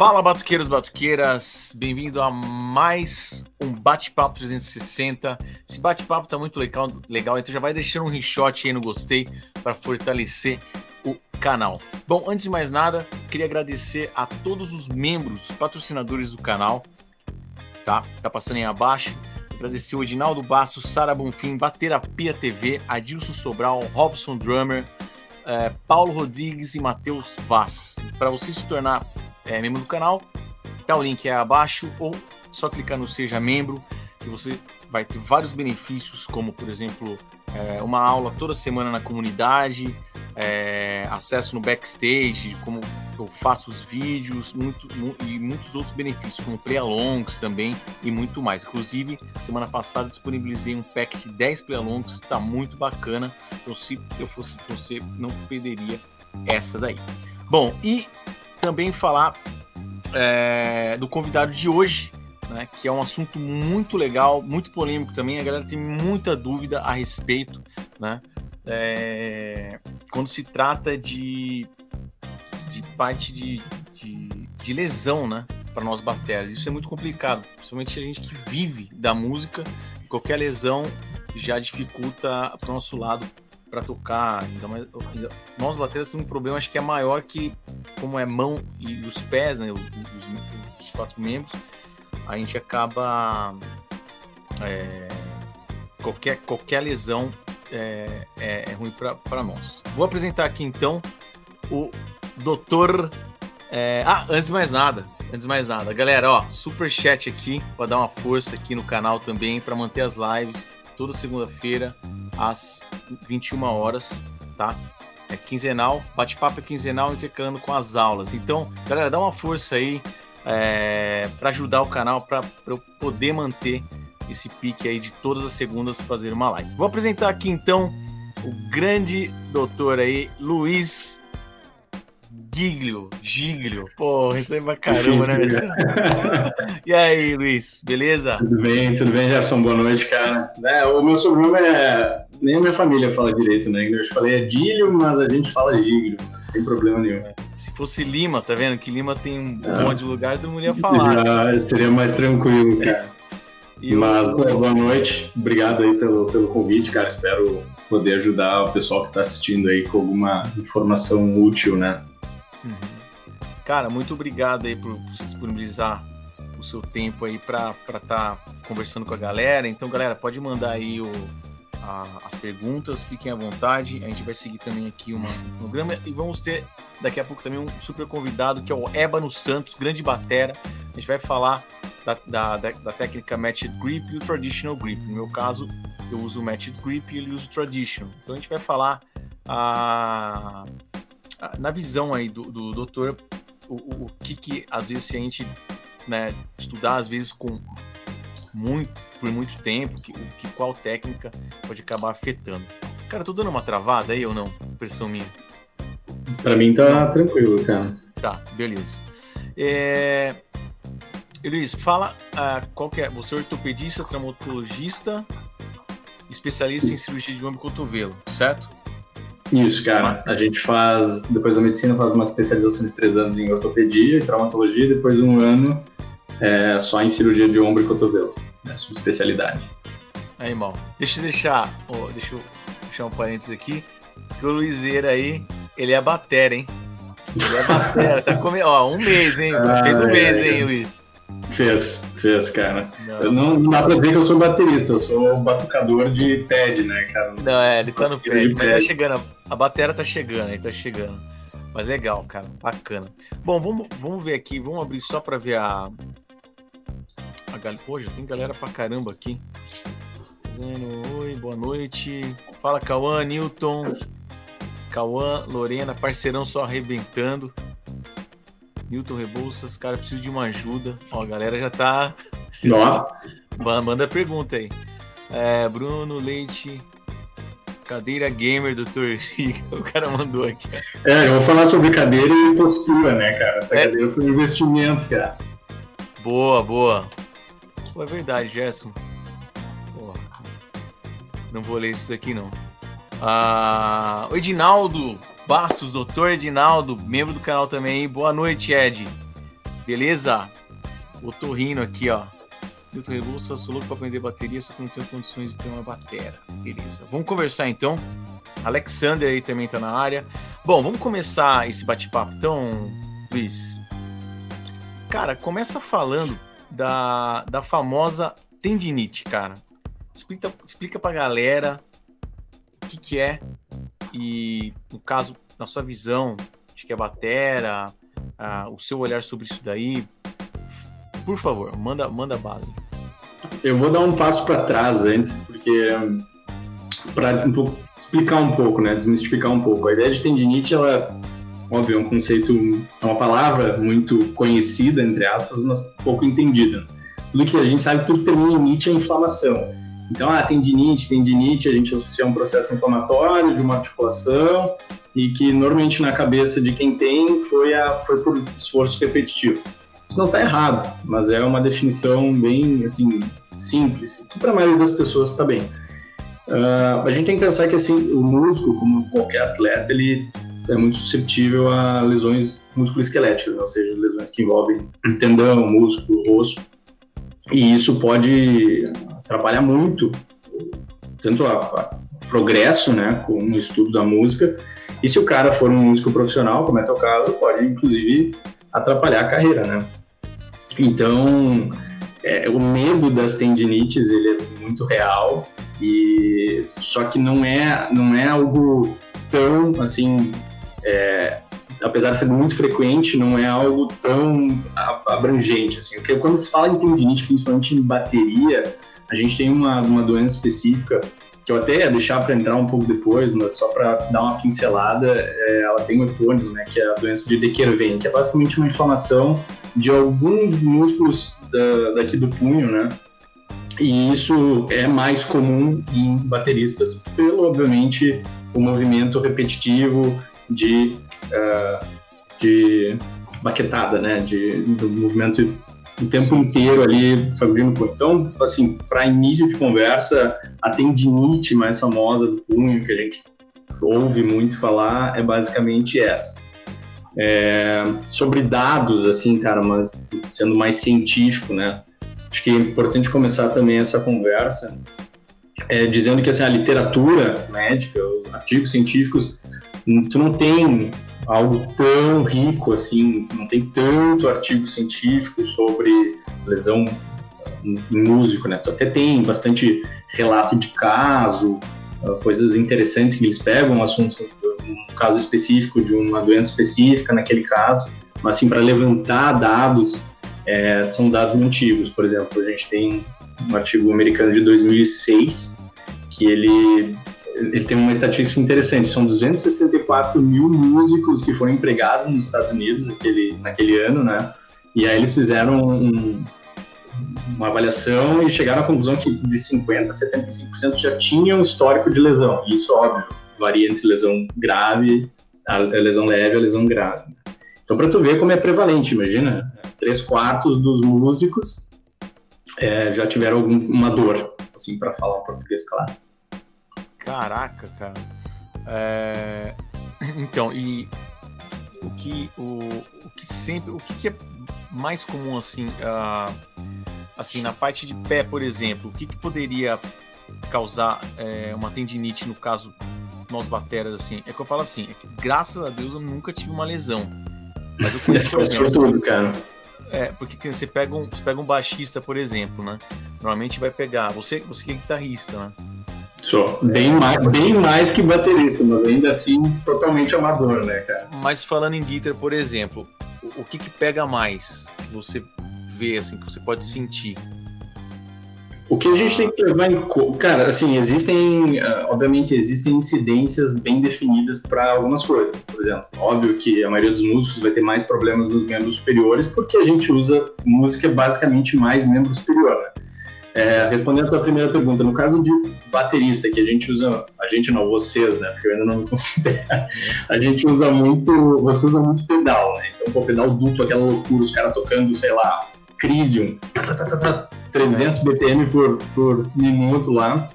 Fala, batuqueiros, batuqueiras, bem-vindo a mais um Bate-Papo 360. Esse bate-papo tá muito legal, legal, então já vai deixando um reshot aí no gostei para fortalecer o canal. Bom, antes de mais nada, queria agradecer a todos os membros, patrocinadores do canal, tá? Tá passando aí abaixo. Agradecer o Edinaldo Basso, Sara Bonfim, Baterapia TV, Adilson Sobral, Robson Drummer, eh, Paulo Rodrigues e Matheus Vaz. Para você se tornar é, membro do canal, tá o link aí abaixo ou só clicar no Seja Membro que você vai ter vários benefícios, como por exemplo é, uma aula toda semana na comunidade, é, acesso no backstage, como eu faço os vídeos, muito, e muitos outros benefícios, como play-alongs também e muito mais. Inclusive, semana passada disponibilizei um pack de 10 play-alongs, está muito bacana. Então, se eu fosse você, não perderia essa daí. Bom, e também falar é, do convidado de hoje, né, que é um assunto muito legal, muito polêmico também. A galera tem muita dúvida a respeito, né? É, quando se trata de, de parte de, de, de lesão, né? Para nós bateras. Isso é muito complicado, principalmente a gente que vive da música. Qualquer lesão já dificulta para o nosso lado para tocar. Ainda mais, nós bateras temos um problema, acho que é maior que como é mão e os pés, né, os, os, os quatro membros, a gente acaba é, qualquer qualquer lesão é, é, é ruim para nós. Vou apresentar aqui então o doutor. É, ah, antes de mais nada, antes de mais nada, galera, ó, super chat aqui para dar uma força aqui no canal também para manter as lives toda segunda-feira às 21 horas, tá? É quinzenal, bate-papo é quinzenal intercalando com as aulas. Então, galera, dá uma força aí é, para ajudar o canal, para eu poder manter esse pique aí de todas as segundas fazer uma live. Vou apresentar aqui então o grande doutor aí, Luiz Giglio, Giglio. Pô, aí é pra caramba, né? e aí, Luiz, beleza? Tudo bem, tudo bem, Gerson? Boa noite, cara. É, o meu sobrenome é. Nem a minha família fala direito, né? Eu te falei é Dílio, mas a gente fala Giglio, sem problema nenhum. Se fosse Lima, tá vendo? Que Lima tem um ah. monte de lugar, todo mundo ia falar. Já seria mais tranquilo, cara. E Mas, o... boa noite. Obrigado aí pelo, pelo convite, cara. Espero poder ajudar o pessoal que está assistindo aí com alguma informação útil, né? Uhum. Cara, muito obrigado aí por disponibilizar o seu tempo aí para estar tá conversando com a galera. Então, galera, pode mandar aí o, a, as perguntas, fiquem à vontade. A gente vai seguir também aqui um programa e vamos ter daqui a pouco também um super convidado que é o Ébano Santos, grande batera. A gente vai falar da, da, da, da técnica Matched Grip e o Traditional Grip. No meu caso, eu uso o Matched Grip e ele usa o Traditional. Então a gente vai falar a, a, na visão aí do, do doutor o, o, que, que às vezes se a gente né, estudar às vezes com muito por muito tempo, que, que qual técnica pode acabar afetando. Cara, tô dando uma travada aí ou não? Impressão minha. Pra mim tá tranquilo, cara. Tá, beleza. É... Luiz, fala uh, qual que é. Você é ortopedista, traumatologista, especialista em cirurgia de ombro e cotovelo, certo? Isso, cara. A gente faz, depois da medicina, faz uma especialização de três anos em ortopedia e traumatologia, depois um ano é, só em cirurgia de ombro e cotovelo. É a sua especialidade. Aí, irmão. Deixa eu deixar, oh, deixa eu puxar um parênteses aqui, que o Luizeira aí, ele é batera, hein? Ele é batera, tá comendo, ó, um mês, hein? Ah, Fez um é, mês, hein, Luiz? Fez, fez, cara. Não. não, não dá pra dizer que eu sou baterista, eu sou batucador de pad, né, cara? Não, é, ele tá no pad, mas tá chegando, a bateria tá chegando, aí tá chegando. Mas legal, cara, bacana. Bom, vamos, vamos ver aqui, vamos abrir só pra ver a. a gal... Pô, já tem galera pra caramba aqui. Oi, boa noite. Fala, Cauã, Newton. Cauã, Lorena, parceirão só arrebentando. Newton Rebouças, cara, preciso de uma ajuda. Ó, a galera já tá. Manda pergunta aí. É, Bruno Leite, cadeira gamer do Torriga. O cara mandou aqui. É, eu vou falar sobre cadeira e postura, né, cara? Essa é. cadeira foi um investimento, cara. Boa, boa. Pô, é verdade, Gerson. Não vou ler isso daqui, não. Ah, o Edinaldo Bastos, doutor Edinaldo, membro do canal também. Boa noite, Ed. Beleza? Eu tô rindo aqui, ó. Milton Rebouça, sou louco pra aprender bateria, só que não tenho condições de ter uma batera. Beleza. Vamos conversar então. Alexander aí também tá na área. Bom, vamos começar esse bate-papo. Então, Luiz. Cara, começa falando da, da famosa tendinite, cara. Explica, explica pra galera o que, que é e, no caso, na sua visão, de que é batera, o seu olhar sobre isso daí. Por favor, manda, manda bala. Eu vou dar um passo para trás antes, porque para um explicar um pouco, né, desmistificar um pouco. A ideia de tendinite, ela, óbvio, é um conceito, é uma palavra muito conhecida entre aspas, mas pouco entendida. Tudo que a gente sabe, tudo que termina em nite é inflamação. Então, ah, tendinite, tendinite, a gente associa um processo inflamatório de uma articulação e que normalmente na cabeça de quem tem foi, a, foi por esforço repetitivo. Isso não está errado, mas é uma definição bem assim simples, que para a maioria das pessoas está bem. Uh, a gente tem que pensar que assim o músculo, como qualquer atleta, ele é muito suscetível a lesões musculoesqueléticas, né? ou seja, lesões que envolvem tendão, músculo, osso, e isso pode atrapalhar muito tanto a, progresso, né, o estudo da música, e se o cara for um músico profissional, como é teu caso, pode inclusive atrapalhar a carreira, né? Então, é, o medo das tendinites ele é muito real e só que não é não é algo tão assim é, apesar de ser muito frequente não é algo tão abrangente assim. Porque quando se fala em tendinite principalmente em bateria a gente tem uma, uma doença específica que eu até ia deixar para entrar um pouco depois, mas só para dar uma pincelada, é, ela tem um epônimo, né, que é a doença de De Quervain, que é basicamente uma inflamação de alguns músculos da, daqui do punho, né, e isso é mais comum em bateristas, pelo, obviamente, o movimento repetitivo de, uh, de baquetada, né, de, do movimento o tempo inteiro ali sacudindo o punho. Então, assim, para início de conversa, a tendinite mais famosa do punho, que a gente ouve muito falar, é basicamente essa. É, sobre dados, assim, cara, mas sendo mais científico, né? Acho que é importante começar também essa conversa é, dizendo que assim, a literatura médica, os artigos científicos, tu não tem algo tão rico assim, não tem tanto artigo científico sobre lesão músico, né? Até tem bastante relato de caso, ah, coisas interessantes que eles pegam, assuntos, um caso específico de uma doença específica naquele caso, mas assim, para levantar dados, é, são dados antigos. Por exemplo, a gente tem um artigo americano de 2006 que ele ele tem uma estatística interessante. São 264 mil músicos que foram empregados nos Estados Unidos naquele, naquele ano, né? E aí eles fizeram um, uma avaliação e chegaram à conclusão que de 50% a 75% já tinham histórico de lesão. E isso, óbvio, varia entre lesão grave, a lesão leve e a lesão grave. Então, para tu ver como é prevalente, imagina, três quartos dos músicos é, já tiveram alguma dor, assim, para falar português claro. Caraca, cara. É... Então, e o que, o, o que sempre. O que, que é mais comum, assim, uh, assim, na parte de pé, por exemplo, o que, que poderia causar é, uma tendinite no caso nós bateras, assim? É que eu falo assim, é que graças a Deus eu nunca tive uma lesão. Mas eu conheço, por exemplo, tudo, cara. É, porque você pega, um, você pega um baixista, por exemplo, né? Normalmente vai pegar. Você, você que é guitarrista, né? Sou. Bem, mais, bem mais que baterista, mas ainda assim totalmente amador, né, cara? Mas falando em guitar, por exemplo, o, que que pega mais? Que você vê, assim, que você pode sentir? O que a gente tem que levar em conta, cara, assim, existem, ah, obviamente, existem incidências bem definidas para algumas coisas. Por exemplo, óbvio que a maioria dos músicos vai ter mais problemas nos membros superiores, porque a gente usa música basicamente mais membro superior, né? É, respondendo a tua primeira pergunta, no caso de baterista, que a gente usa, a gente não, vocês, né? Porque eu ainda não me considero. A gente usa muito, você usa muito pedal, né? Então, pô, pedal duplo, aquela loucura, os caras tocando, sei lá, Crisium, 300 BPM por, por minuto lá.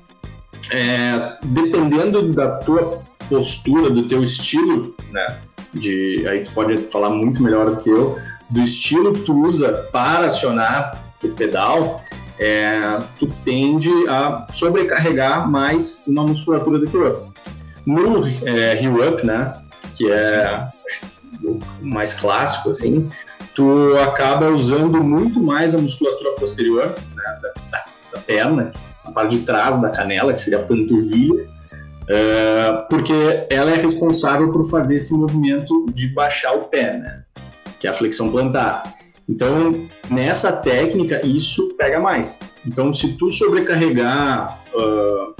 É, dependendo da tua postura, do teu estilo, né? De, aí tu pode falar muito melhor do que eu, do estilo que tu usa para acionar o pedal, é, tu tende a sobrecarregar mais uma musculatura do Up. No é, Up, né, que é o mais clássico, assim, tu acaba usando muito mais a musculatura posterior né, da, da, da, perna, a parte de trás da canela, que seria a panturrilha, uh, porque ela é responsável por fazer esse movimento de baixar o pé, né, que é a flexão plantar. Então, nessa técnica, isso pega mais. Então, se tu sobrecarregar uh,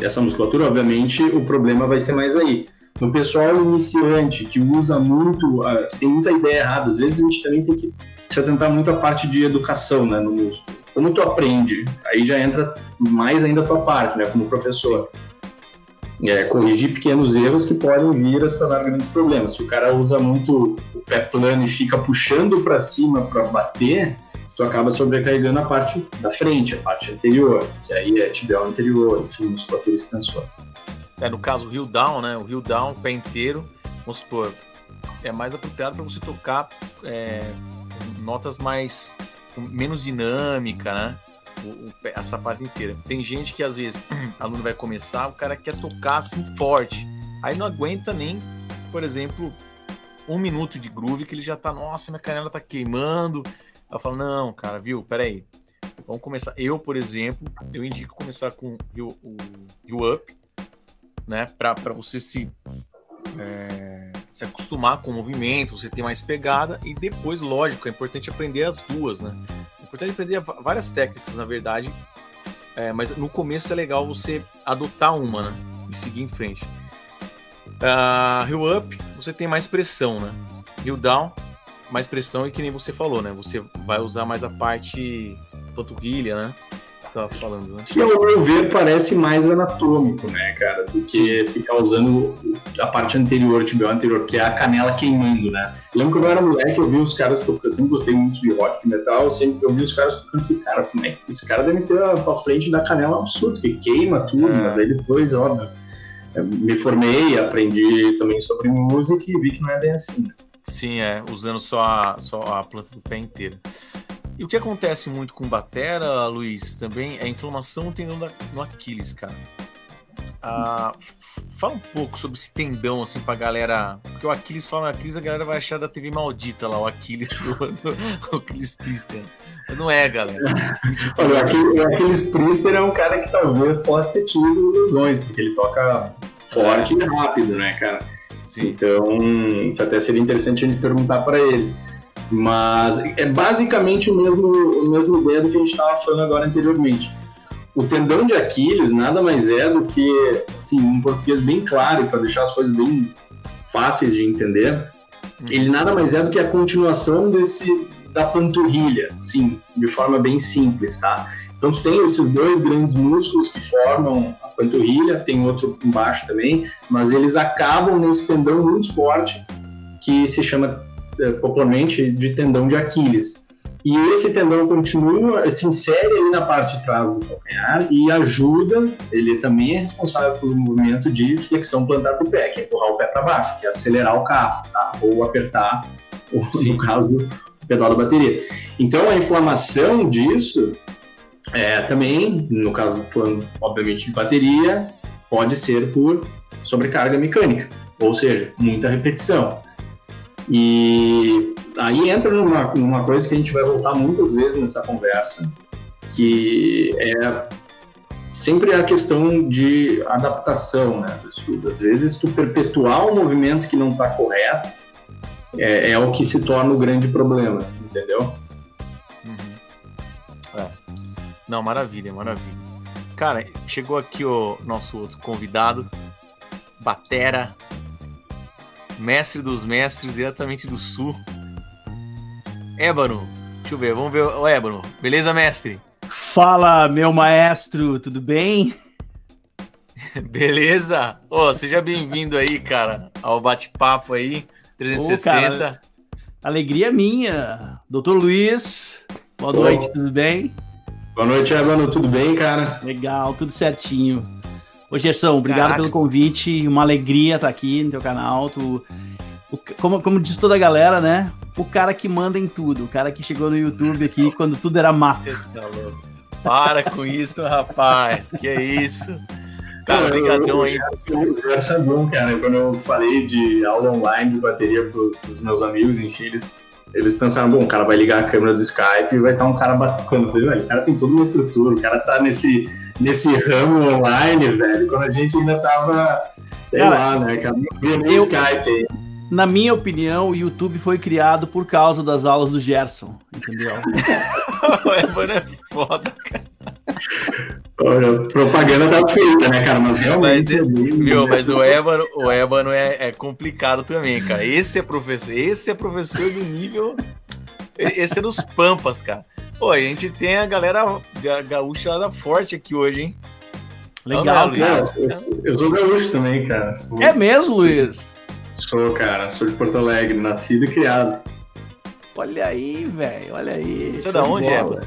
essa musculatura, obviamente, o problema vai ser mais aí no pessoal iniciante que usa muito, uh, que tem muita ideia errada, às vezes a gente também tem que se atentar muito à parte de educação né, no músculo. Como tu aprende, aí já entra mais ainda a tua parte, né, como professor. É, corrigir pequenos erros que podem vir a se tornar grandes problemas. Se o cara usa muito o pé plano e fica puxando para cima para bater, tu acaba sobrecarregando a parte da frente, a parte anterior, que aí é tibial anterior, enfim, musculatura extensora. É, no caso, o Rio Down, né? O Rio Down, pé inteiro, vamos supor, é mais apropriado para você tocar é, notas mais menos dinâmica, né? O, o, essa parte inteira. Tem gente que às vezes aluno vai começar, o cara quer tocar assim forte, aí não aguenta nem, por exemplo, um minuto de groove que ele já tá, nossa, minha canela tá queimando. Eu falo, não, cara, viu? Peraí. Vamos começar. Eu, por exemplo, eu indico começar com o, o, o Up, né? Para você se, é, se acostumar com o movimento, você ter mais pegada e depois, lógico, é importante aprender as duas, né? É importante aprender várias técnicas, na verdade, é, mas no começo é legal você adotar uma, né? E seguir em frente. Uh, Up, você tem mais pressão, né? Hill Down, mais pressão e que nem você falou, né? Você vai usar mais a parte panturrilha, né? Estava falando, né? Que, ao meu ver, parece mais anatômico, né, cara? Do que ficar usando a parte anterior, tibial anterior, que é a canela queimando, né? Eu lembro quando eu era moleque, eu vi os caras tocando, sempre gostei muito de rock, de metal, sempre eu vi os caras tocando e falei, cara, como é que esse cara deve ter a frente da canela absurdo, que queima tudo, é. mas aí depois, óbvio, me formei, aprendi também sobre música e vi que não é bem assim, né? Sim, é, usando só a, só a planta do pé inteira. E o que acontece muito com batera, Luiz, também é a inflamação no tendão da, no Aquiles, cara. Ah, fala um pouco sobre esse tendão, assim, pra galera. Porque o Aquiles fala Aquiles, a galera vai achar da TV maldita lá, o Aquiles do, Aquiles Priester. Mas não é, galera. Olha, o Aquiles Priester é um cara que talvez possa ter tido ilusões, porque ele toca forte e rápido, né, cara? Sim. Então, isso até seria interessante a gente perguntar para ele. Mas é basicamente o mesmo, o mesmo ideia do que a gente estava falando agora anteriormente. O tendão de Aquiles nada mais é do que, assim, um português bem claro, para deixar as coisas bem fáceis de entender, ele nada mais é do que a continuação desse da panturrilha, assim, de forma bem simples, tá? Então tu tem esses dois grandes músculos que formam a panturrilha, tem outro embaixo também, mas eles acabam nesse tendão muito forte que se chama popularmente de tendão de Aquiles. E esse tendão continua, se insere ali na parte de trás do calcanhar e ajuda, ele também é responsável pelo movimento de flexão plantar do pé, que é empurrar o pé para baixo, que é acelerar o carro, tá? ou apertar, ou, no caso, o pedal da bateria. Então, a inflamação disso, é, também, no caso, falando obviamente de bateria, pode ser por sobrecarga mecânica, ou seja, muita repetição. E aí entra numa, numa coisa que a gente vai voltar muitas vezes nessa conversa, que é sempre a questão de adaptação né, do estudo. Às vezes, tu perpetuar um movimento que não está correto é, é, o que se torna o grande problema, entendeu? Uhum. É. Não, maravilha, maravilha. Cara, chegou aqui o nosso outro convidado, Batera, mestre dos mestres, diretamente do sul. Ébano, deixa eu ver, vamos ver o Ébano. Beleza, mestre? Fala, meu maestro, tudo bem? Beleza? Ô, oh, seja bem-vindo aí, cara, ao bate-papo aí, 360. Oh, cara, alegria minha. Doutor Luiz, boa oh. noite, tudo bem? Boa noite, Ébano, tudo bem, cara? Legal, tudo certinho. Ô, Gerson, obrigado Caraca. pelo convite. Uma alegria estar aqui no teu canal. Tu o, como, como diz toda a galera, né? O cara que manda em tudo. O cara que chegou no YouTube aqui quando tudo era mato. Tá Para com isso, rapaz. Que é isso? Cara, brigadão aí. O Gerson é bom, cara. Quando eu falei de aula online de bateria para os meus amigos em Chile, eles pensaram, bom, o cara vai ligar a câmera do Skype e vai estar um cara batendo. Eu falei, velho, o cara tem toda uma estrutura, o cara tá nesse, nesse ramo online, velho, quando a gente ainda tava, sei cara, lá, né, cara, não via nem eu, Skype aí. Na minha opinião, o YouTube foi criado por causa das aulas do Gerson, entendeu? o Evan é foda, cara. Olha, propaganda tá feita, né, cara? Mas realmente. Mas, é viu, mas o Ébano, o Ébano é, é complicado também, cara. Esse é professor, esse é professor do nível. Esse é dos Pampas, cara. Pô, a gente tem a galera ga, gaúcha da forte aqui hoje, hein? Legal, cara. Eu, eu sou gaúcho também, cara. Sou... É mesmo, Luiz? Sou, cara. Sou de Porto Alegre, nascido e criado. Olha aí, velho. Olha aí. Você é da onde, Ébano?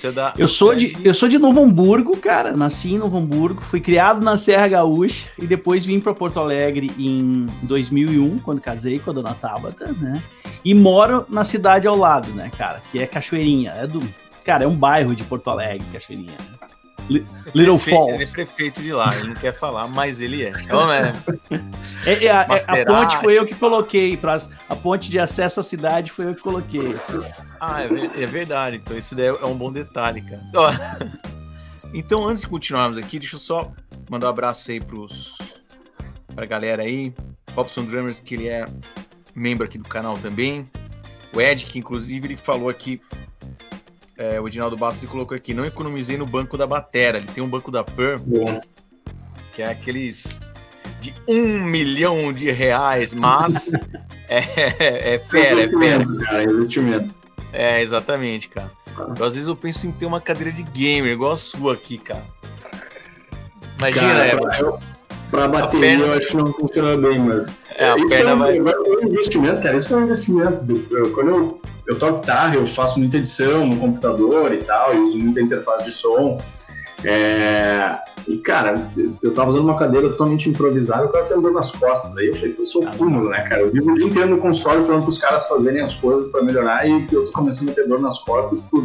Você dá, eu sou de eu sou de Novo Hamburgo, cara. Nasci em Novo Hamburgo, fui criado na Serra Gaúcha e depois vim para Porto Alegre em 2001, quando casei com a dona Tabata, né? E moro na cidade ao lado, né, cara, que é Cachoeirinha, é do, cara, é um bairro de Porto Alegre, Cachoeirinha. Né? Little Falls. Ele é prefeito de lá, ele não quer falar, mas ele é. Então, é, é, é a, a, ponte foi eu que coloquei, pra, a ponte de acesso à cidade foi eu que coloquei. Ah, é, é verdade. Então, isso daí é um bom detalhe, cara. Ó, então, antes de continuarmos aqui, deixa eu só mandar um abraço aí pros, pra galera aí. Robson Drummers, que ele é membro aqui do canal também. O Ed, que inclusive ele falou aqui é, o Edinaldo Bastos colocou aqui, não economizei no banco da Batera. Ele tem um banco da PER, que é aqueles de um milhão de reais, mas é, é, fera, é fera. Cara, investimento. É, exatamente, cara. Então, às vezes eu penso em ter uma cadeira de gamer, igual a sua aqui, cara. Imagina, cara, é, pra, pra bateria perna... eu acho que não funciona bem, mas. É, isso é um, vai... é um investimento, cara. Isso é um investimento. Quando eu eu toco guitarra, eu faço muita edição no computador e tal, eu uso muita interface de som. É... E, cara, eu tava usando uma cadeira totalmente improvisada, eu tava tendo dor nas costas. Aí eu que eu sou cúmulo, né, cara? Eu vivo o dia inteiro no consultório falando pros caras fazerem as coisas para melhorar e eu tô começando a ter dor nas costas por,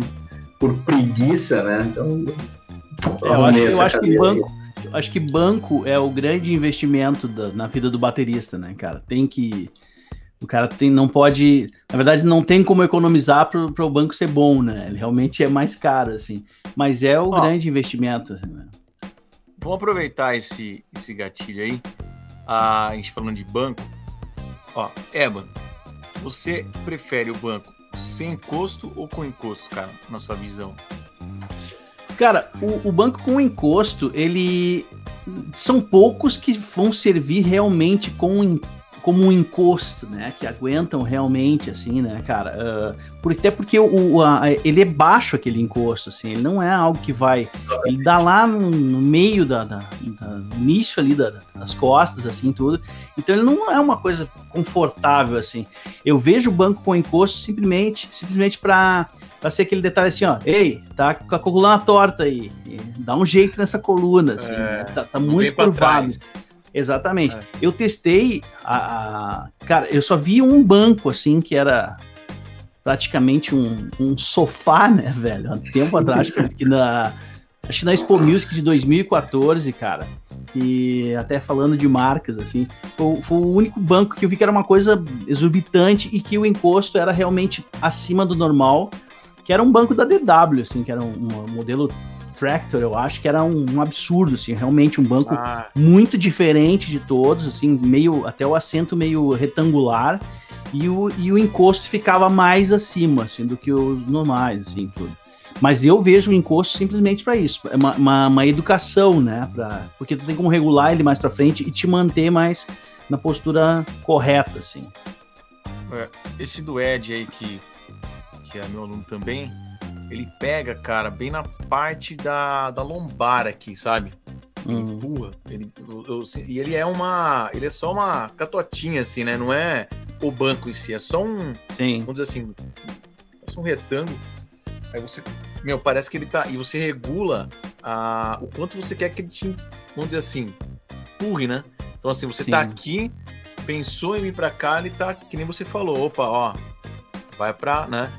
por preguiça, né? Então. Eu, eu acho, eu acho que banco. Acho que banco é o grande investimento da, na vida do baterista, né, cara? Tem que o cara tem, não pode. Na verdade, não tem como economizar para o banco ser bom, né? Ele realmente é mais caro, assim. Mas é o Ó, grande investimento. Né? Vamos aproveitar esse, esse gatilho aí. A, a gente falando de banco. Ó, Eban, você prefere o banco sem encosto ou com encosto, cara, na sua visão? Cara, o, o banco com encosto, ele. São poucos que vão servir realmente com como um encosto, né? Que aguentam realmente, assim, né, cara? Uh, por, até porque o, a, ele é baixo aquele encosto, assim, ele não é algo que vai. Ele dá lá no, no meio da, da, da, início ali da, das costas, assim, tudo. Então ele não é uma coisa confortável, assim. Eu vejo o banco com encosto simplesmente, simplesmente para para ser aquele detalhe assim, ó, ei, tá com a coluna torta aí, dá um jeito nessa coluna, assim, é, né? tá, tá muito curvado. Exatamente. É. Eu testei a, a, Cara, eu só vi um banco assim que era praticamente um, um sofá, né, velho? Há tempo atrás, que na. Acho que na Expo Music de 2014, cara. E até falando de marcas, assim, foi, foi, o único banco que eu vi que era uma coisa exorbitante e que o encosto era realmente acima do normal, que era um banco da DW, assim, que era um, um modelo Tractor, eu acho que era um, um absurdo, assim, realmente um banco ah. muito diferente de todos, assim, meio até o assento meio retangular e o, e o encosto ficava mais acima, assim, do que os normais, assim, tudo. Mas eu vejo o encosto simplesmente para isso, é uma, uma, uma, educação, né, pra, porque tu tem como regular ele mais para frente e te manter mais na postura correta, assim. É, esse do Ed aí que, que é meu aluno também, ele pega, cara, bem na parte da, da lombar aqui, sabe? Ele uhum. empurra. Ele, eu, eu, e ele é uma. Ele é só uma catotinha, assim, né? Não é o banco em si, é só um. Sim. Vamos dizer assim. É só um retângulo. Aí você. Meu, parece que ele tá. E você regula a, o quanto você quer que ele te. Vamos dizer assim. Empurre, né? Então, assim, você tá Sim. tá aqui. pensou em vir pra cá, ele tá, que nem você falou, opa, ó, vai pra, né?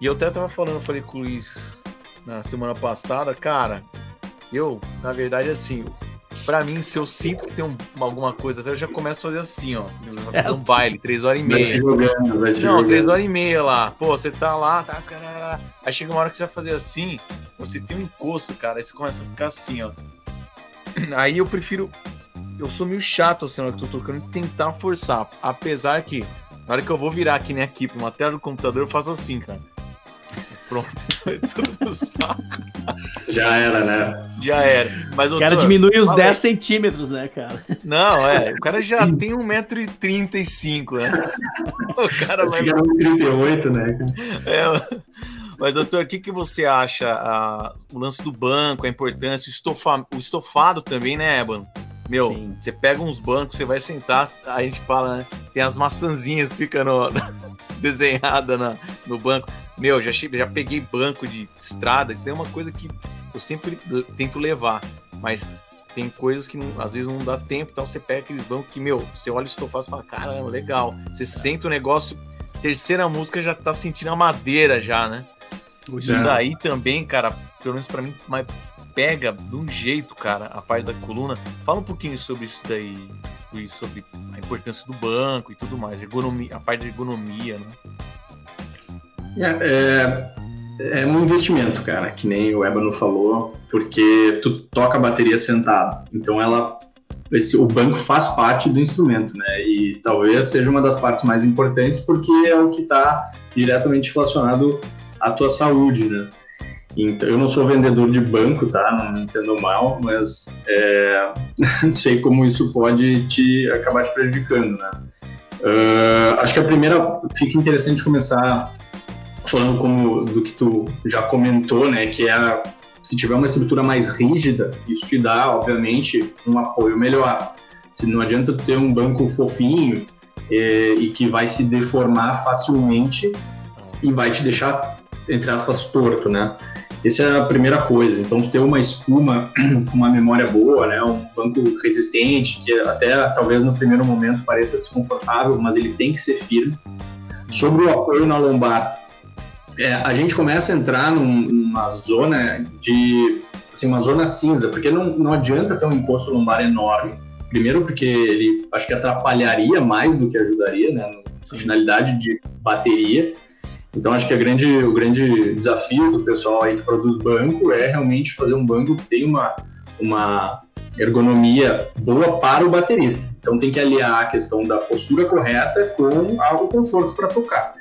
E eu até tava falando, falei com o Luiz na semana passada, cara, eu, na verdade, assim, Pra mim, se eu sinto que tem um, alguma coisa, eu já começo a fazer assim, ó. Fazer um baile, três horas e meia. Vai jogando, vai Não, jogando. três horas e meia lá. Pô, você tá lá, tá. Aí chega uma hora que você vai fazer assim, você tem um encosto, cara. Aí você começa a ficar assim, ó. Aí eu prefiro. Eu sou meio chato assim na hora que eu tô tocando tentar forçar. Apesar que, na hora que eu vou virar aqui nem aqui pra uma tela do computador, eu faço assim, cara. Pronto, tudo no saco. Já era, né? Já era. Mas, o cara diminui os 10 centímetros, né, cara? Não, é. O cara já tem 1,35m, né? O cara vai. 1,38m, né? É. Mas, doutor, o que, que você acha? A, o lance do banco, a importância, o, estofa, o estofado também, né, Ebano? Meu, Sim. você pega uns bancos, você vai sentar, a gente fala, né? Tem as maçãzinhas que ficam no, desenhada na, no banco. Meu, já, já peguei banco de estrada, tem uma coisa que eu sempre tento levar, mas tem coisas que não, às vezes não dá tempo, então você pega aqueles bancos que, meu, você olha o estofado e fala, caramba, legal. Você sente o negócio, terceira música já tá sentindo a madeira já, né? Isso é. daí também, cara, pelo menos pra mim, mas pega de um jeito, cara, a parte da coluna. Fala um pouquinho sobre isso daí, sobre a importância do banco e tudo mais, ergonomia, a parte de ergonomia, né? É, é, é um investimento, cara, que nem o Ebano falou, porque tu toca a bateria sentado. Então ela esse, o banco faz parte do instrumento, né? E talvez seja uma das partes mais importantes porque é o que está diretamente relacionado à tua saúde, né? Então, eu não sou vendedor de banco, tá? Não me entendo mal, mas é, sei como isso pode te acabar te prejudicando, né? Uh, acho que a primeira fica interessante começar falando como do que tu já comentou, né, que é a, se tiver uma estrutura mais rígida, isso te dá, obviamente, um apoio melhor. Se não adianta tu ter um banco fofinho é, e que vai se deformar facilmente e vai te deixar, entre aspas, torto, né? Essa é a primeira coisa. Então, ter uma espuma com uma memória boa, né? Um banco resistente, que até talvez no primeiro momento pareça desconfortável, mas ele tem que ser firme. Sobre o apoio na lombar, é, a gente começa a entrar num, numa zona de assim, uma zona cinza, porque não, não adianta ter um imposto lombar enorme. Primeiro porque ele acho que atrapalharia mais do que ajudaria, né? Na finalidade de bateria. Então acho que grande, o grande desafio do pessoal aí que produz banco é realmente fazer um banco que tenha uma, uma ergonomia boa para o baterista. Então tem que aliar a questão da postura correta com o conforto para tocar.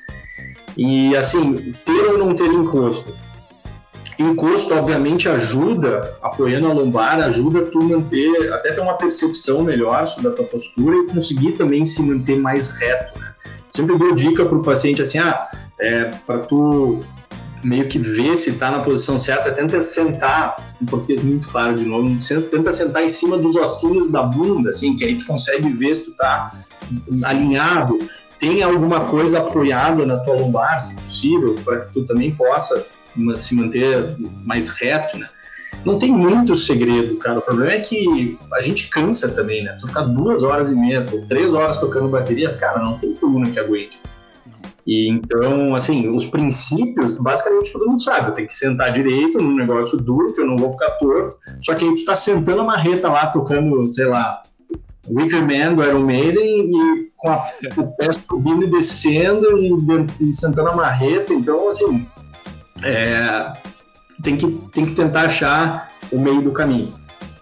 E assim, ter ou não ter encosto. Encosto, obviamente, ajuda, apoiando a lombar, ajuda tu manter, até ter uma percepção melhor sobre a tua postura e conseguir também se manter mais reto. Né? Sempre dou dica para o paciente assim, ah, é, para tu meio que ver se está na posição certa, tenta sentar, em português muito claro de novo, tenta sentar em cima dos ossinhos da bunda, assim, que aí tu consegue ver se tu tá alinhado, tem alguma coisa apoiada na tua lombar, se possível, para que tu também possa se manter mais reto, né? Não tem muito segredo, cara. O problema é que a gente cansa também, né? Tu ficar duas horas e meia, três horas tocando bateria, cara, não tem coluna que aguente. E então, assim, os princípios, basicamente todo mundo sabe. Tenho que sentar direito num negócio duro, que eu não vou ficar torto. Só que aí tu tá sentando a marreta lá, tocando, sei lá, Wicker Man do Iron Maiden e com a, o pé subindo e descendo e, e sentando a marreta. Então, assim, é, tem, que, tem que tentar achar o meio do caminho.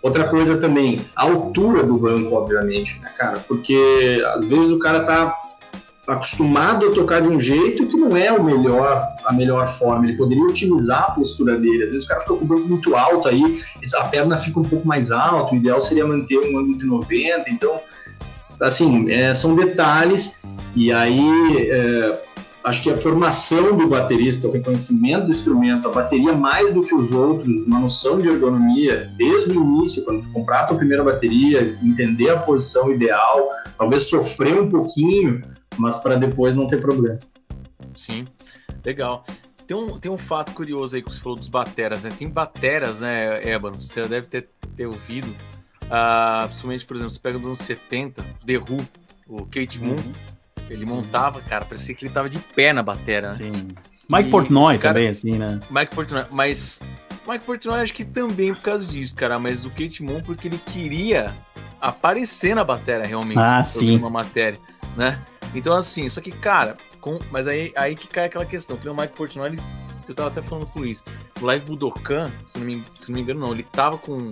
Outra coisa também, a altura do banco, obviamente, né, cara? Porque às vezes o cara tá acostumado a tocar de um jeito que não é o melhor, a melhor forma. Ele poderia otimizar a postura dele. Às vezes o cara fica com o banco muito alto aí, a perna fica um pouco mais alta. O ideal seria manter um ângulo de 90. Então, assim, é, são detalhes. E aí, é, acho que a formação do baterista, o reconhecimento do instrumento, a bateria mais do que os outros, uma noção de ergonomia desde o início, quando tu comprar a tua primeira bateria, entender a posição ideal, talvez sofrer um pouquinho mas para depois não ter problema. Sim, legal. Tem um, tem um fato curioso aí que você falou dos bateras, né? Tem bateras, né, Ébano? Você já deve ter, ter ouvido. Uh, principalmente, por exemplo, você pega dos anos 70, The Who. o Kate Moon, uhum. ele montava, cara, parecia que ele tava de pé na batera, né? Sim. Mike e, Portnoy cara, também, assim, né? Mike Portnoy, mas Mike Portnoy acho que também por causa disso, cara, mas o Kate Moon porque ele queria aparecer na bateria realmente. Ah, sim. Uma matéria, né? Então assim, só que, cara, com, mas aí, aí que cai aquela questão, que o Mike Portnoy, ele, eu tava até falando com o Luiz, o Live Budokan, se não me, se não me engano não, ele tava com um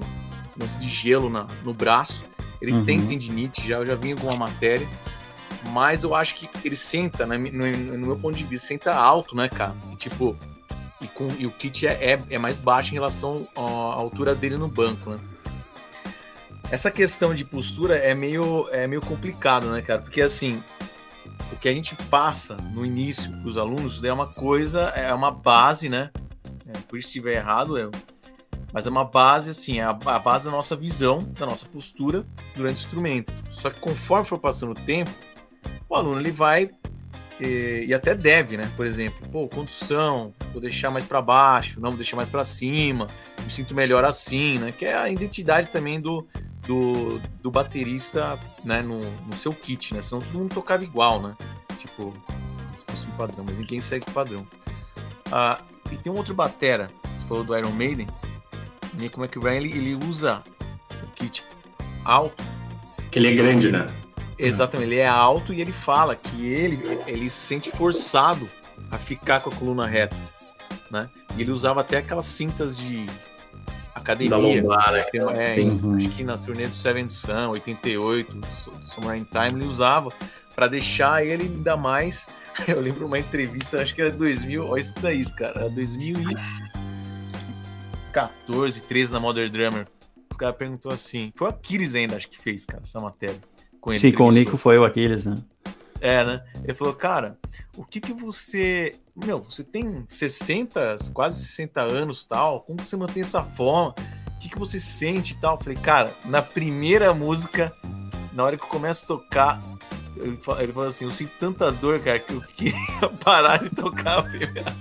lance de gelo na, no braço, ele uhum. tem tendinite, já, eu já vi alguma matéria, mas eu acho que ele senta, né, no, no, meu ponto de vista, senta alto, né, cara? E, tipo, e, com, e o kit é, é, é mais baixo em relação à altura dele no banco, né? Essa questão de postura é meio, é meio complicado, né, cara? Porque assim, o que a gente passa no início para os alunos é uma coisa, é uma base, né? É, por isso se estiver errado, é, mas é uma base, assim, é a, a, base da nossa visão, da nossa postura durante o instrumento. Só que conforme for passando o tempo, o aluno ele vai e, e até deve, né? Por exemplo, pô, condução, vou deixar mais para baixo, não vou deixar mais para cima, me sinto melhor assim, né? Que é a identidade também do, do, do baterista, né? No, no seu kit, né? Senão todo mundo tocava igual, né? Tipo, se fosse um padrão, mas ninguém segue o padrão. Ah, e tem um outro batera, você falou do Iron Maiden, e como é que o Brian ele, ele usa o kit alto. Que ele é grande, né? Exatamente, ele é alto e ele fala que ele, ele se sente forçado a ficar com a coluna reta, né? E ele usava até aquelas cintas de academia. Da lombar, né? É, uhum. acho que na turnê do Seven Sun, 88, Summer in Time, ele usava para deixar ele ainda mais. Eu lembro uma entrevista, acho que era 2000, olha isso daí, cara, 2014, 13 na Modern Drummer. O cara perguntou assim, foi o Aquiles ainda, acho que fez, cara, essa matéria com ele. Sim, com o Nico foi o Aquiles, né? É, né? Ele falou, cara, o que que você. Meu, você tem 60, quase 60 anos tal, como você mantém essa forma? O que que você sente e tal? Eu falei, cara, na primeira música, na hora que eu começo a tocar, ele falou, ele falou assim: eu sinto tanta dor, cara, que eu queria parar de tocar a primeira.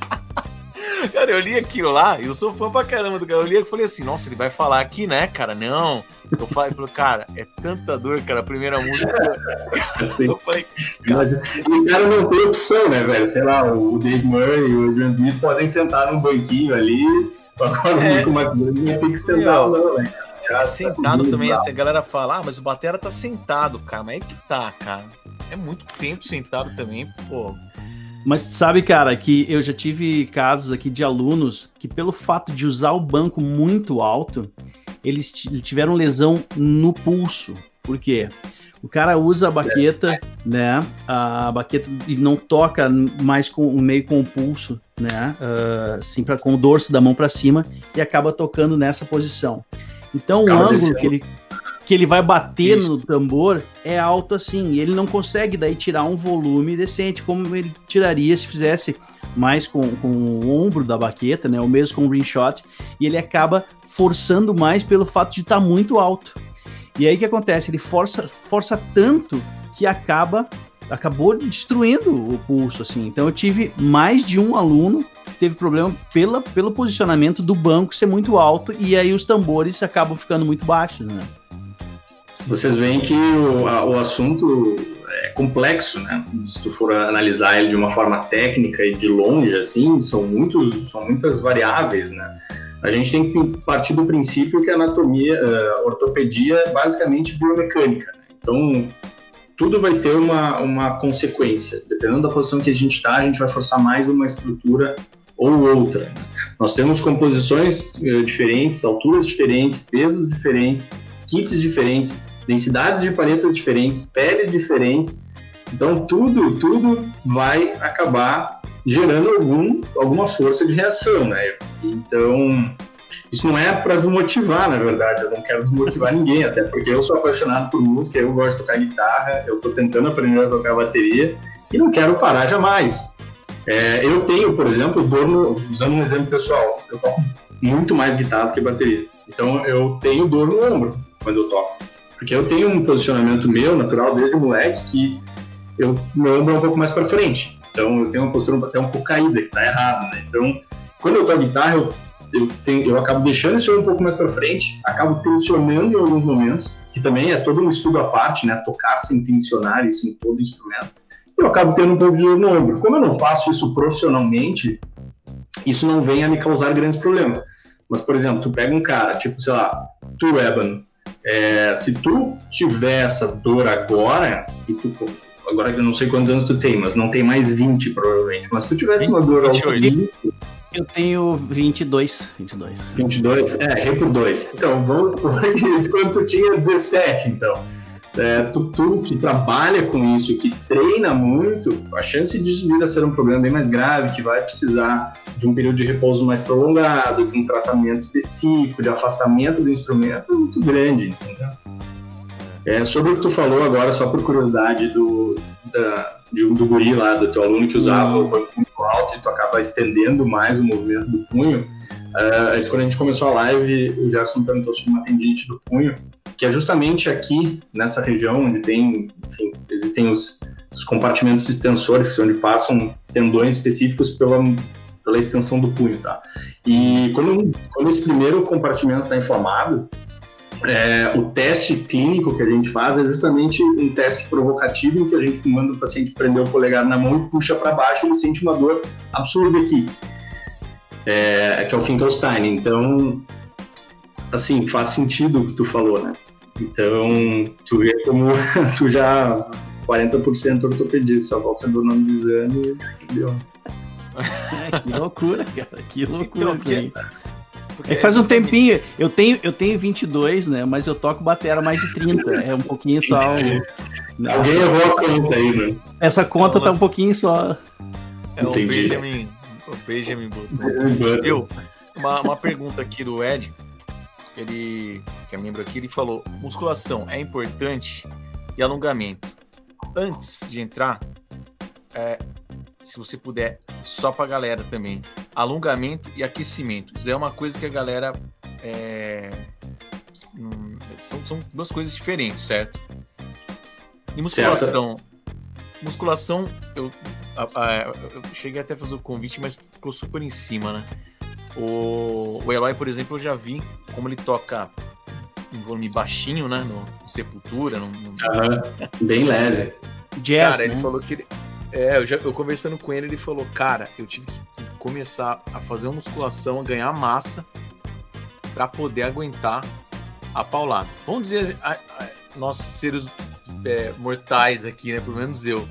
Cara, eu li aquilo lá, eu sou fã pra caramba do cara. Eu li e falei assim, nossa, ele vai falar aqui, né, cara? Não. Eu falei, falei cara, é tanta dor, cara, a primeira música. Assim, eu falei, Mas o cara não tem opção, né, velho? Sei lá, o Dave Murray e o John Smith podem sentar num banquinho ali, agora é, o Michael vai ter que sentar, não, né? É sentado também, assim, a galera fala, ah, mas o Batera tá sentado, cara. Mas é que tá, cara. É muito tempo sentado também, pô. Mas sabe, cara, que eu já tive casos aqui de alunos que, pelo fato de usar o banco muito alto, eles tiveram lesão no pulso. Por quê? O cara usa a baqueta, né? A baqueta e não toca mais com meio com o pulso, né? Uh, assim, pra, com o dorso da mão para cima e acaba tocando nessa posição. Então, o ângulo que ele que ele vai bater Isso. no tambor é alto assim, e ele não consegue daí tirar um volume decente, como ele tiraria se fizesse mais com, com o ombro da baqueta, né, ou mesmo com o ring shot, e ele acaba forçando mais pelo fato de estar tá muito alto. E aí o que acontece? Ele força, força tanto que acaba acabou destruindo o pulso, assim. Então eu tive mais de um aluno que teve problema pela, pelo posicionamento do banco ser muito alto e aí os tambores acabam ficando muito baixos, né? Vocês veem que o, a, o assunto é complexo, né? Se tu for analisar ele de uma forma técnica e de longe, assim, são, muitos, são muitas variáveis, né? A gente tem que partir do princípio que a anatomia, a ortopedia é basicamente biomecânica. Né? Então, tudo vai ter uma, uma consequência. Dependendo da posição que a gente está, a gente vai forçar mais uma estrutura ou outra. Né? Nós temos composições uh, diferentes, alturas diferentes, pesos diferentes, kits diferentes, densidades de palhetas diferentes, peles diferentes. Então tudo, tudo vai acabar gerando algum, alguma força de reação, né? Então isso não é para desmotivar, na verdade. Eu não quero desmotivar ninguém, até porque eu sou apaixonado por música, eu gosto de tocar guitarra, eu estou tentando aprender a tocar bateria e não quero parar jamais. É, eu tenho, por exemplo, dor no, usando um exemplo pessoal, eu toco muito mais guitarra que bateria. Então eu tenho dor no ombro quando eu toco. Porque eu tenho um posicionamento meu, natural, desde moleque, que eu, meu ombro é um pouco mais para frente. Então eu tenho uma postura até um pouco caída, que tá errado, né? Então, quando eu toco guitarra, eu, eu, tenho, eu acabo deixando isso um pouco mais para frente, acabo tensionando em alguns momentos, que também é todo um estudo à parte, né? Tocar sem tensionar isso em todo instrumento. Eu acabo tendo um pouco de dor no ombro. Como eu não faço isso profissionalmente, isso não vem a me causar grandes problemas. Mas, por exemplo, tu pega um cara, tipo, sei lá, tu, Eban, é, se tu tiver essa dor agora, e tu, agora eu não sei quantos anos tu tem, mas não tem mais 20 provavelmente, mas se tu tivesse uma dor 28. Eu tenho 22. 22. 22? É, errei por 2. Então, vamos por quando tu tinha 17, então. É, tu, tu, que trabalha com isso, que treina muito, a chance de vir a ser um problema bem mais grave, que vai precisar de um período de repouso mais prolongado, de um tratamento específico, de afastamento do instrumento, é muito grande? É, sobre o que tu falou agora, só por curiosidade, do, da, de, do guri lá, do teu aluno que usava o muito alto e tu acaba estendendo mais o movimento do punho, uh, quando a gente começou a live, o Gerson perguntou sobre uma tendinite do punho, que é justamente aqui, nessa região, onde tem, enfim, existem os, os compartimentos extensores, que são onde passam tendões específicos pela, pela extensão do punho, tá? E quando, quando esse primeiro compartimento está inflamado, é, o teste clínico que a gente faz é justamente um teste provocativo em que a gente manda o paciente prender o polegar na mão e puxa para baixo, ele sente uma dor absurda aqui, é, que é o Finkelstein. Então, assim, faz sentido o que tu falou, né? Então, tu vê como tu já 40% ortopedista, só volta do nome do exame, entendeu? É, que loucura, cara, que loucura. Então, é que faz um tempinho, eu tenho, eu tenho 22, né? Mas eu toco batera mais de 30. É um pouquinho só. Alguém errou a conta aí, né? Essa conta tá um pouquinho só. É Entendi. o Benjamin. O Benjamin botou. Eu, uma, uma pergunta aqui do Ed. Ele, que é membro aqui, ele falou: musculação é importante e alongamento. Antes de entrar, é, se você puder, só pra galera também. Alongamento e aquecimento. Isso é uma coisa que a galera. É... Hum, são, são, duas coisas diferentes, certo? E musculação. Certo. Musculação, eu, eu cheguei até a fazer o convite, mas ficou super em cima, né? O, o Eloy, por exemplo, eu já vi como ele toca em volume baixinho, né? No, no Sepultura. No, no... Uhum, bem leve. Jazz, Cara, né? ele falou que ele, é, eu, já, eu conversando com ele, ele falou, cara, eu tive que começar a fazer uma musculação, a ganhar massa para poder aguentar a paulada. Vamos dizer, a, a, nós seres é, mortais aqui, né? Pelo menos eu.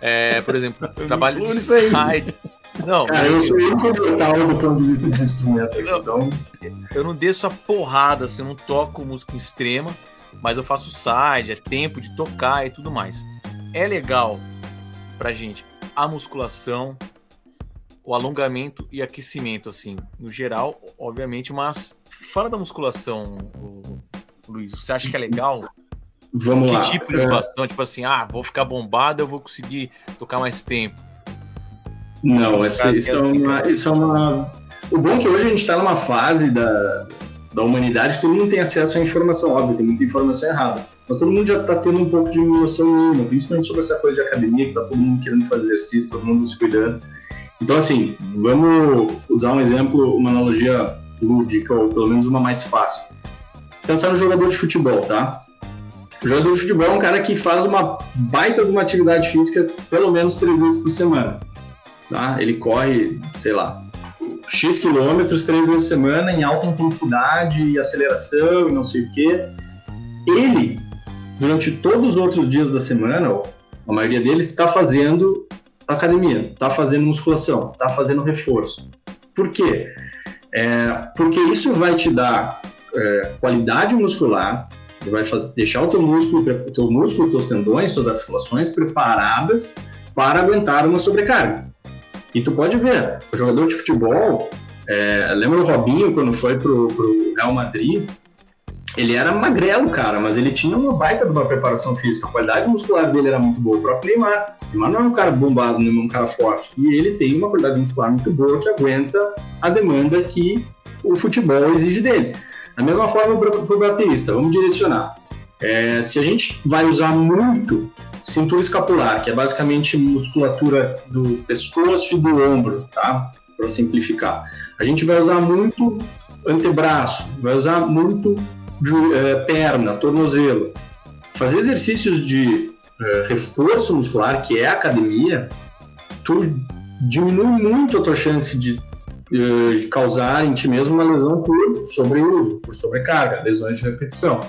É, por exemplo, trabalho de side. Não, Cara, eu sou mortal do ponto de vista de instrumento. Não, então... Eu não desço a porrada, assim, eu não toco música extrema, mas eu faço side, é tempo de tocar e tudo mais. É legal pra gente a musculação, o alongamento e aquecimento, assim, no geral, obviamente, mas fora da musculação, Luiz, você acha que é legal? Vamos que lá. Tipo de musculação? É... Tipo assim, ah, vou ficar bombado, eu vou conseguir tocar mais tempo. Não, essa, isso, é uma, isso é uma. O bom é que hoje a gente está numa fase da, da humanidade que todo mundo tem acesso à informação, óbvio, tem muita informação errada. Mas todo mundo já está tendo um pouco de noção mínima, principalmente sobre essa coisa de academia, que está todo mundo querendo fazer exercício, todo mundo se cuidando. Então, assim, vamos usar um exemplo, uma analogia lúdica, ou pelo menos uma mais fácil. Pensar no jogador de futebol, tá? O jogador de futebol é um cara que faz uma baita de uma atividade física pelo menos três vezes por semana. Tá? Ele corre, sei lá, X quilômetros três vezes por semana em alta intensidade e aceleração e não sei o quê. Ele durante todos os outros dias da semana, a maioria deles está fazendo academia, está fazendo musculação, está fazendo reforço. Por quê? É, porque isso vai te dar é, qualidade muscular, vai fazer, deixar o teu músculo, o teu músculo, teus tendões, suas articulações preparadas para aguentar uma sobrecarga. E tu pode ver, o jogador de futebol, é, lembra o Robinho quando foi pro, pro Real Madrid? Ele era magrelo, cara, mas ele tinha uma baita de uma preparação física. A qualidade muscular dele era muito boa. O próprio Neymar. Neymar não é um cara bombado, não é um cara forte. E ele tem uma qualidade muscular muito boa que aguenta a demanda que o futebol exige dele. Da mesma forma para o baterista, vamos direcionar. É, se a gente vai usar muito cintura escapular, que é basicamente musculatura do pescoço e do ombro, tá? para simplificar. A gente vai usar muito antebraço, vai usar muito perna, tornozelo. Fazer exercícios de é, reforço muscular, que é academia, tu diminui muito a tua chance de, é, de causar em ti mesmo uma lesão por sobreuso, por sobrecarga, lesões de repetição.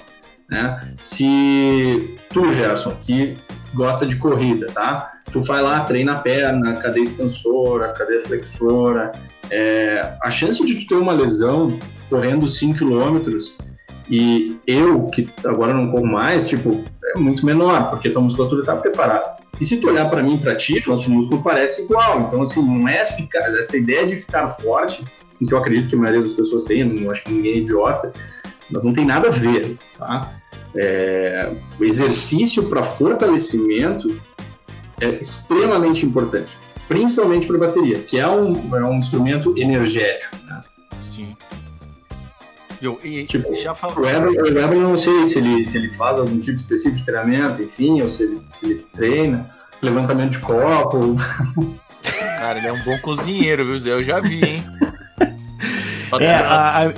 Né? Se tu, Gerson, que gosta de corrida, tá? Tu vai lá, treina a perna, cadeia extensora, cadeia flexora. É, a chance de tu ter uma lesão correndo 5 km e eu, que agora não corro mais, tipo, é muito menor, porque tua musculatura está preparada. E se tu olhar para mim e para ti, nosso músculo parece igual. Então, assim, não é ficar, essa ideia de ficar forte, que eu acredito que a maioria das pessoas tem, não acho que ninguém é idiota, mas não tem nada a ver, tá? É, exercício para fortalecimento é extremamente importante, principalmente para bateria, que é um, é um instrumento energético. Né? Sim. Eu, e, tipo, já falou. O o Weber não sei se ele, se ele faz algum tipo específico de treinamento, enfim, ou se ele, se ele treina, levantamento de copo. Cara, ele é um bom cozinheiro, viu, Zé? Eu já vi, hein? é, a,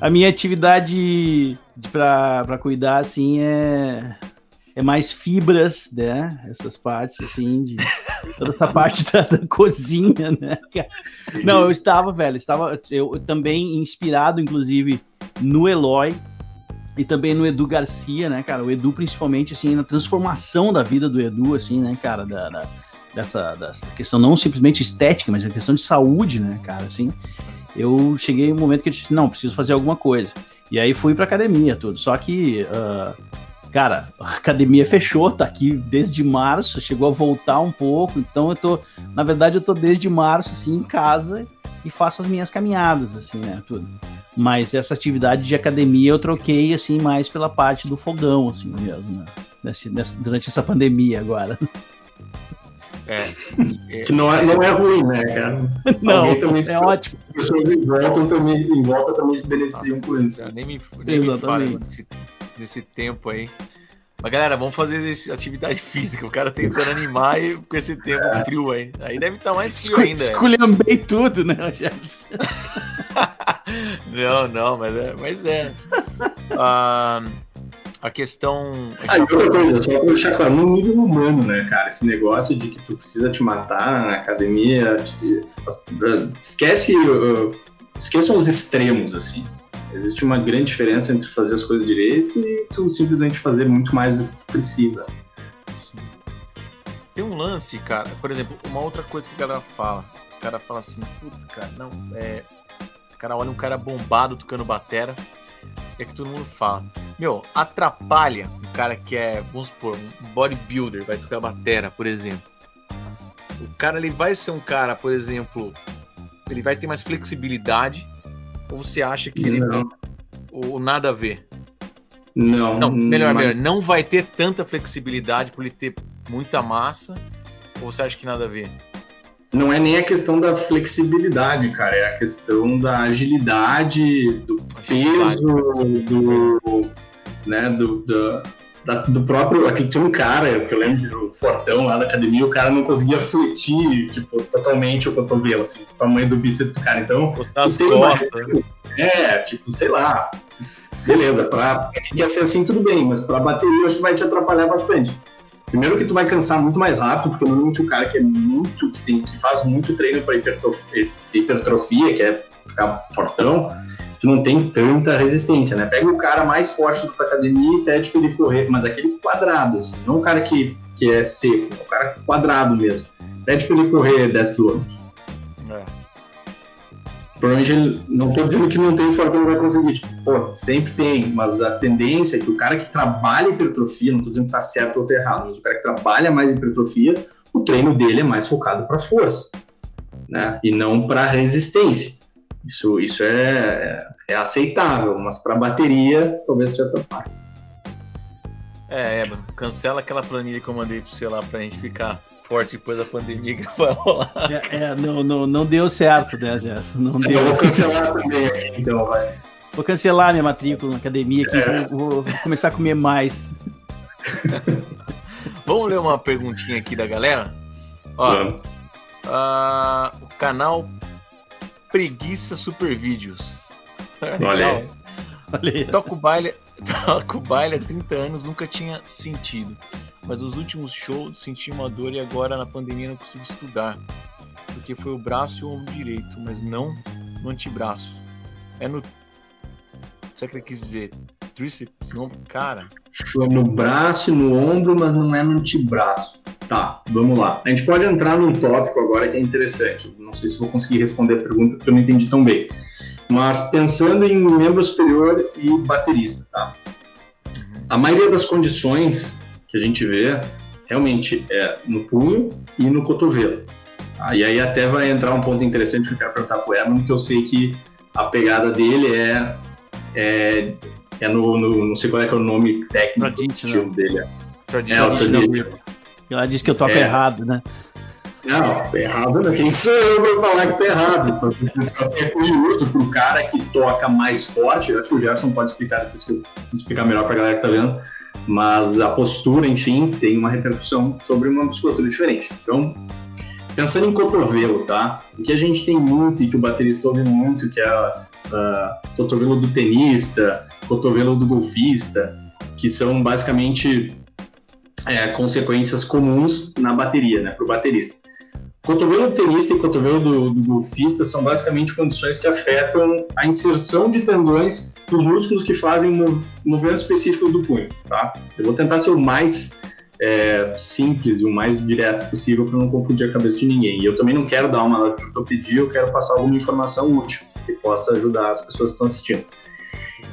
a minha atividade para cuidar, assim, é, é mais fibras, né? Essas partes, assim, de toda essa parte da, da, cozinha, né? Não, eu estava, velho, estava eu, também inspirado, inclusive, no Eloy e também no Edu Garcia, né, cara? O Edu, principalmente, assim, na transformação da vida do Edu, assim, né, cara? Da, da dessa, dessa questão não simplesmente estética, mas a questão de saúde, né, cara? Assim, eu cheguei um momento que eu disse, não, preciso fazer alguma coisa. E aí fui pra academia, tudo. Só que, uh, cara, a academia fechou, tá aqui desde março, chegou a voltar um pouco. Então eu tô, na verdade, eu tô desde março, assim, em casa e faço as minhas caminhadas, assim, né, tudo. Mas essa atividade de academia eu troquei, assim, mais pela parte do fogão, assim, mesmo, né? Nessa, durante essa pandemia agora. É, é, que não é, não é ruim, né, cara? Não, também é ótimo. As pessoas em volta também, em volta também se beneficiam por isso. Nem me, nem me fala desse, desse tempo aí. Mas galera, vamos fazer atividade física. O cara tentando animar e com esse tempo é. frio aí. Aí deve estar tá mais frio ainda. Esculhambei tudo, né, Jefferson? não, não, mas é. Mas é. Ah, a questão. Ah, e outra coisa, só pra deixar claro, no nível humano, né, cara? Esse negócio de que tu precisa te matar na academia, de, esquece. Uh, esqueçam os extremos, assim. Existe uma grande diferença entre fazer as coisas direito e tu simplesmente fazer muito mais do que tu precisa. Tem um lance, cara, por exemplo, uma outra coisa que a galera fala. O cara fala assim, puta, cara, não, é. O cara olha um cara bombado tocando batera é que todo mundo fala. Meu, atrapalha um cara que é, vamos supor, um bodybuilder, vai tocar batera, por exemplo. O cara ele vai ser um cara, por exemplo, ele vai ter mais flexibilidade ou você acha que ele não. ou nada a ver? Não. Não, melhor, mas... melhor, não vai ter tanta flexibilidade por ele ter muita massa ou você acha que nada a ver? Não é nem a questão da flexibilidade, cara, é a questão da agilidade, do agilidade. peso, do, né, do, do, da, do próprio. Aqui tinha um cara, que eu lembro do Fortão lá da academia, o cara não conseguia fletir, tipo, totalmente o cotovelo, assim, o tamanho do bíceps do cara. Então, as costas. É, tipo, sei lá. Beleza, pra ia ser assim, tudo bem, mas pra bateria acho que vai te atrapalhar bastante. Primeiro que tu vai cansar muito mais rápido, porque normalmente o cara que é muito, que, tem, que faz muito treino para hipertrofia, que é ficar fortão, tu não tem tanta resistência, né? Pega o cara mais forte da academia e pede pra ele correr, mas aquele quadrado, assim, não o cara que, que é seco, o cara quadrado mesmo. Pede pra ele correr 10 km. Provavelmente ele, não estou dizendo que não tem fortão vai conseguir, tipo, pô, sempre tem, mas a tendência é que o cara que trabalha hipertrofia, não estou dizendo que está certo ou tá errado, mas o cara que trabalha mais hipertrofia, o treino dele é mais focado para força, né? E não para resistência. Isso, isso é, é aceitável, mas para bateria, talvez seja atrapalhe. É, é, cancela aquela planilha que eu mandei para você lá para a gente ficar forte depois da pandemia que vai rolar. É, é, não, não, não deu certo, né, Jess? Não deu. Eu vou cancelar também então, vai. Vou cancelar minha matrícula na academia aqui, é. vou, vou, começar a comer mais. Vamos ler uma perguntinha aqui da galera? Ó, uh, o canal preguiça super vídeos. Olha aí. Olha aí. Toco baile, toco baile há 30 anos, nunca tinha sentido. Mas nos últimos shows senti uma dor e agora na pandemia não consigo estudar. Porque foi o braço e o ombro direito, mas não no antebraço. É no. O que ele quis dizer? Tríceps? Não, cara. Foi no braço e no ombro, mas não é no antebraço. Tá, vamos lá. A gente pode entrar num tópico agora que é interessante. Não sei se vou conseguir responder a pergunta porque eu não entendi tão bem. Mas pensando em membro superior e baterista, tá? A maioria das condições que a gente vê realmente é no punho e no cotovelo. Tá? E aí até vai entrar um ponto interessante que eu quero perguntar para o Herman, que eu sei que a pegada dele é, é, é no, no, Não sei qual é, que é o nome técnico do estilo dele. É, o traditional. Ela disse que eu toco é. errado, né? Não, tá errado não. Quem sou eu pra falar que tá errado? Só que é curioso pro cara que toca mais forte. Acho que o Gerson pode explicar depois que eu explicar melhor pra galera que tá vendo. Mas a postura, enfim, tem uma repercussão sobre uma musculatura diferente. Então, pensando em cotovelo, tá? O que a gente tem muito e que o baterista ouve muito, que é o cotovelo do tenista, cotovelo do golfista, que são basicamente é, consequências comuns na bateria, né, para o baterista. Cotovelo do tenista e cotovelo do, do, golfista são basicamente condições que afetam a inserção de tendões nos músculos que fazem um movimento específico do punho, tá? Eu vou tentar ser o mais é, simples e o mais direto possível para não confundir a cabeça de ninguém. E eu também não quero dar uma ortopedia, eu quero passar alguma informação útil que possa ajudar as pessoas que estão assistindo.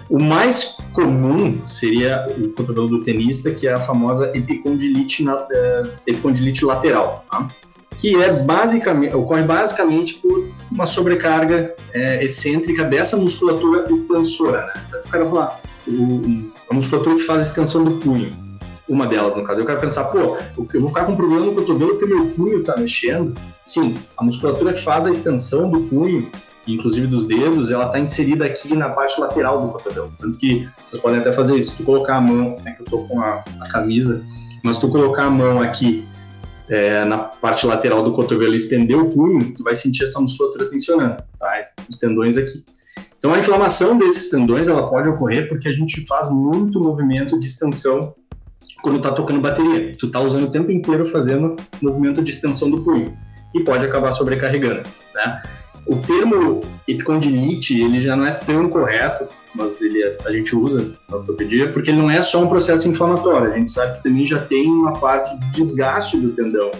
O mais comum seria o cotovelo do tenista, que é a famosa epicondilite, é, epicondilite lateral. Tá? Que é basicamente, ocorre basicamente por uma sobrecarga é, excêntrica dessa musculatura extensora. Né? Então, eu quero falar, o, a musculatura que faz a extensão do punho, uma delas no caso. Eu quero pensar, pô, eu vou ficar com um problema no cotovelo porque meu punho está mexendo. Sim, a musculatura que faz a extensão do punho, inclusive dos dedos, ela está inserida aqui na parte lateral do cotovelo. Tanto que vocês podem até fazer isso. Tu colocar a mão, é que eu tô com a, a camisa, mas tu colocar a mão aqui é, na parte lateral do cotovelo estender o punho, tu vai sentir essa musculatura tensionando, tá? Os tendões aqui. Então a inflamação desses tendões ela pode ocorrer porque a gente faz muito movimento de extensão quando está tocando bateria. Tu está usando o tempo inteiro fazendo movimento de extensão do punho e pode acabar sobrecarregando, né? O termo epicondilite ele já não é tão correto mas ele, é, a gente usa na ortopedia porque ele não é só um processo inflamatório, a gente sabe que também já tem uma parte de desgaste do tendão,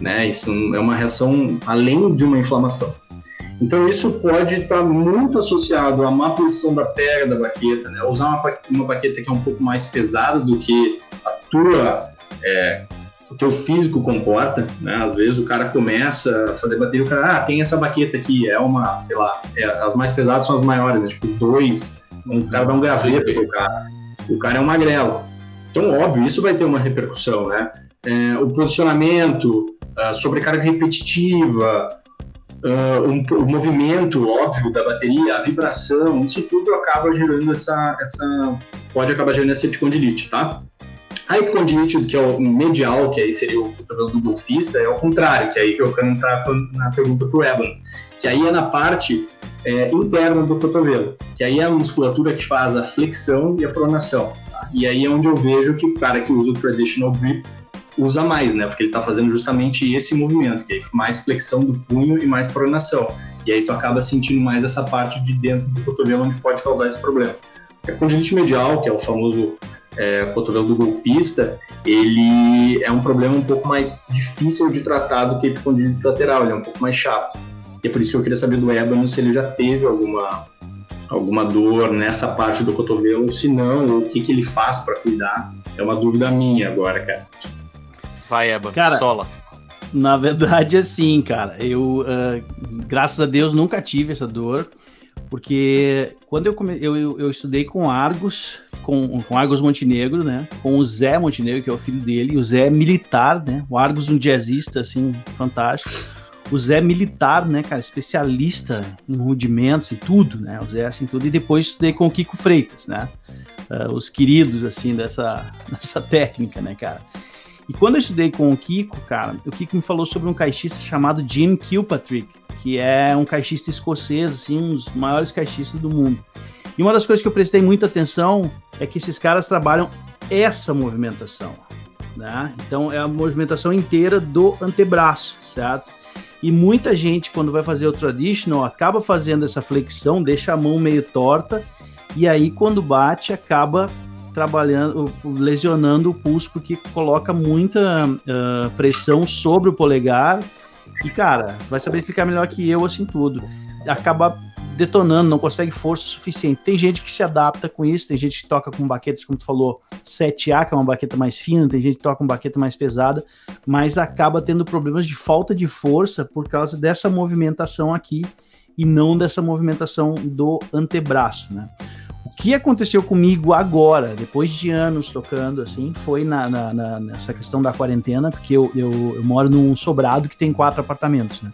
né? Isso é uma reação além de uma inflamação. Então isso pode estar muito associado à má posição da pega da baqueta, né? Usar uma, uma baqueta que é um pouco mais pesada do que a tua é, teu físico comporta, né? Às vezes o cara começa a fazer bateria, o cara, ah, tem essa baqueta aqui, é uma, sei lá, é, as mais pesadas são as maiores, né? tipo dois, um cara dá um graveto pro cara, o cara é um magrelo. Então, óbvio, isso vai ter uma repercussão, né? É, o posicionamento, a sobrecarga repetitiva, uh, um, o movimento óbvio da bateria, a vibração, isso tudo acaba gerando essa, essa pode acabar gerando essa epicondilite, tá? A epicondilite, que é o medial, que aí seria o cotovelo do golfista, é o contrário, que aí eu quero entrar na pergunta para o Evan, que aí é na parte é, interna do cotovelo, que aí é a musculatura que faz a flexão e a pronação. Tá? E aí é onde eu vejo que o cara que usa o traditional grip usa mais, né? Porque ele está fazendo justamente esse movimento, que é mais flexão do punho e mais pronação. E aí tu acaba sentindo mais essa parte de dentro do cotovelo onde pode causar esse problema. A condilite medial, que é o famoso é, cotovelo do golfista, ele é um problema um pouco mais difícil de tratar do que a epicondilite lateral, ele é um pouco mais chato. E é por isso que eu queria saber do Ébano se ele já teve alguma, alguma dor nessa parte do cotovelo, se não, ou o que, que ele faz para cuidar. É uma dúvida minha agora, cara. Vai, Ébano, cara, sola. Na verdade, assim, cara, eu, uh, graças a Deus, nunca tive essa dor, porque quando eu, come... eu, eu, eu estudei com Argos, com, com Argos Montenegro, né? Com o Zé Montenegro, que é o filho dele. O Zé é militar, né? O Argos um jazzista, assim, fantástico. O Zé é militar, né, cara? Especialista em rudimentos e tudo, né? O Zé, assim, tudo. E depois estudei com o Kiko Freitas, né? Uh, os queridos, assim, dessa, dessa técnica, né, cara? E quando eu estudei com o Kiko, cara, o Kiko me falou sobre um caixista chamado Jim Kilpatrick, que é um caixista escocês, assim, um dos maiores caixistas do mundo. E uma das coisas que eu prestei muita atenção é que esses caras trabalham essa movimentação, né? Então é a movimentação inteira do antebraço, certo? E muita gente, quando vai fazer o traditional, acaba fazendo essa flexão, deixa a mão meio torta, e aí quando bate, acaba trabalhando, lesionando o pulso, porque coloca muita uh, pressão sobre o polegar. E, cara, vai saber explicar melhor que eu, assim, tudo. Acaba detonando, não consegue força suficiente. Tem gente que se adapta com isso, tem gente que toca com baquetas, como tu falou, 7A, que é uma baqueta mais fina, tem gente que toca com baqueta mais pesada, mas acaba tendo problemas de falta de força por causa dessa movimentação aqui e não dessa movimentação do antebraço, né? O que aconteceu comigo agora, depois de anos tocando, assim, foi na, na, na nessa questão da quarentena, porque eu, eu, eu moro num sobrado que tem quatro apartamentos, né?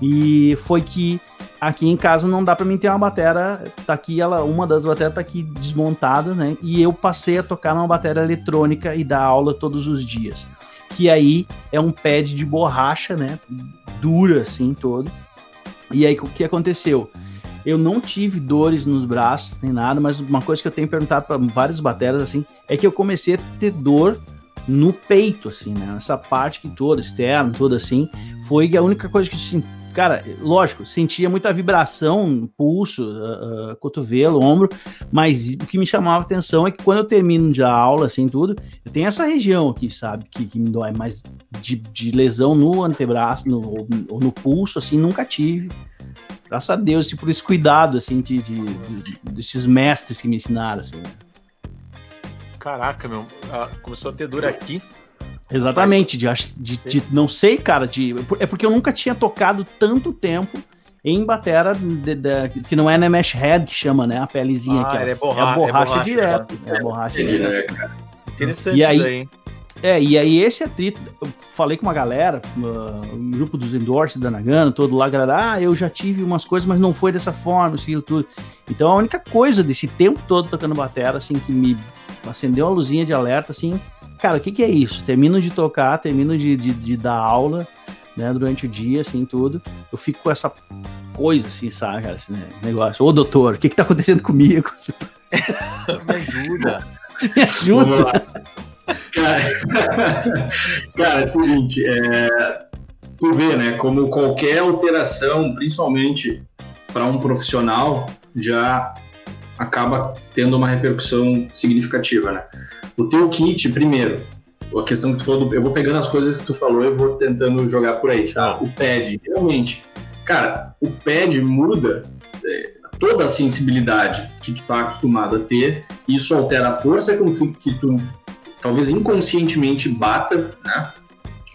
E foi que aqui em casa não dá para mim ter uma batera, tá aqui ela, uma das bateras tá aqui desmontada, né? E eu passei a tocar numa bateria eletrônica e dar aula todos os dias. Que aí é um pad de borracha, né? Dura assim todo. E aí o que aconteceu? Eu não tive dores nos braços nem nada, mas uma coisa que eu tenho perguntado para vários bateras assim é que eu comecei a ter dor no peito assim, né? Nessa parte que toda externa, toda assim, foi a única coisa que eu cara, lógico, sentia muita vibração, pulso, uh, uh, cotovelo, ombro, mas o que me chamava atenção é que quando eu termino de aula, assim, tudo, eu tenho essa região aqui, sabe, que, que me dói, mas de, de, lesão no antebraço, no, ou no pulso, assim, nunca tive. Graças a Deus, e por esse cuidado, assim, de, de, de, desses mestres que me ensinaram, assim. Caraca, meu, ah, começou a ter dor aqui, Exatamente, de, de, de, não sei, cara, de, é porque eu nunca tinha tocado tanto tempo em batera de, de, que não é na mesh head que chama, né? A pelezinha ah, aqui. É, é borracha, é borracha direto. É, é borracha direto. Interessante e aí, daí. É, e aí esse atrito, eu falei com uma galera, um grupo dos endorses da Nagano, todo lá, galera, ah, eu já tive umas coisas, mas não foi dessa forma, aquilo tudo. Então a única coisa desse tempo todo tocando batera, assim, que me acendeu a luzinha de alerta, assim, cara, o que, que é isso? Termino de tocar, termino de, de, de, dar aula, né, durante o dia, assim, tudo. Eu fico com essa coisa, assim, sabe, cara, esse negócio. Ô, doutor, o que que tá acontecendo comigo? Me ajuda. Me ajuda. Cara, cara, é o seguinte, é, tu vê, né, como qualquer alteração, principalmente para um profissional, já acaba tendo uma repercussão significativa, né? O teu kit, primeiro, a questão que tu falou, do, eu vou pegando as coisas que tu falou e vou tentando jogar por aí, tá? O pad, realmente, cara, o pad muda é, toda a sensibilidade que tu tá acostumado a ter, isso altera a força com que, que tu talvez inconscientemente bata, né?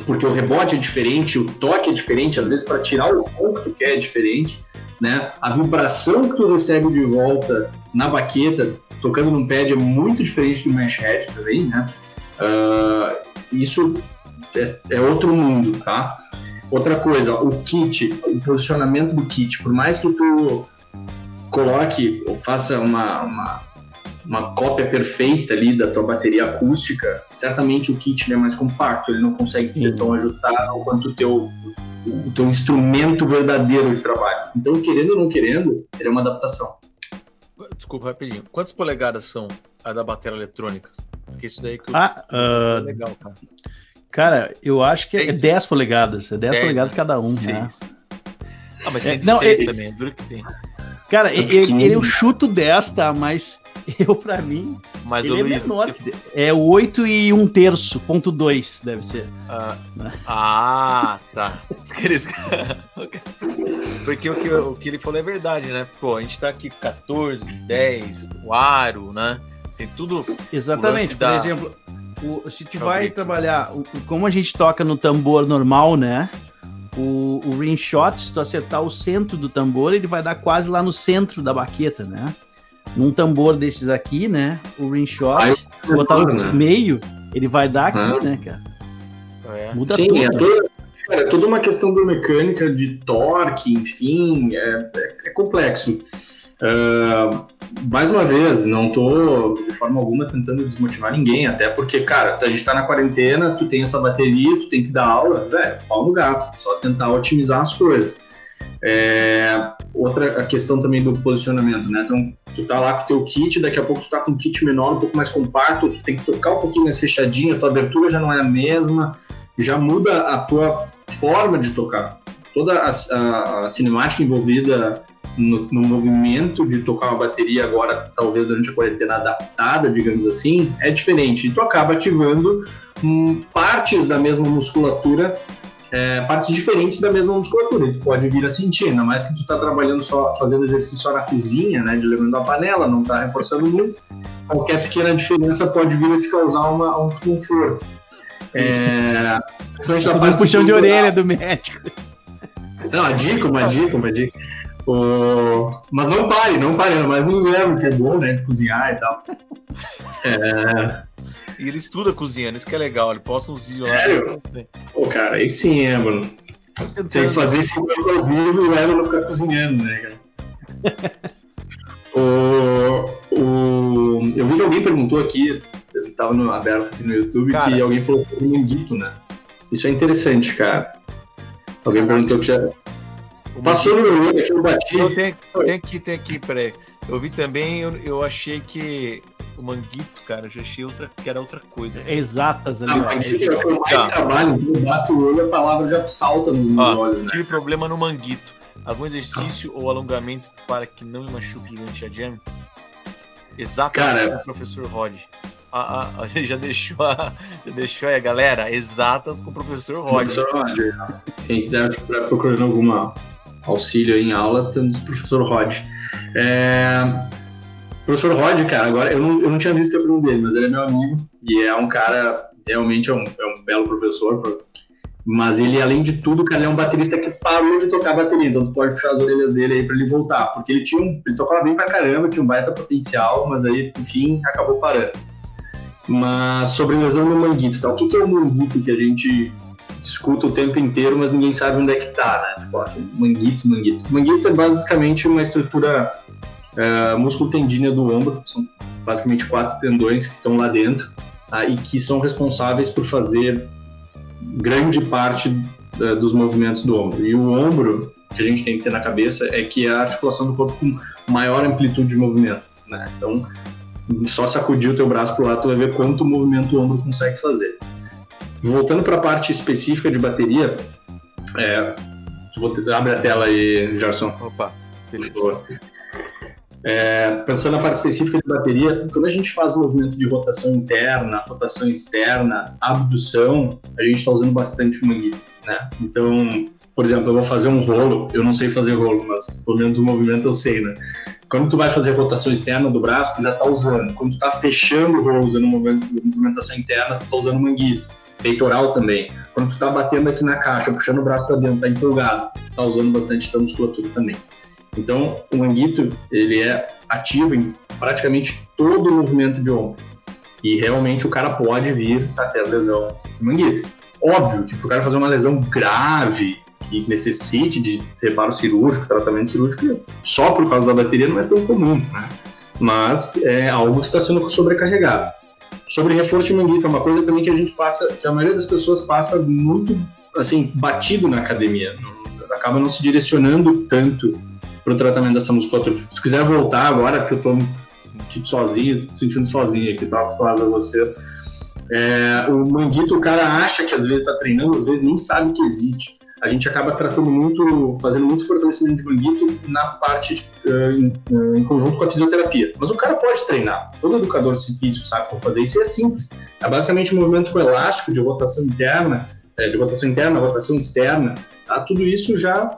Porque o rebote é diferente, o toque é diferente, às vezes para tirar o som que tu quer é diferente, né? A vibração que tu recebe de volta na baqueta tocando num pad é muito diferente do mesh head também, né? Uh, isso é, é, outro mundo, tá? Outra coisa, o kit, o posicionamento do kit, por mais que tu coloque ou faça uma, uma, uma cópia perfeita ali da tua bateria acústica, certamente o kit é mais compacto, ele não consegue ser tão ajustado quanto o teu, o teu instrumento verdadeiro de trabalho. Então, querendo ou não querendo, ele é uma adaptação. Desculpa, rapidinho. Quantas polegadas são a da bateria eletrônica? Porque isso daí que eu... ah, uh... é legal, cara. Cara, eu acho que é Seis. é 10 polegadas. É 10, 10 polegadas né? cada um. Né? Ah, mas é, não, ele, também, é duro que tem. Cara, ele, ele, eu chuto 10, tá? Mas eu, pra mim, mas ele é Luiz, menor. Eu... É 8 e 1 terço, ponto 2, deve ser. Ah, ah tá. Porque o que, o que ele falou é verdade, né? Pô, a gente tá aqui 14, 10, o aro, né? Tem tudo. Exatamente. Por exemplo, o, se tu vai trabalhar, o, como a gente toca no tambor normal, né? O, o ring shot, se tu acertar o centro do tambor, ele vai dar quase lá no centro da baqueta, né? Num tambor desses aqui, né? O ring shot, se botar no né? meio, ele vai dar aqui, ah. né, cara? É. Muda Sim, tudo. É toda, é toda uma questão biomecânica, de torque, enfim, é, é, é complexo. Uh, mais uma vez, não estou de forma alguma tentando desmotivar ninguém, até porque, cara, a gente está na quarentena, tu tem essa bateria, tu tem que dar aula, velho, pau no gato, só tentar otimizar as coisas. É, outra a questão também do posicionamento, né? Então, tu tá lá com o teu kit, daqui a pouco tu tá com um kit menor, um pouco mais compacto, tu tem que tocar um pouquinho mais fechadinho, a tua abertura já não é a mesma, já muda a tua forma de tocar. Toda a, a, a cinemática envolvida no, no, movimento de tocar uma bateria agora, talvez durante a quarentena adaptada, digamos assim, é diferente. E tu acaba ativando hum, partes da mesma musculatura é, partes diferentes da mesma musculatura. Tu pode vir a sentir, ainda mais que tu tá trabalhando só, fazendo exercício só na cozinha, né, de levando a panela, não tá reforçando muito. Qualquer pequena diferença pode vir a te causar uma, um desconforto. É, principalmente na parte um puxão de orelha do médico. Não, uma dica, uma dica, uma dica. Mas não pare, não pare, mas no inverno, que é bom, né, de cozinhar e tal. É... E ele estuda cozinhando, isso que é legal. Ele posta uns vídeos Sério? lá. Pô, cara, aí sim é, mano. Tem que fazer esse vídeo ao vivo e o não ficar cozinhando, né, cara? o, o, eu vi que alguém perguntou aqui, eu tava no, aberto aqui no YouTube, cara, que alguém falou manguito, né? Isso é interessante, cara. Alguém perguntou que já. Passou no meu olho aqui, eu bati. tem, tem aqui, tem aqui, peraí. Eu vi também, eu, eu achei que o Manguito, cara, eu já achei outra, que era outra coisa. Exatas ali. Ah, Manguito é o que eu mais tá. trabalho, eu bato o olho, a palavra já salta no Ó, olho. Né? Tive problema no Manguito. Algum exercício ou alongamento para que não me machuque durante a jam? Exato, cara, o professor Rod. Ah, ah, você já deixou, a, já deixou aí a galera? Exatas com o professor Rod. Professor Rod. Se quiser estiver procurando alguma auxílio em aula, temos o professor Rod. É, Professor Rod, cara, agora eu não, eu não tinha visto a pergunta dele, mas ele é meu amigo e é um cara, realmente é um, é um belo professor. Mas ele, além de tudo, cara, ele é um baterista que parou de tocar bateria, então tu pode puxar as orelhas dele aí pra ele voltar. Porque ele tinha um. Ele tocava bem pra caramba, tinha um baita potencial, mas aí, enfim, acabou parando. Mas sobre lesão no manguito, tá? O que, que é o manguito que a gente escuta o tempo inteiro, mas ninguém sabe onde é que tá, né? Tipo, ó, manguito, manguito. Manguito é basicamente uma estrutura uh, músculo tendíneo do ombro, são basicamente quatro tendões que estão lá dentro uh, e que são responsáveis por fazer grande parte uh, dos movimentos do ombro. E o ombro que a gente tem que ter na cabeça é que é a articulação do corpo com maior amplitude de movimento. Né? Então, só sacudir o teu braço para o lado, tu vai ver quanto movimento o ombro consegue fazer. Voltando para a parte específica de bateria, é, vou, abre a tela aí, Gerson. Opa, beleza. É, pensando na parte específica de bateria, quando a gente faz movimento de rotação interna, rotação externa, abdução, a gente está usando bastante o manguito, né? Então, por exemplo, eu vou fazer um rolo, eu não sei fazer rolo, mas pelo menos o movimento eu sei, né? Quando tu vai fazer rotação externa do braço, tu já está usando. Quando tu está fechando o rolo usando movimentação interna, tu está usando manguito. Peitoral também. Quando tu está batendo aqui na caixa, puxando o braço para dentro, tá empolgado, tá usando bastante essa musculatura também. Então, o manguito, ele é ativo em praticamente todo o movimento de ombro. E realmente o cara pode vir até a lesão de manguito. Óbvio que para o cara fazer uma lesão grave, que necessite de reparo cirúrgico, tratamento cirúrgico, só por causa da bateria não é tão comum, né? Mas é algo que está sendo sobrecarregado. Sobre reforço de manguito, é uma coisa também que a gente passa, que a maioria das pessoas passa muito, assim, batido na academia. Não, acaba não se direcionando tanto para o tratamento dessa musculatura. Se quiser voltar agora, porque eu estou sozinho, sentindo sozinho aqui, tá acostumado a vocês. É, o manguito, o cara acha que às vezes está treinando, às vezes nem sabe que existe. A gente acaba tratando muito, fazendo muito fortalecimento de manguito na parte uh, em, uh, em, conjunto com a fisioterapia. Mas o cara pode treinar. Todo educador físico sabe como fazer isso e é simples. É basicamente um movimento com elástico de rotação interna, é, de rotação interna, rotação externa. Tá? Tudo isso já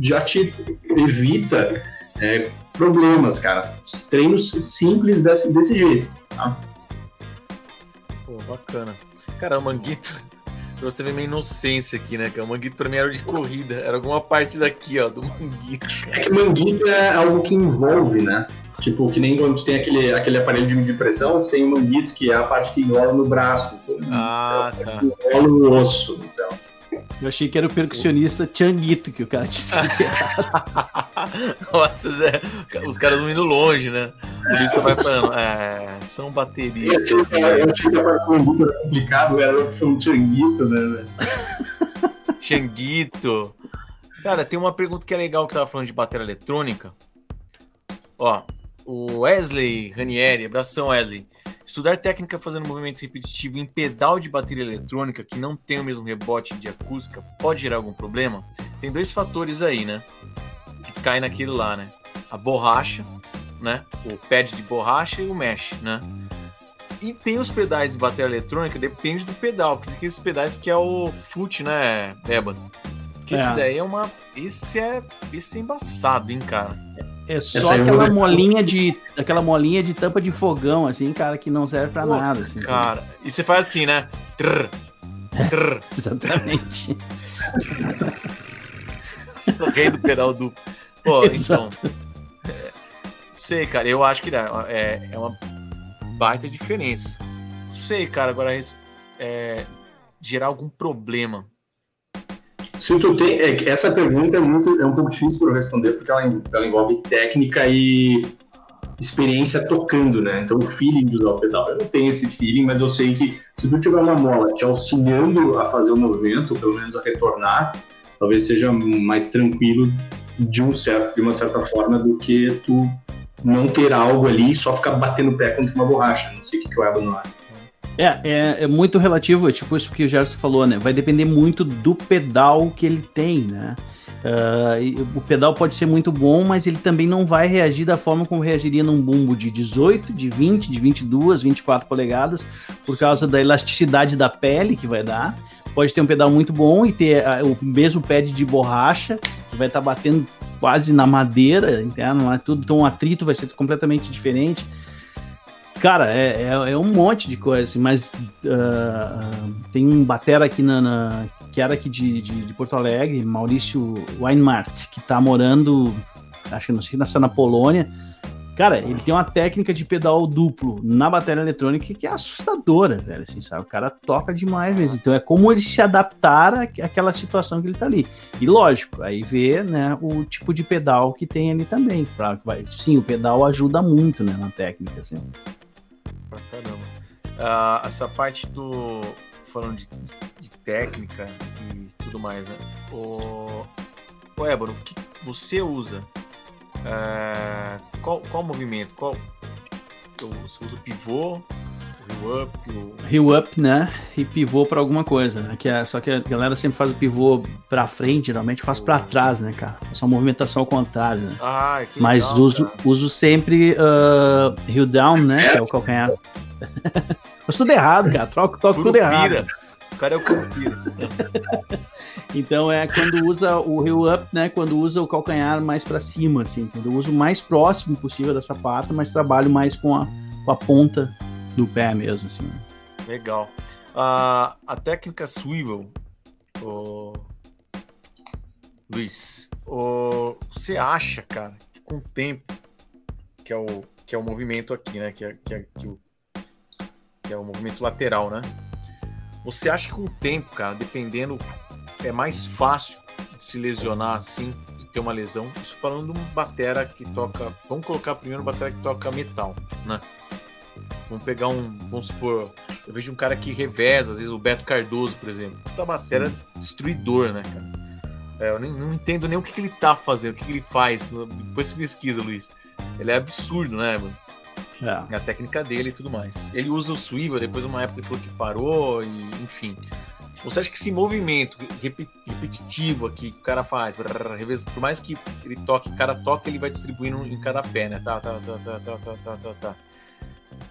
já te evita é, problemas, cara. Treinos simples desse, desse jeito. Tá? Pô, bacana. Cara, o Manguito, pra você ver minha inocência aqui, né? Que o Manguito pra mim era de corrida, era alguma parte daqui, ó, do Manguito. Cara. É que Manguito é algo que envolve, né? Tipo, que nem quando tu tem aquele, aquele aparelho de medir pressão, tu tem o manguito, que é a parte que enrola no braço. Ah, é tá. enrola no osso, então. Eu achei que era o percussionista Changuito que o cara tinha Nossa, Zé, os caras vão indo longe, né? Por isso vai falando, é, são bateristas. Eu achei que a parte do era complicado, era opção Changuito, né? Changuito. Cara, tem uma pergunta que é legal que tava falando de bateria eletrônica. Ó, o Wesley Ranieri, abração Wesley. Estudar técnica fazendo movimento repetitivo em pedal de bateria eletrônica que não tem o mesmo rebote de acústica pode gerar algum problema? Tem dois fatores aí, né? Que cai naquilo lá, né? A borracha, né? O pad de borracha e o mesh, né? E tem os pedais de bateria eletrônica, depende do pedal, porque tem aqueles pedais que é o foot, né, Ébano? Porque é. esse daí é uma. Esse é. Esse é embaçado, hein, cara? É só aquela molinha de. aquela molinha de tampa de fogão, assim, cara, que não serve pra Pô, nada. Assim, cara, e você faz assim, né? Trrr, trrr. Exatamente. o rei do pedal duplo. Pô, Exato. então. É, sei, cara, eu acho que é, é uma baita diferença. Sei, cara, agora é, gerar algum problema. Se tu tem, é, essa pergunta é muito, é um pouco difícil para eu responder porque ela, ela, envolve técnica e experiência tocando, né? Então o feeling de usar o pedal, eu não tenho esse feeling, mas eu sei que se tu tiver uma mola te auxiliando a fazer o movimento, ou pelo menos a retornar, talvez seja mais tranquilo de um certo, de uma certa forma do que tu não ter algo ali e só ficar batendo o pé contra uma borracha. Não sei o que, que o Eba não. É, é, é, muito relativo, tipo isso que o Gerson falou, né? Vai depender muito do pedal que ele tem, né? Uh, o pedal pode ser muito bom, mas ele também não vai reagir da forma como reagiria num bumbo de 18, de 20, de 22, 24 polegadas, por causa da elasticidade da pele que vai dar. Pode ter um pedal muito bom e ter uh, o mesmo pad de borracha, que vai estar tá batendo quase na madeira? Não é tudo, então o atrito vai ser completamente diferente. Cara, é, é, é, um monte de coisa, assim, mas uh, tem um batera aqui na, na que era aqui de, de, de, Porto Alegre, Maurício Weinmart, que tá morando, acho que não sei se na Polônia. Cara, ele tem uma técnica de pedal duplo na bateria eletrônica que é assustadora, velho, assim, sabe? O cara toca demais mesmo. Então é como ele se adaptar àquela situação que ele tá ali. E lógico, aí vê, né, o tipo de pedal que tem ali também. Pra, vai, sim, o pedal ajuda muito, né, na técnica, assim pra caramba. Uh, essa parte do. falando de, de, técnica e tudo mais, né? O, o Éboro, o que você usa? Uh, qual, qual movimento? Qual. Você usa o pivô? Rio up. Rio up, né? E pivô para alguma coisa, né? Que é, só que a galera sempre faz o pivô para frente, geralmente faz para trás, né, cara? É uma movimentação ao contrário, né? Ah, que Mas legal, uso, uso sempre uh, Rio down, né? Que é o calcanhar. Mas tudo errado, cara. Troco, toco tudo errado. O cara é o Curupira. então é quando usa o heel up, né? Quando usa o calcanhar mais para cima, assim. Quando eu uso o mais próximo possível da sapato, mas trabalho mais com a, com a ponta do pé mesmo, assim. Legal. Uh, a técnica swivel, o... Luiz, o... você acha, cara, que com o tempo, que é o, que é o movimento aqui, né? Que é, que é, que o que é o movimento lateral, né? Você acha que com o tempo, cara, dependendo, é mais fácil de se lesionar assim, de ter uma lesão? Isso falando de um batera que toca. Vamos colocar primeiro um batera que toca metal, né? Vamos pegar um, vamos supor, eu vejo um cara que reveza, às vezes o Beto Cardoso, por exemplo. Tá Puta matéria destruidor, né, cara? É, eu nem, não entendo nem o que, que ele tá fazendo, o que, que ele faz. Depois você pesquisa, Luiz. Ele é absurdo, né, mano? É. A técnica dele e tudo mais. Ele usa o swivel, depois uma época ele falou que parou, e, enfim. Você acha que esse movimento repetitivo aqui que o cara faz, por mais que ele toque, cada toque ele vai distribuindo em cada pé, né? Tá, tá, tá, tá, tá, tá, tá, tá. tá.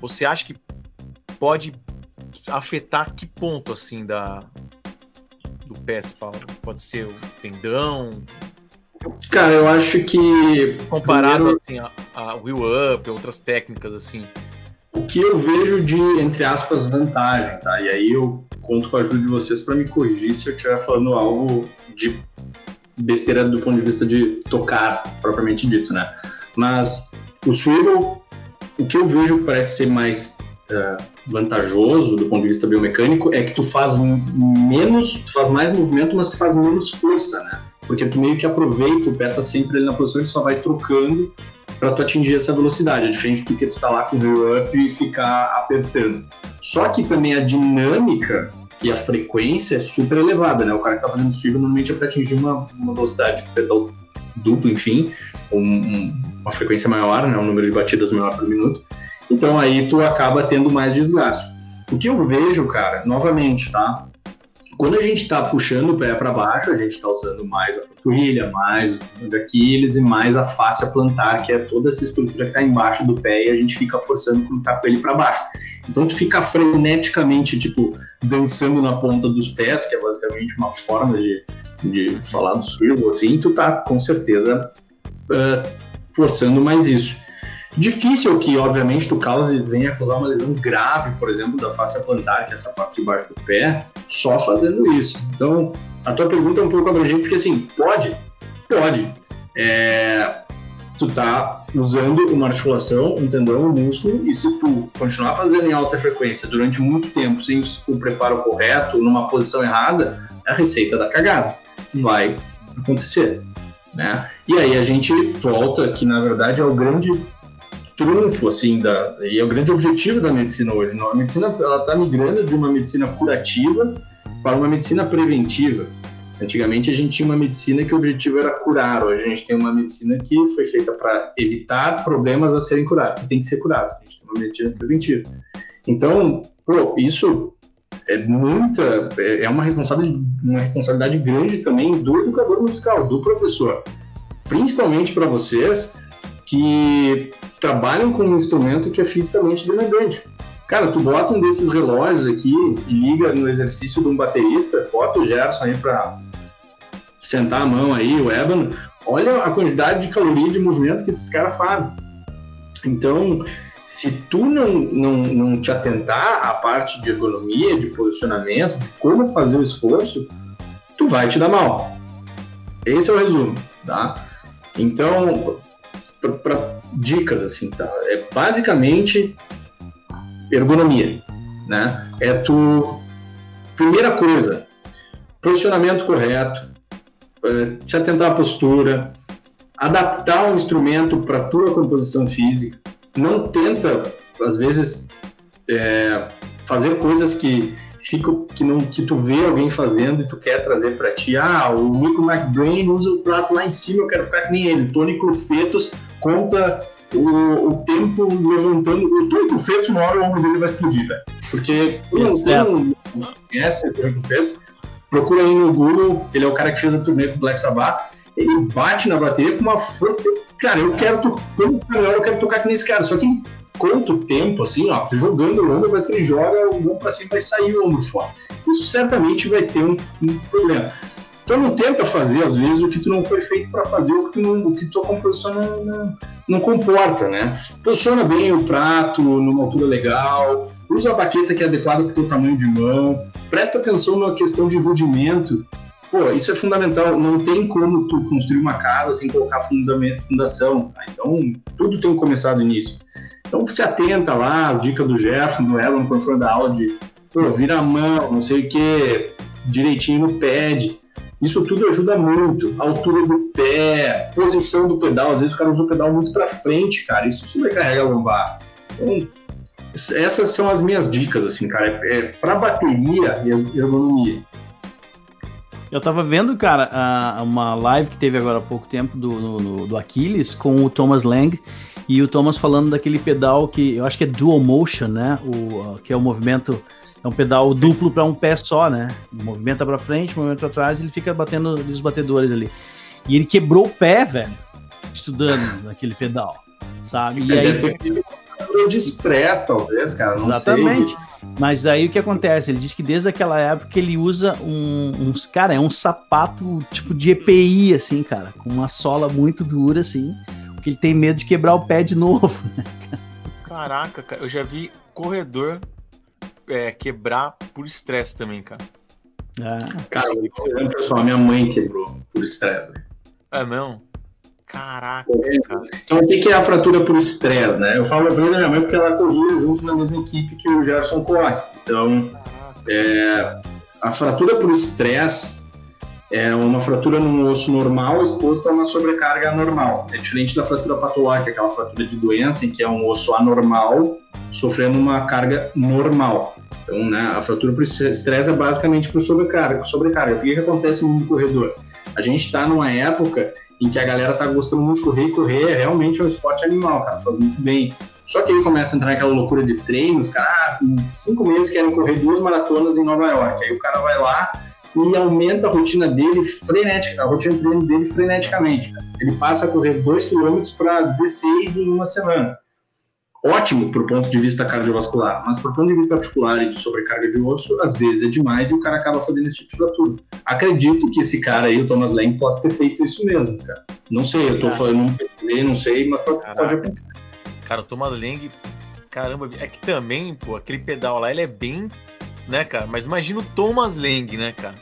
Você acha que pode afetar que ponto assim da do pé, se fala? Pode ser o tendão, Cara, eu acho que. Comparado primeiro, assim, a, a Wheel Up, outras técnicas assim. O que eu vejo de, entre aspas, vantagem, tá? E aí eu conto com a ajuda de vocês para me corrigir se eu estiver falando algo de besteira do ponto de vista de tocar, propriamente dito, né? Mas o swivel, o que eu vejo parece ser mais uh, vantajoso do ponto de vista biomecânico é que tu faz menos, tu faz mais movimento, mas tu faz menos força, né? porque tu meio que aproveita, o pé tá sempre ali na posição e só vai trocando para tu atingir essa velocidade, é diferente do que tu tá lá com o rear up e ficar apertando. Só que também a dinâmica e a frequência é super elevada, né? O cara que tá fazendo swing normalmente é para atingir uma, uma velocidade de pedal duplo, enfim, um, um, uma frequência maior, né? Um número de batidas maior por minuto. Então aí tu acaba tendo mais desgaste. O que eu vejo, cara, novamente, tá? Quando a gente está puxando o pé para baixo, a gente está usando mais a panturrilha, mais o Aquiles e mais a face plantar, que é toda essa estrutura que está embaixo do pé e a gente fica forçando o tá com ele para baixo. Então tu fica freneticamente, tipo, dançando na ponta dos pés, que é basicamente uma forma de, de falar do swivel, assim, tu tá com certeza uh, forçando mais isso. Difícil que, obviamente, tu cause venha causar uma lesão grave, por exemplo, da face plantar, que é essa parte de baixo do pé, só fazendo isso. Então, a tua pergunta é um pouco abrangente, porque assim, pode? Pode. É, tu tá usando uma articulação, um tendão, um músculo, e se tu continuar fazendo em alta frequência durante muito tempo, sem o preparo correto, numa posição errada, é a receita da cagada vai acontecer. Né? E aí a gente volta que, na verdade, é o grande trunfo, assim, da, e é o grande objetivo da medicina hoje. Não? A medicina ela está migrando de uma medicina curativa para uma medicina preventiva. Antigamente a gente tinha uma medicina que o objetivo era curar, hoje a gente tem uma medicina que foi feita para evitar problemas a serem curados, que tem que ser curado. A gente tem uma medicina preventiva. Então, pô, isso é muita, é, uma responsabilidade, uma responsabilidade grande também do educador musical, do professor. Principalmente para vocês que trabalham com um instrumento que é fisicamente demandante. Cara, tu bota um desses relógios aqui e liga no exercício de um baterista, bota o Gerson aí para sentar a mão aí, o ébano, olha a quantidade de caloria de movimento que esses caras fazem. Então, se tu não, não, não te atentar à parte de ergonomia, de posicionamento, de como fazer o esforço, tu vai te dar mal. Esse é o resumo, tá? Então, para dicas assim, tá? É basicamente ergonomia, né? É tu primeira coisa, posicionamento correto, é, se atentar à postura, adaptar o instrumento para tua composição física. Não tenta, às vezes, é, fazer coisas que fica que não que tu vê alguém fazendo e tu quer trazer para ti. Ah, o Nico McBrain usa o prato lá em cima, eu quero ficar que nem ele. Tony Crufetos conta o, o tempo levantando. O Tony Crufetos, uma hora o ombro dele vai explodir, velho. Porque quem não conhece o Tony Crufetos, procura aí no Google, ele é o cara que fez a turnê com o Black Sabbath. Ele bate na bateria com uma força. Cara, eu quero tocar, eu quero tocar que nesse cara. Só que conta o tempo, assim, ó, jogando o ombro, mas que ele joga o ombro pra cima vai sair o ombro fora. Isso certamente vai ter um, um problema. Então não tenta fazer, às vezes, o que tu não foi feito para fazer, o que, não, o que tua composição não, não, não, comporta, né? Posiciona bem o prato numa altura legal, usa a baqueta que é adequada para o teu tamanho de mão, presta atenção na questão de rudimento. Pô, isso é fundamental. Não tem como tu construir uma casa sem colocar fundamento, fundação. Tá? Então, tudo tem que começar do início. Então, se atenta lá, as dicas do Jeff, do Elon, quando for da de pô, vira a mão, não sei o que, direitinho no pad. Isso tudo ajuda muito. altura do pé, posição do pedal. Às vezes o cara usa o pedal muito para frente, cara. Isso sobrecarrega a lombar. Então, essas são as minhas dicas, assim, cara. É, é para bateria e ergonomia. Eu tava vendo, cara, a, uma live que teve agora há pouco tempo do, no, do Aquiles com o Thomas Lang e o Thomas falando daquele pedal que eu acho que é dual motion, né? O, que é o movimento, é um pedal duplo para um pé só, né? Movimenta para frente, movimenta para trás, ele fica batendo os batedores ali. E ele quebrou o pé, velho, estudando naquele pedal, sabe? E aí ter de estresse, talvez, cara. Não Exatamente. Sei. Mas aí o que acontece? Ele diz que desde aquela época ele usa um, uns. Cara, é um sapato tipo de EPI, assim, cara, com uma sola muito dura, assim porque ele tem medo de quebrar o pé de novo. Né, Caraca, cara, eu já vi corredor é, quebrar por estresse também, cara. Ah, cara, eu pessoal, minha mãe quebrou por estresse. É mesmo? Caraca, é, cara. Então, o que é a fratura por estresse, né? Eu falo, eu falei da minha mãe porque ela corria junto na mesma equipe que o Gerson corre. Então, é, a fratura por estresse é uma fratura num osso normal exposto a uma sobrecarga anormal. É diferente da fratura patológica, aquela fratura de doença em que é um osso anormal sofrendo uma carga normal. Então, né, a fratura por estresse é basicamente por sobrecarga. sobrecarga. O que, que acontece no mundo corredor? A gente está numa época em que a galera tá gostando muito de correr, e correr é realmente um esporte animal, cara, faz muito bem. Só que ele começa a entrar naquela loucura de treinos, cara, ah, em cinco meses querem correr duas maratonas em Nova York. Aí o cara vai lá e aumenta a rotina dele frenética, a rotina de treino dele freneticamente. Cara. Ele passa a correr 2 km para 16 em uma semana ótimo por ponto de vista cardiovascular, mas por ponto de vista articular e de sobrecarga de osso, às vezes é demais e o cara acaba fazendo esse tipo de fratura. Acredito que esse cara aí, o Thomas Lang, possa ter feito isso mesmo, cara. Não sei, eu tô falando, não pesquisei, não sei, mas pode acontecer. Cara, o Thomas Lang, caramba, é que também, pô, aquele pedal lá, ele é bem, né, cara? Mas imagina o Thomas Lang, né, cara?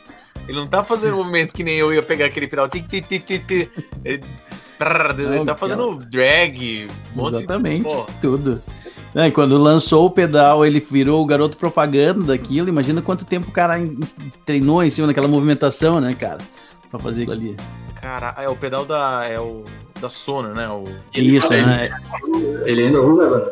Ele não tá fazendo movimento que nem eu ia pegar aquele pedal. Ele ele tá fazendo drag, um Exatamente, de... tudo. É, quando lançou o pedal, ele virou o garoto propaganda daquilo. Imagina quanto tempo o cara treinou em cima daquela movimentação, né, cara? Pra fazer aquilo ali. Cara, é o pedal da. É o. Da Sona, né? O... Isso, né? Ele ainda usa, agora?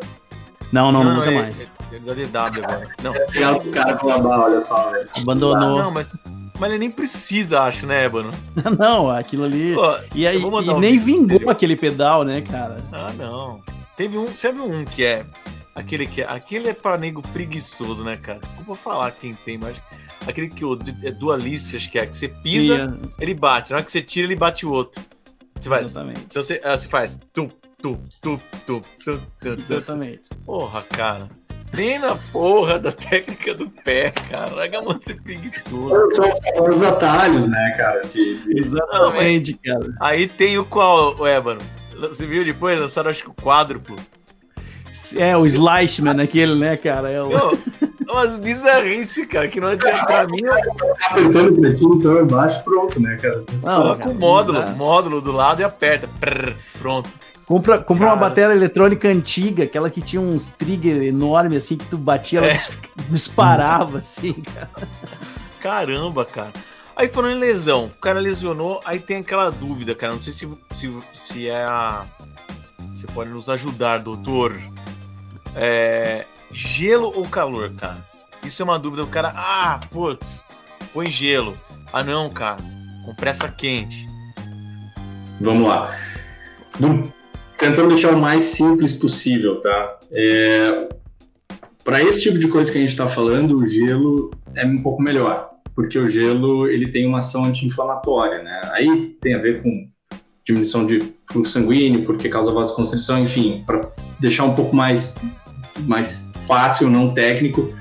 Não, não, não, não usa é, mais. É, da DW agora. Não. É o cara com a olha só, velho. Abandonou. não, mas mas ele nem precisa, acho, né, Ébano? não, aquilo ali. Pô, e aí, e nem vingou aquele pedal, né, cara? Ah, não. Teve um. Viu um que é. Aquele que é. Aquele é pra nego preguiçoso, né, cara? Desculpa falar quem tem, mas. Aquele que o é dualista, acho que é. Que você pisa, ele bate. Na hora que você tira, ele bate o outro. Você faz. Exatamente. Então você, ah, você faz. Tu, tu, tu, tu, tu, tu, tu. Exatamente. Porra, cara. Treina a porra da técnica do pé, cara. Larga mão de ser preguiçoso. São os atalhos, né, cara? Exatamente, cara. Aí tem o qual, o Ébano? Você viu depois? Lançaram acho que o quádruplo. É, o Slashman, aquele, né, cara? É o... Meu, umas bizarrices, cara, que não adianta pra mim. Apertando o pretinho, então embaixo, pronto, né, cara? Coloca o módulo, módulo do lado e aperta. Prrr, pronto. Compra, compra uma bateria eletrônica antiga, aquela que tinha uns trigger enormes, assim, que tu batia, ela é. disparava, assim, cara. Caramba, cara. Aí falando em lesão, o cara lesionou, aí tem aquela dúvida, cara. Não sei se, se, se é a. Você pode nos ajudar, doutor. É, gelo ou calor, cara? Isso é uma dúvida. O cara, ah, putz, põe gelo. Ah, não, cara, compressa quente. Vamos lá. Não tentando deixar o mais simples possível, tá? É, para esse tipo de coisa que a gente está falando, o gelo é um pouco melhor, porque o gelo ele tem uma ação anti-inflamatória, né? Aí tem a ver com diminuição de fluxo sanguíneo, porque causa vasoconstrição, enfim, para deixar um pouco mais mais fácil, não técnico.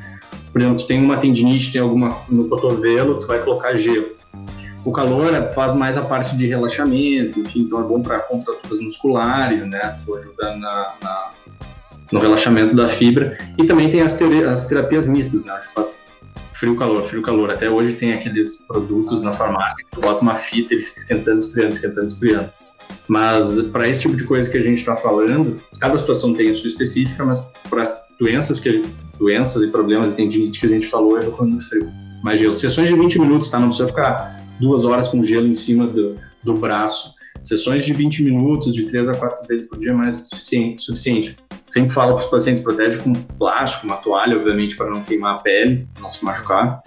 Por exemplo, tu tem uma tendinite, tem alguma no cotovelo, tu vai colocar gelo. O calor faz mais a parte de relaxamento, enfim, então é bom para contraturas musculares, né? Tô ajudando na, na, no relaxamento da fibra. E também tem as, as terapias mistas, né? A gente faz frio-calor, frio-calor. Até hoje tem aqueles produtos na farmácia que tu bota uma fita e ele fica esquentando, esfriando, esquentando, esfriando. Mas para esse tipo de coisa que a gente está falando, cada situação tem a sua específica, mas para as doenças, que, doenças e problemas de tendinite que a gente falou, é quando frio. Mas gelo. Sessões de 20 minutos, tá? Não precisa ficar duas horas com gelo em cima do, do braço. Sessões de 20 minutos, de 3 a 4 vezes por dia, é mais suficiente. Sempre falo para os pacientes, protege com plástico, uma toalha, obviamente, para não queimar a pele, não se machucar.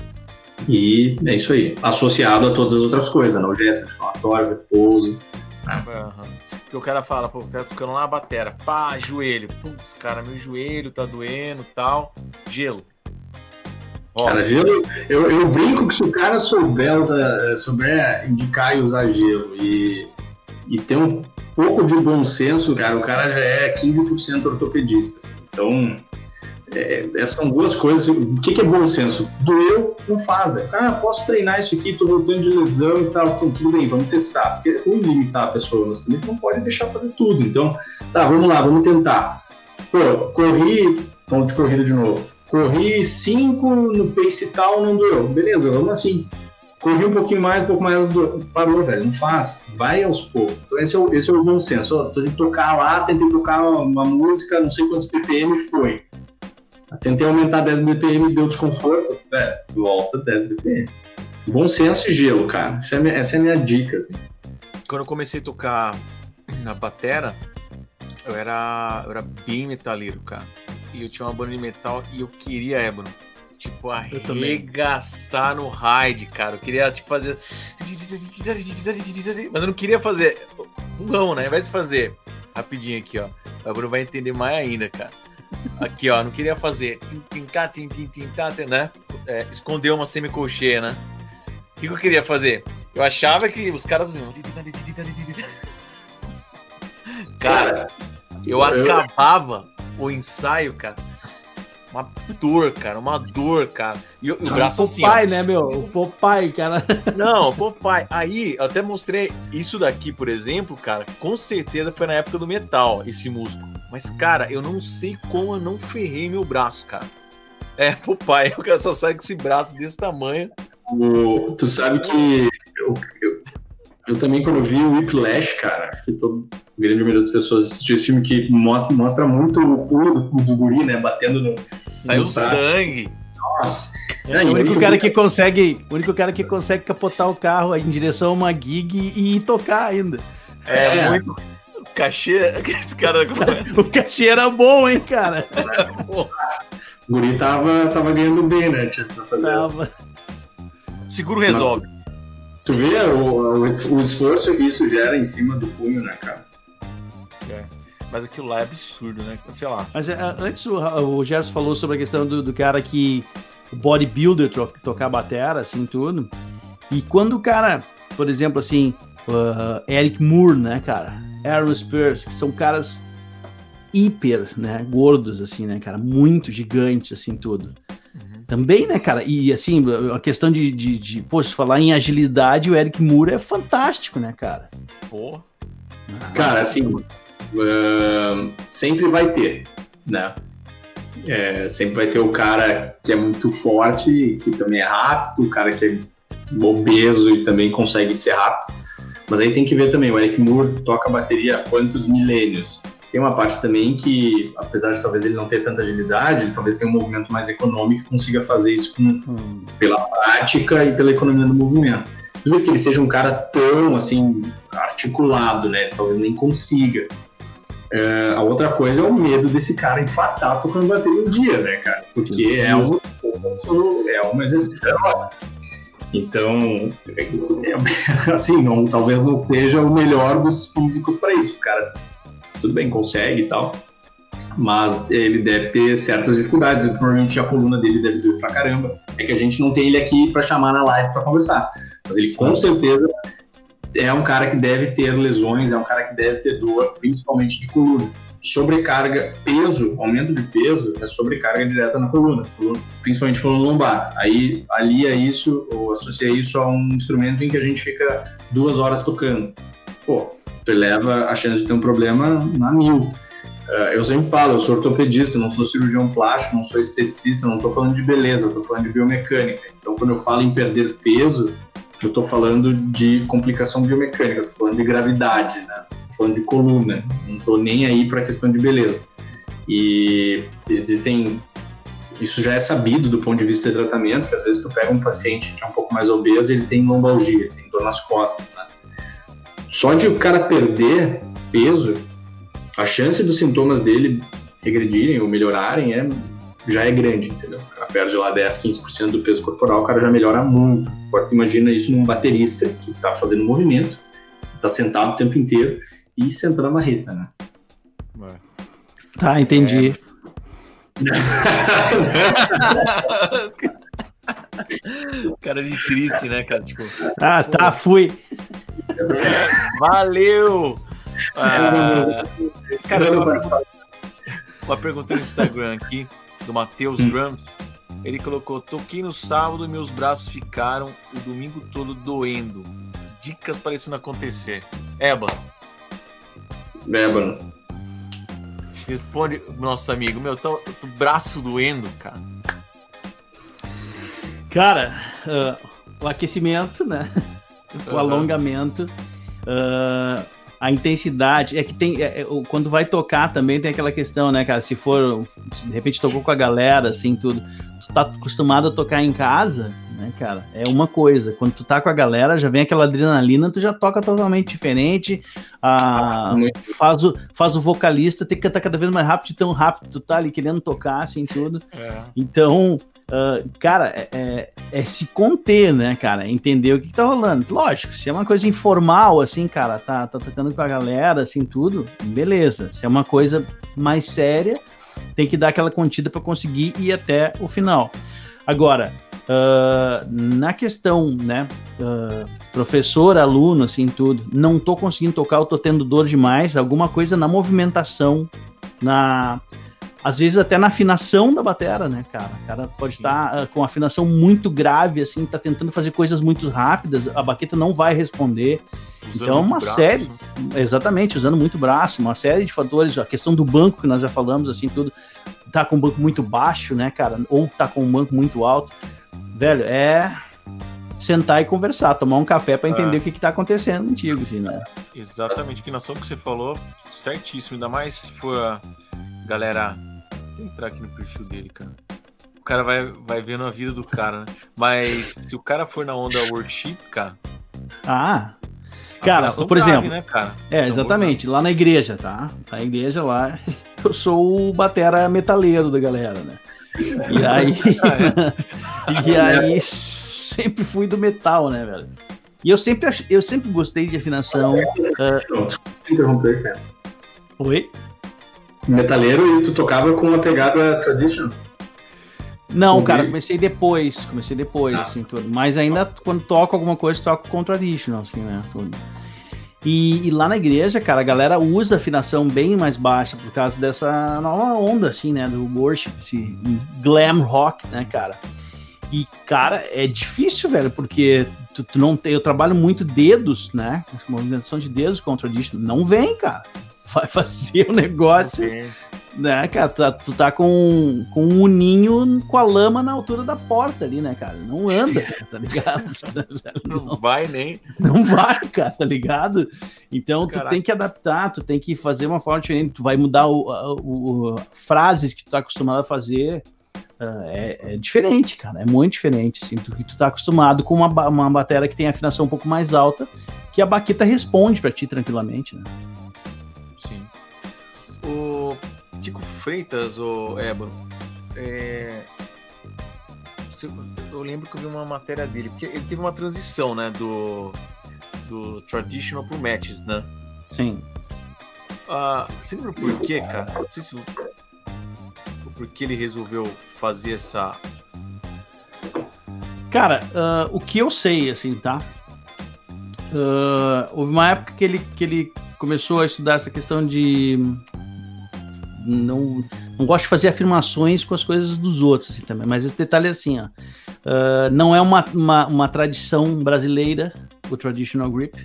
E é isso aí. Associado a todas as outras coisas, analgésico, anti-inflamatório, repouso. Né? Uhum. Porque o cara fala, pô, tá tocando lá a batera, pá, joelho. Putz, cara, meu joelho tá doendo tal. Gelo. Cara, gelo, eu, eu brinco que se o cara souber, souber indicar e usar gelo e, e ter um pouco de bom senso, cara, o cara já é 15% ortopedista. Assim. Então, é, essas são duas coisas. O que, que, é bom senso? Doeu, não faz, velho. Ah, posso treinar isso aqui, tô voltando de lesão e tal. Então, tudo bem, vamos testar. Porque é ruim limitar a pessoa, mas também não pode deixar fazer tudo. Então, tá, vamos lá, vamos tentar. Pô, corri, vamos de corrida de novo Corri 5 no pace tal, não doeu. Beleza, vamos assim. Corri um pouquinho mais, um pouco mais, parou, velho. Não faz. Vai aos poucos. Então, esse é o, esse é o bom senso. Ó, tentei tocar lá, tentei tocar uma música, não sei quantos BPM foi. Tentei aumentar 10 BPM, deu desconforto. Velho, volta 10 BPM. Bom senso e gelo, cara. Essa é a minha, essa é a minha dica. Assim. Quando eu comecei a tocar na batera, eu era, eu era bem metaleiro, cara e eu tinha uma banda de metal e eu queria ébano. tipo, arregaçar no raid, cara. Eu queria, tipo, fazer. Mas eu não queria fazer. Não, né? Ao invés de fazer rapidinho aqui, ó. O Bruno vai entender mais ainda, cara. Aqui, ó. Não queria fazer. Né? É, esconder uma semicolcheia, né? O que, que eu queria fazer? Eu achava que os caras. Cara, eu acabava o ensaio, cara uma dor, cara, uma dor, cara. E, o braço o assim. Popeye, né, meu? O Popeye, cara. Não, o Popeye. Aí, eu até mostrei isso daqui, por exemplo, cara. Com certeza foi na época do metal, esse músculo. Mas, cara, eu não sei como eu não ferrei meu braço, cara. É, Popeye, o cara só sai com esse braço desse tamanho. O, tu sabe que eu, eu, eu, também, quando vi o Whiplash, cara, que todo grande número das pessoas assistiu esse filme que mostra, mostra muito o pulo do, do guri, né? Batendo no. Saiu sangue. Nossa. É, o único cara que consegue, o único cara que consegue capotar o carro em direção a uma gig e, tocar ainda. É, é. muito. O cachê, esse cara. o cachê era bom, hein, cara? o guri tava, tava ganhando bem, né? Tava. Seguro resolve. Tu vê o, o, o esforço que isso gera em cima do punho, né, cara? É. Mas aquilo lá é absurdo, né? Sei lá. Mas é, antes o, o Gerson falou sobre a questão do, do cara que. O bodybuilder to, tocar batera, assim, tudo. E quando o cara, por exemplo, assim, uh, Eric Moore, né, cara? Aaron Spears, que são caras hiper, né, gordos, assim, né, cara? Muito gigantes, assim, tudo. Uhum. Também, né, cara? E assim, a questão de, de, de poxa, falar em agilidade, o Eric Moore é fantástico, né, cara? Pô. Cara, assim, uh, sempre vai ter, né? É, sempre vai ter o cara que é muito forte, que também é rápido, o cara que é obeso e também consegue ser rápido. Mas aí tem que ver também, o Eric Moore toca bateria há quantos milênios? Tem uma parte também que, apesar de talvez ele não ter tanta agilidade, ele talvez tenha um movimento mais econômico e consiga fazer isso com, hum. pela prática e pela economia do movimento. Duvido que ele seja um cara tão, assim, articulado, né? Talvez nem consiga. Uh, a outra coisa é o medo desse cara infartar tocando bateria um dia, né, cara? Porque é um, é um exercício Então, é, assim, não, talvez não seja o melhor dos físicos para isso. O cara, tudo bem, consegue e tal, mas ele deve ter certas dificuldades. Provavelmente a coluna dele deve doer pra caramba. É que a gente não tem ele aqui para chamar na live para conversar. Mas ele com certeza é um cara que deve ter lesões, é um cara que deve ter dor, principalmente de coluna. Sobrecarga, peso, aumento de peso é sobrecarga direta na coluna, principalmente coluna lombar. Aí alia isso, ou associa isso a um instrumento em que a gente fica duas horas tocando. Pô, tu eleva a chance de ter um problema na mil. Uh, eu sempre falo, eu sou ortopedista, não sou cirurgião plástico, não sou esteticista, não estou falando de beleza, eu estou falando de biomecânica. Então, quando eu falo em perder peso, eu estou falando de complicação biomecânica, estou falando de gravidade, né? Estou falando de coluna, não estou nem aí para a questão de beleza. E existem isso já é sabido do ponto de vista de tratamento, que às vezes tu pega um paciente que é um pouco mais obeso, ele tem lombalgia, tem dor nas costas, né? Só de o cara perder peso, a chance dos sintomas dele regredirem ou melhorarem é já é grande, entendeu? O cara perde lá 10, 15% do peso corporal, o cara já melhora muito. Agora tu imagina isso num baterista que está fazendo movimento, está sentado o tempo inteiro e sentando na marreta, né? Tá, entendi. É. cara de triste, né, cara? Tipo, ah, tá, fui. Valeu! Ah, cara, tem uma pergunta, uma pergunta no Instagram aqui do Matheus. Rams. Ele colocou: Toquei no sábado e meus braços ficaram o domingo todo doendo. Dicas para isso não acontecer. Eba. Eba. Responde nosso amigo: Meu, tô, tô braço doendo, cara. Cara, uh, o aquecimento, né? o uhum. alongamento. Uh, a intensidade. É que tem. É, é, quando vai tocar também tem aquela questão, né, cara? Se for. Se de repente tocou com a galera, assim, tudo. Tu tá acostumado a tocar em casa, né, cara? É uma coisa. Quando tu tá com a galera, já vem aquela adrenalina, tu já toca totalmente diferente. Ah, faz, o, faz o vocalista ter que cantar cada vez mais rápido, tão rápido tu tá ali querendo tocar, assim, tudo. É. Então, Uh, cara, é, é, é, se conter, né, cara? Entender o que, que tá rolando. Lógico, se é uma coisa informal, assim, cara, tá, tá tocando com a galera, assim, tudo, beleza. Se é uma coisa mais séria, tem que dar aquela contida para conseguir ir até o final. Agora, uh, na questão, né, uh, professor, aluno, assim, tudo, não tô conseguindo tocar, eu tô tendo dor demais, alguma coisa na movimentação, na às vezes até na afinação da batera, né, cara? O cara pode estar uh, com afinação muito grave, assim, tá tentando fazer coisas muito rápidas, a baqueta não vai responder. Usando então, uma braço, série, né? exatamente, usando muito braço, uma série de fatores, a questão do banco que nós já falamos, assim, tudo, tá com um banco muito baixo, né, cara? Ou tá com um banco muito alto. Velho, é sentar e conversar, tomar um café para entender é. o que, que tá acontecendo contigo, assim, né? Exatamente, afinação que você falou, certíssimo, ainda mais se for a galera Vou entrar aqui no perfil dele, cara. O cara vai, vai vendo a vida do cara, né? Mas se o cara for na onda worship, cara. Ah. Cara, por grave, exemplo. Né, cara? É, então, exatamente. Lá na igreja, tá? Na igreja lá, eu sou o batera metaleiro da galera, né? E aí. e aí sempre fui do metal, né, velho? E eu sempre, eu sempre gostei de afinação. Uh... interromper, cara. Oi? Metaleiro e tu tocava com uma pegada traditional? Não, cara, comecei depois, comecei depois, ah. assim, tudo. Mas ainda quando toco alguma coisa, toco com traditional, assim, né, tudo. E, e, lá na igreja, cara, a galera usa afinação bem mais baixa por causa dessa nova onda, assim, né, do worship, esse glam rock, né, cara. E, cara, é difícil, velho, porque tu, tu não tem, eu trabalho muito dedos, né, movimentação de dedos com traditional, não vem, cara vai fazer o negócio. Okay. Né, cara, tu, tá, tu tá com, com um uninho com a lama na altura da porta ali, né, cara? Não anda, tá ligado? não, não vai nem. Não vai, cara, tá ligado? Então Caraca. tu tem que adaptar, tu tem que fazer uma forma diferente, tu vai mudar o, o, o frases que tu tá acostumado a fazer. Uh, é, é, diferente, cara, é muito diferente, assim, tu, tu tá acostumado com uma, uma bateria que tem afinação um pouco mais alta, que a baqueta responde para ti tranquilamente, né? Tico Freitas, o Ébano, é... eu lembro que eu vi uma matéria dele, porque ele teve uma transição, né, do, do traditional pro matches, né? Sim. Ah, você lembra por quê, cara? Não sei se por que ele resolveu fazer essa. Cara, uh, o que eu sei, assim, tá? Uh, houve uma época que ele, que ele começou a estudar essa questão de não, não gosto de fazer afirmações com as coisas dos outros, assim, também. Mas esse detalhe é assim, ó. Uh, não é uma, uma, uma, tradição brasileira, o traditional grip.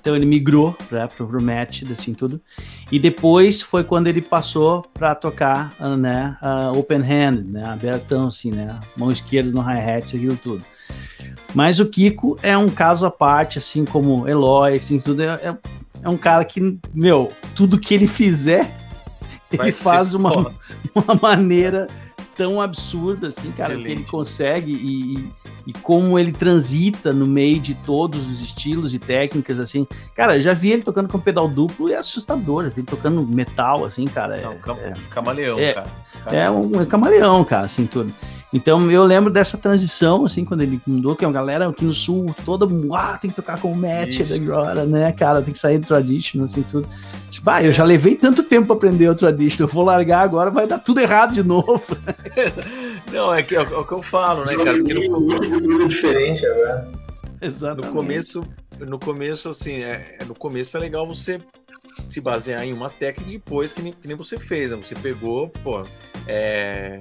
Então ele migrou para o match, assim, tudo. E depois foi quando ele passou para tocar, uh, né, uh, open hand, né, abertão, assim, né, mão esquerda no hi-hat, aquilo tudo. Mas o Kiko é um caso à parte, assim como Eloy, assim, tudo. É, é, é um cara que, meu, tudo que ele fizer ele faz uma, uma maneira tão absurda assim, Excelente. cara, que ele consegue e, e como ele transita no meio de todos os estilos e técnicas, assim. Cara, eu já vi ele tocando com pedal duplo e é assustador. Já vi ele tocando metal, assim, cara. Não, é, cam é, camaleão, é, cara. É um é camaleão, cara, assim, tudo. Então eu lembro dessa transição, assim, quando ele mudou, que é uma galera aqui no sul, toda, ah, tem que tocar com o match agora, né, cara, tem que sair do traditional, assim, tudo. Tipo, ah, eu já levei tanto tempo pra aprender o traditional, eu vou largar agora, vai dar tudo errado de novo. Não, é, que, é, o que eu falo, né, cara, porque no... diferente agora. Exatamente. No começo, no começo, assim, é, é, no começo é legal você se basear em uma técnica depois que nem, que nem você fez, né? Você pegou, pô, é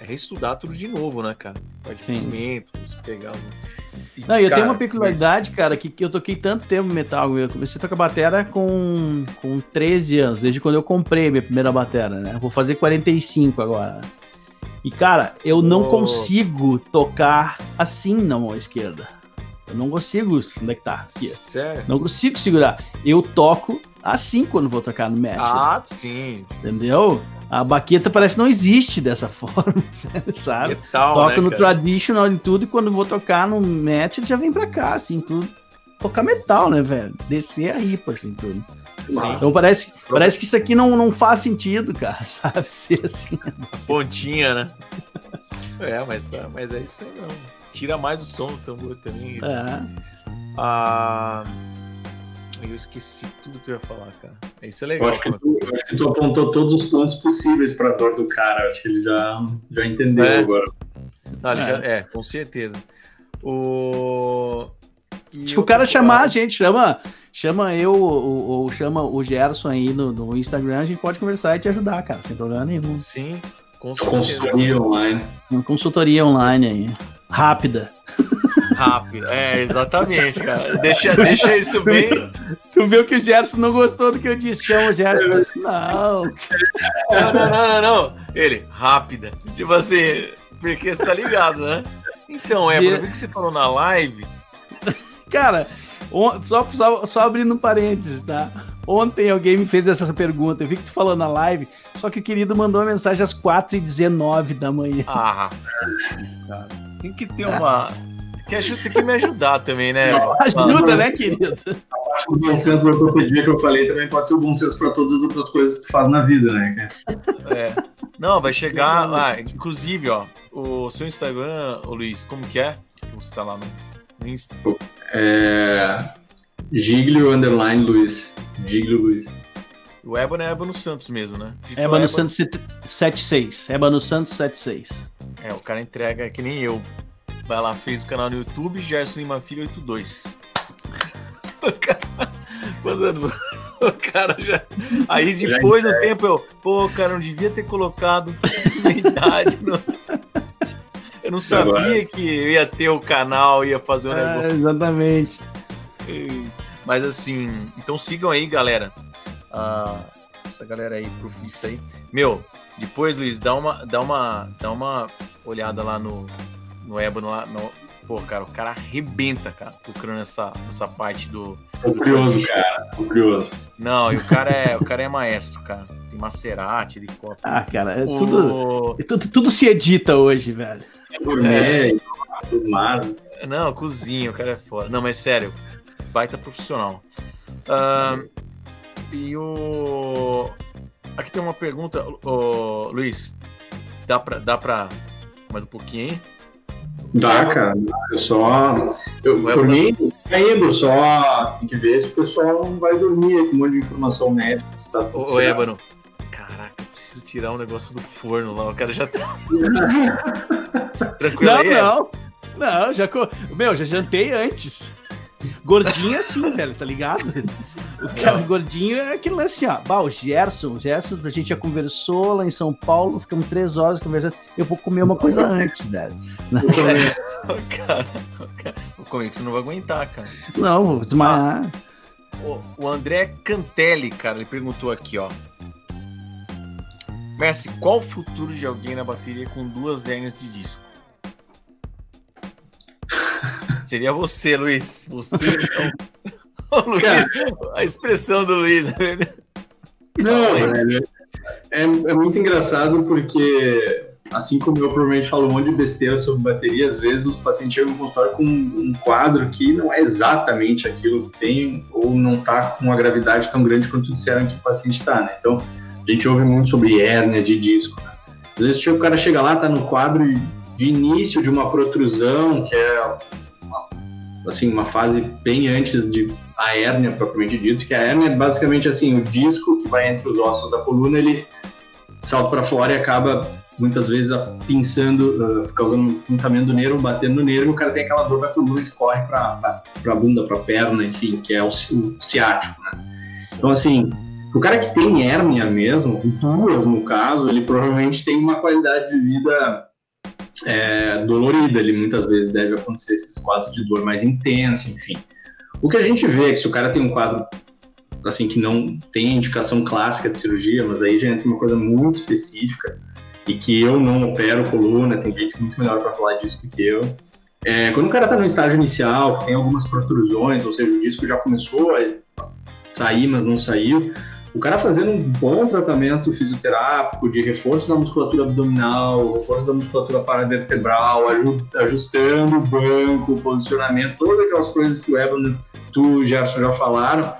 é reestudar tudo de novo, né, cara? Você pegar os... E, Não, eu cara, tenho uma peculiaridade, mas... cara, que, que eu toquei tanto tempo metal. Eu comecei a tocar bateria com, com 13 anos, desde quando eu comprei minha primeira bateria, né? Vou fazer 45 agora. E, cara, eu não oh. consigo tocar assim na mão esquerda. Eu não consigo. Onde é que tá? Aqui. Sério? Não consigo segurar. Eu toco assim quando vou tocar no match. Ah, sim. Entendeu? A baqueta parece que não existe dessa forma, sabe? Metal, Toca né, no cara? traditional e tudo, e quando vou tocar no match, ele já vem pra cá, assim, tudo. Tocar metal, né, velho? Descer a ripa, assim, tudo. Sim. Então parece, parece que isso aqui não, não faz sentido, cara, sabe? Ser assim. Pontinha, né? É, mas, tá, mas é isso aí não. Tira mais o som do tambor também. É. Ah, eu esqueci tudo que eu ia falar, cara. Isso é Eu legal. acho, que tu, eu acho que tu apontou todos os pontos possíveis pra dor do cara. Acho que ele já, já entendeu É. agora. Não, ele É. já- é, com certeza. O... e Tipo, o cara chamar a gente, chama, chama eu ou, ou chama o Gerson aí no, no Instagram, a gente pode conversar e te ajudar, cara, sem problema nenhum. Sim, certeza. Consultoria online. Uma consultoria online aí, rápida. Rápido. É, exatamente, cara. Deixa, deixa isso bem. Tu viu que o Gerson não gostou do que eu disse, chama o Gerson. Eu disse, não, Não, não, não, não, não. Ele, rápida. Tipo assim, porque você tá ligado, né? Então, é, Ge- pra ver que você falou na live. Cara, só, só, só abrindo um parênteses, tá? Ontem alguém me fez essa pergunta, eu vi que tu falou na live, só que o querido mandou uma mensagem às 4h19 da manhã. Ah, cara, tem que ter uma. Tem que, aju- tem que me ajudar também, né? Ajuda, né, querido? Acho que o bom senso da ortopedia que eu falei também pode ser o bom senso pra todas as outras coisas que tu faz na vida, né? É. Não, vai chegar. Ah, inclusive, ó, o seu Instagram, ô Luiz, como que é? Você tá lá no, no Insta. É... Giglio Underline Luiz. Giglio Luiz. O Ébano é Ébano Santos mesmo, né? Digitou Ébano Ébano- Santos 76. Ébano Santos 76. É, o cara entrega que nem eu. Vai lá, fez o canal no YouTube, Gerson Lima Filho 82. O cara, o cara já. Aí depois do tempo eu, pô, cara, não devia ter colocado minha idade. no- Eu não sabia que eu ia ter o canal, ia fazer um É, negócio. exatamente. Mas assim, então sigam aí, galera. Ah, essa galera aí, profissa aí. Meu, depois, Luiz, dá uma, dá uma, dá uma olhada lá no, no Ébano lá. No, pô, cara, o cara arrebenta, cara, procurando essa, essa parte do. Tô curioso, cara. Tô curioso. Não, e o cara é, o cara é maestro, cara. Tem Maserati, helicóptero. Ah, cara, é O- tudo, é tudo, tudo se edita hoje, velho. É gourmet, mais. Não, cozinha, o cara é foda. Não, mas sério, baita profissional. Ahn, e o. Aqui tem uma pergunta, ô, Luiz. Dá pra, dá pra mais um pouquinho aí? Dá, cara. Eu só. Eu, Vai por mim, tá indo, só tem que ver se o pessoal não vai dormir com um monte de informação médica, se tá tudo Ô, ô certo. Ébano. Preciso tirar um negócio do forno lá. O cara já tá. Tranquilo Não, aí, não. Não, já. co- Meu, já jantei antes. Gordinho é assim, velho, tá ligado? O cara gordinho é aquilo assim, ó. Bah, o Gerson, o Gerson, a gente já conversou lá em São Paulo, ficamos três horas conversando. Eu vou comer uma coisa antes, velho. cara, cara, como é que você não vai aguentar, cara? Não, vou desmaiar. O, o André Cantelli, cara, ele perguntou aqui, ó. Messi, qual o futuro de alguém na bateria com duas hérnias de disco? Seria você, Luiz. Você. Ô, Luiz, a expressão do Luiz. Não, velho. É, é muito engraçado porque, assim como eu provavelmente falo um monte de besteira sobre bateria, às vezes os pacientes chegam no consultório com um quadro que não é exatamente aquilo que tem, ou não tá com uma gravidade tão grande quanto disseram que o paciente tá, né? Então, a gente ouve muito sobre hérnia de disco. Né? Às vezes chega- o cara chega lá, tá no quadro de início de uma protrusão, que é uma, assim, uma fase bem antes de a hérnia propriamente dito, que a hérnia é basicamente assim, o disco que vai entre os ossos da coluna, ele salta para fora e acaba muitas vezes pinçando, uh, causando um pinçamento do nervo, batendo no nervo, o cara tem aquela dor da coluna que corre para a bunda, para a perna, enfim, que é o, o ciático, né? Então, assim, o cara que tem hérnia mesmo, duas no caso, ele provavelmente tem uma qualidade de vida é, dolorida, ele muitas vezes deve acontecer esses quadros de dor mais intensa, enfim. O que a gente vê é que se o cara tem um quadro assim que não tem indicação clássica de cirurgia, mas aí já entra uma coisa muito específica e que eu não opero coluna, tem gente muito melhor para falar disso do que eu. É, quando o cara está no estágio inicial, tem algumas protrusões, ou seja, o disco já começou a sair, mas não saiu, o cara fazendo um bom tratamento fisioterápico de reforço da musculatura abdominal, reforço da musculatura paravertebral, aju- ajustando o banco, o posicionamento, todas aquelas coisas que o Evan, tu, Gerson já falaram,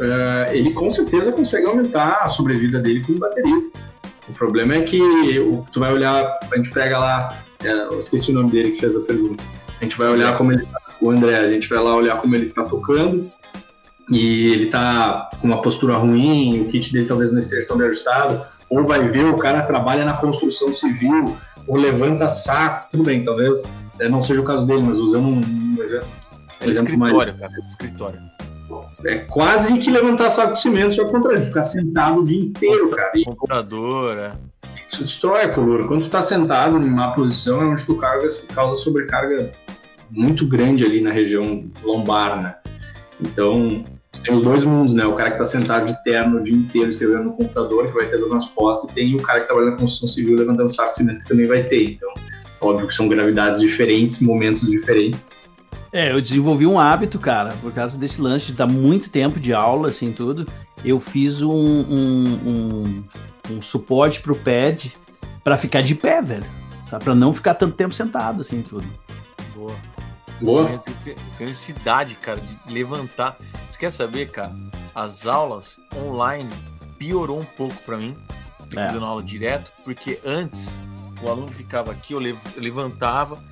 eh, ele com certeza consegue aumentar a sobrevida dele como baterista. O problema é que o- tu vai olhar, a gente pega lá é, eu esqueci o nome dele que fez a pergunta. A gente vai olhar como ele tá, o André, a gente vai lá olhar como ele tá tocando e ele tá com uma postura ruim, o kit dele talvez não esteja tão bem ajustado, ou vai ver o cara trabalha na construção civil, ou levanta saco, tudo bem, talvez é, não seja o caso dele, mas usando um, um exemplo. É escritório, mais... cara, é escritório. É quase que levantar saco de cimento, só contra ele, ficar sentado o dia inteiro, cara. Computadora. Isso destrói a coluna. Quando tu tá sentado em má posição, é onde tu carga, causa sobrecarga muito grande ali na região lombar, né? Então, tem os dois mundos, né? O cara que tá sentado de terno o dia inteiro escrevendo no computador, que vai ter dor nas costas, e tem o cara que trabalha na construção civil levantando saco de cimento, que também vai ter. Então, óbvio que são gravidades diferentes, momentos diferentes. É, eu desenvolvi um hábito, cara, por causa desse lance de dar muito tempo de aula, assim, tudo. Eu fiz um, um, um, um suporte pro pad para ficar de pé, velho. Sabe? Pra não ficar tanto tempo sentado, assim, tudo. Boa. Boa. Tem, tem necessidade, cara, de levantar. Você quer saber, cara? As aulas online piorou um pouco para mim. Fico é. dando aula direto, porque antes o aluno ficava aqui, eu levantava,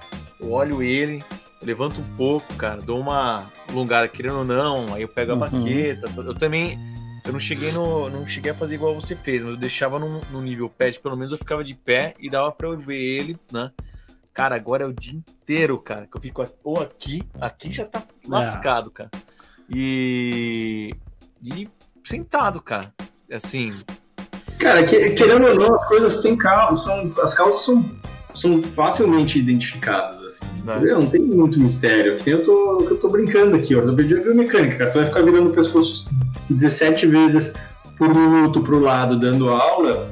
eu olho ele, eu levanto um pouco, cara, dou uma alongada, querendo ou não, aí eu pego a uhum. baqueta. Eu também. Eu não cheguei no. Não cheguei a fazer igual você fez, mas eu deixava no, no nível pad, pelo menos eu ficava de pé e dava pra eu ver ele, né? Cara, agora é o dia inteiro, cara, que eu fico ou aqui, aqui já tá é. lascado, cara. E. E sentado, cara. Assim. Cara, que, querendo ou não, as coisas têm causas, são, as causas são são facilmente identificados, assim. Não tem muito mistério. Eu tô, eu tô brincando aqui, ortopedia é biomecânica, cara. Tu vai ficar virando o pescoço 17 vezes por minuto pro lado dando aula,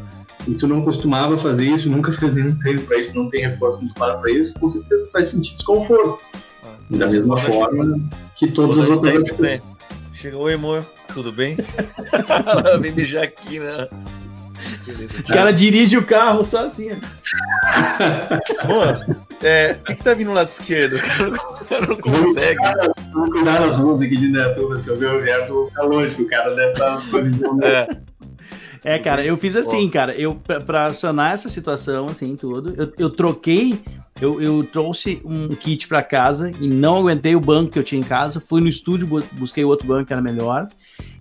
e tu não costumava fazer isso, nunca fez nenhum treino para isso, não tem reforço muscular para isso, com certeza tu vai sentir desconforto. Ah, da mesma forma que todas as outras atividades. Chegou, oi amor, tudo bem? Vem beijar aqui, né? Beleza. O cara dirige o carro só assim. Boa. É, o que, que tá vindo no lado esquerdo? O cara não, o cara não consegue. Vamos cuidar das luzes aqui de Netuba. Se eu ver o verso, vou ficar longe, o cara deve estar com a visão. É. É, cara, eu fiz assim, cara. Eu, pra sanar essa situação, assim, tudo, eu, eu troquei, eu, eu trouxe um kit para casa e não aguentei o banco que eu tinha em casa. Fui no estúdio, busquei outro banco que era melhor.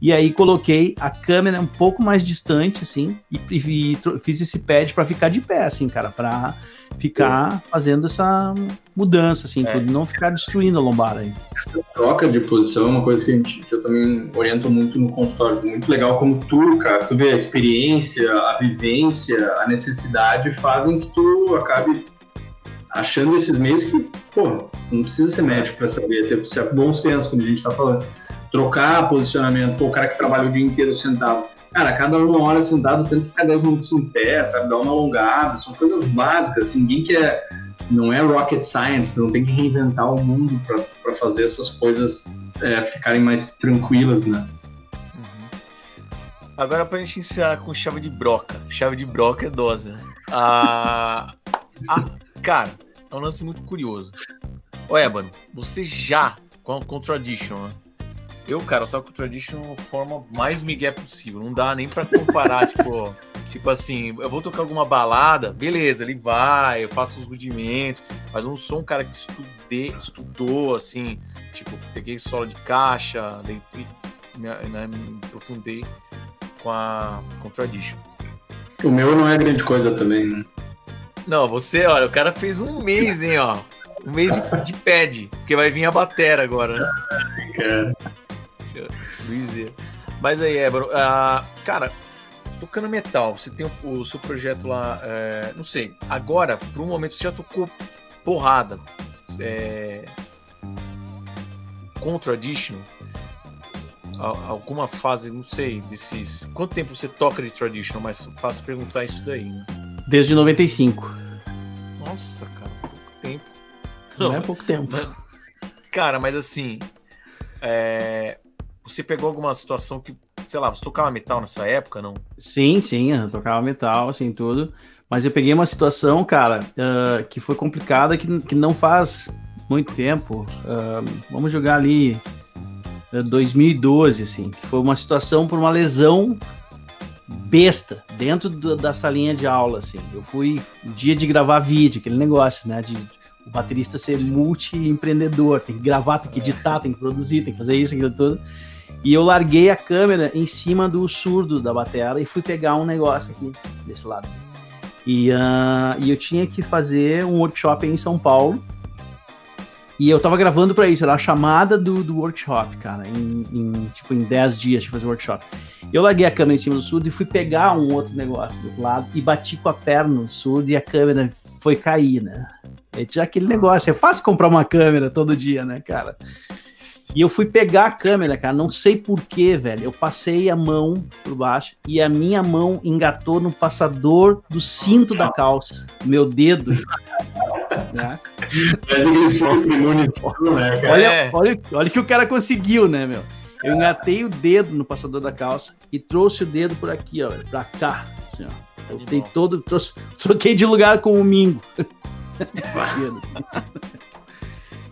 E aí coloquei a câmera um pouco mais distante, assim, e, e, e fiz esse pad para ficar de pé, assim, cara, para ficar fazendo essa mudança, assim, é. não ficar destruindo a lombar aí. Essa troca de posição é uma coisa que, a gente, que eu também oriento muito no consultório. Muito legal como tu, cara, tu vê a experiência, a vivência, a necessidade fazem que tu acabe achando esses meios que, pô, não precisa ser médico para saber, ter bom senso, como a gente tá falando trocar posicionamento, pô, o cara que trabalha o dia inteiro sentado. Cara, cada uma hora sentado, tenta ficar 10 minutos em pé, sabe? Dar uma alongada, são coisas básicas, assim, ninguém quer. Não é rocket science, tu não tem que reinventar o mundo para fazer essas coisas é, ficarem mais tranquilas, né? Uhum. Agora pra gente encerrar com chave de broca. Chave de broca é dose, né? Ah, ah, cara, é um lance muito curioso. Ô, Ébano, você já, com, com Tradition, né? Eu, cara, eu toco traditional de forma mais migué possível. Não dá nem para comparar, tipo, tipo assim, eu vou tocar alguma balada, beleza, ele vai, eu faço os rudimentos, mas eu não sou um cara que estudei, estudou, assim, tipo, peguei solo de caixa, dei, me, né, me aprofundei com a com tradition. O meu não é grande coisa também, né? Não, você, olha, o cara fez um mês, hein, ó. Um mês de pad, porque vai vir a batera agora, né? Luizia. Mas aí, Ébaro, uh, cara, tocando metal, você tem o, o seu projeto lá, é, não sei, agora, por um momento, você já tocou porrada é, traditional? Alguma fase, não sei, desses. Quanto tempo você toca de traditional? Mas faço perguntar isso daí, né? Desde 95. Nossa, cara, pouco tempo. Não, não é pouco tempo. Cara, mas assim. É, você pegou alguma situação que, sei lá, você tocava metal nessa época, não? Sim, sim, eu tocava metal, assim, tudo. Mas eu peguei uma situação, cara, uh, que foi complicada, que, que não faz muito tempo. Uh, vamos jogar ali uh, 2012, assim, que foi uma situação por uma lesão besta dentro do, da salinha de aula, assim. Eu fui dia de gravar vídeo, aquele negócio, né? De, o baterista ser multi-empreendedor, tem que gravar, tem que editar, tem que produzir, tem que fazer isso, aquilo tudo. E eu larguei a câmera em cima do surdo da bateria e fui pegar um negócio aqui, desse lado. E, uh, e eu tinha que fazer um workshop em São Paulo. E eu tava gravando para isso, era a chamada do, do workshop, cara, em, em, tipo em 10 dias de fazer o workshop. Eu larguei a câmera em cima do surdo e fui pegar um outro negócio do lado e bati com a perna no surdo e a câmera foi cair, né? É aquele negócio, é fácil comprar uma câmera todo dia, né, cara? E eu fui pegar a câmera, cara, não sei porquê, velho. Eu passei a mão por baixo e a minha mão engatou no passador do cinto da calça. Meu dedo. né? Né, cara? Olha, olha, olha que o cara conseguiu, né, meu? Eu engatei o dedo no passador da calça e trouxe o dedo por aqui, ó, pra cá. Assim, ó. Eu dei todo, trouxe, troquei de lugar com o Mingo.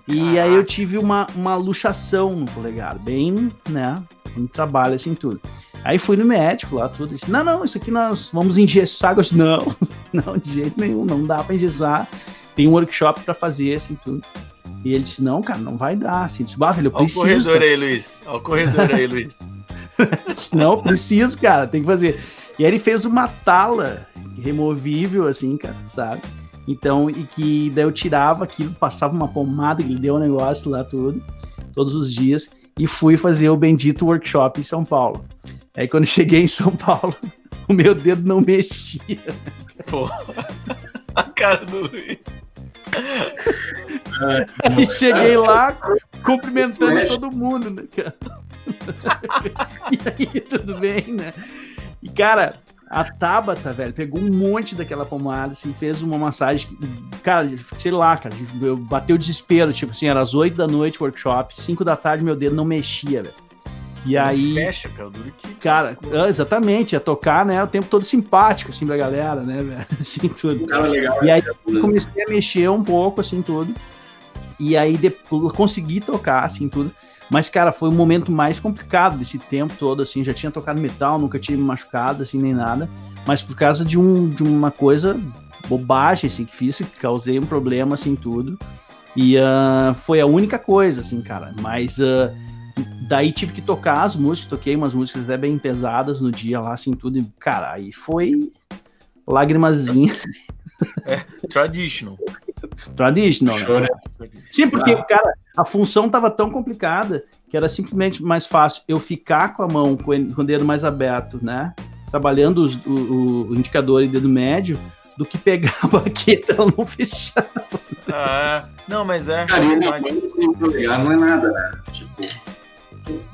E aí eu tive uma, uma luxação no polegar, bem, né? Um trabalho assim, tudo. Aí fui no médico lá, tudo. Disse: Não, não, isso aqui nós vamos engessar. Eu disse, não, não, de jeito nenhum, não dá para engessar. Tem um workshop para fazer, assim, tudo. E ele disse: Não, cara, não vai dar. Assim, disse, bah, eu preciso. Olha o corredor aí, Luiz. Olha o corredor aí, Luiz. não, preciso, cara, tem que fazer. E aí ele fez uma tala removível, assim, cara, sabe? Então, e que daí eu tirava aquilo, passava uma pomada, ele deu um negócio lá tudo, todos os dias, e fui fazer o bendito workshop em São Paulo. Aí quando cheguei em São Paulo, o meu dedo não mexia. Pô, a cara do Luiz. Aí cheguei lá cumprimentando todo mundo, né, cara? e aí, tudo bem, né? E, cara, a Tabata, velho, pegou um monte daquela pomada, assim, fez uma massagem. Cara, sei lá, cara, bateu desespero. Tipo assim, era às 8 da noite workshop, 5 da tarde meu dedo não mexia, velho. E aí. Fecha, cara, duro que. Cara, é, exatamente, ia tocar, né? O tempo todo simpático, assim, pra galera, né, velho? Assim, tudo. Cara, legal, e aí né? comecei a mexer um pouco, assim, tudo. E aí depois consegui tocar, assim, tudo. Mas, cara, foi o momento mais complicado desse tempo todo, assim, já tinha tocado metal, nunca tinha me machucado, assim, nem nada, mas por causa de, um, de uma coisa bobagem, assim, que fiz, que causei um problema, assim, tudo, e uh, foi a única coisa, assim, cara, mas uh, daí tive que tocar as músicas, toquei umas músicas até bem pesadas no dia lá, assim, tudo, e, cara, aí foi lágrimazinha. É, traditional. Traditional, né? Sim, porque, ah. cara, a função tava tão complicada que era simplesmente mais fácil eu ficar com a mão com o dedo mais aberto, né? Trabalhando os, o, o, indicador e dedo médio, do que pegar a baqueta ela não fechava. Ah, não, mas é. Cara, não, não é nada, né? Tipo,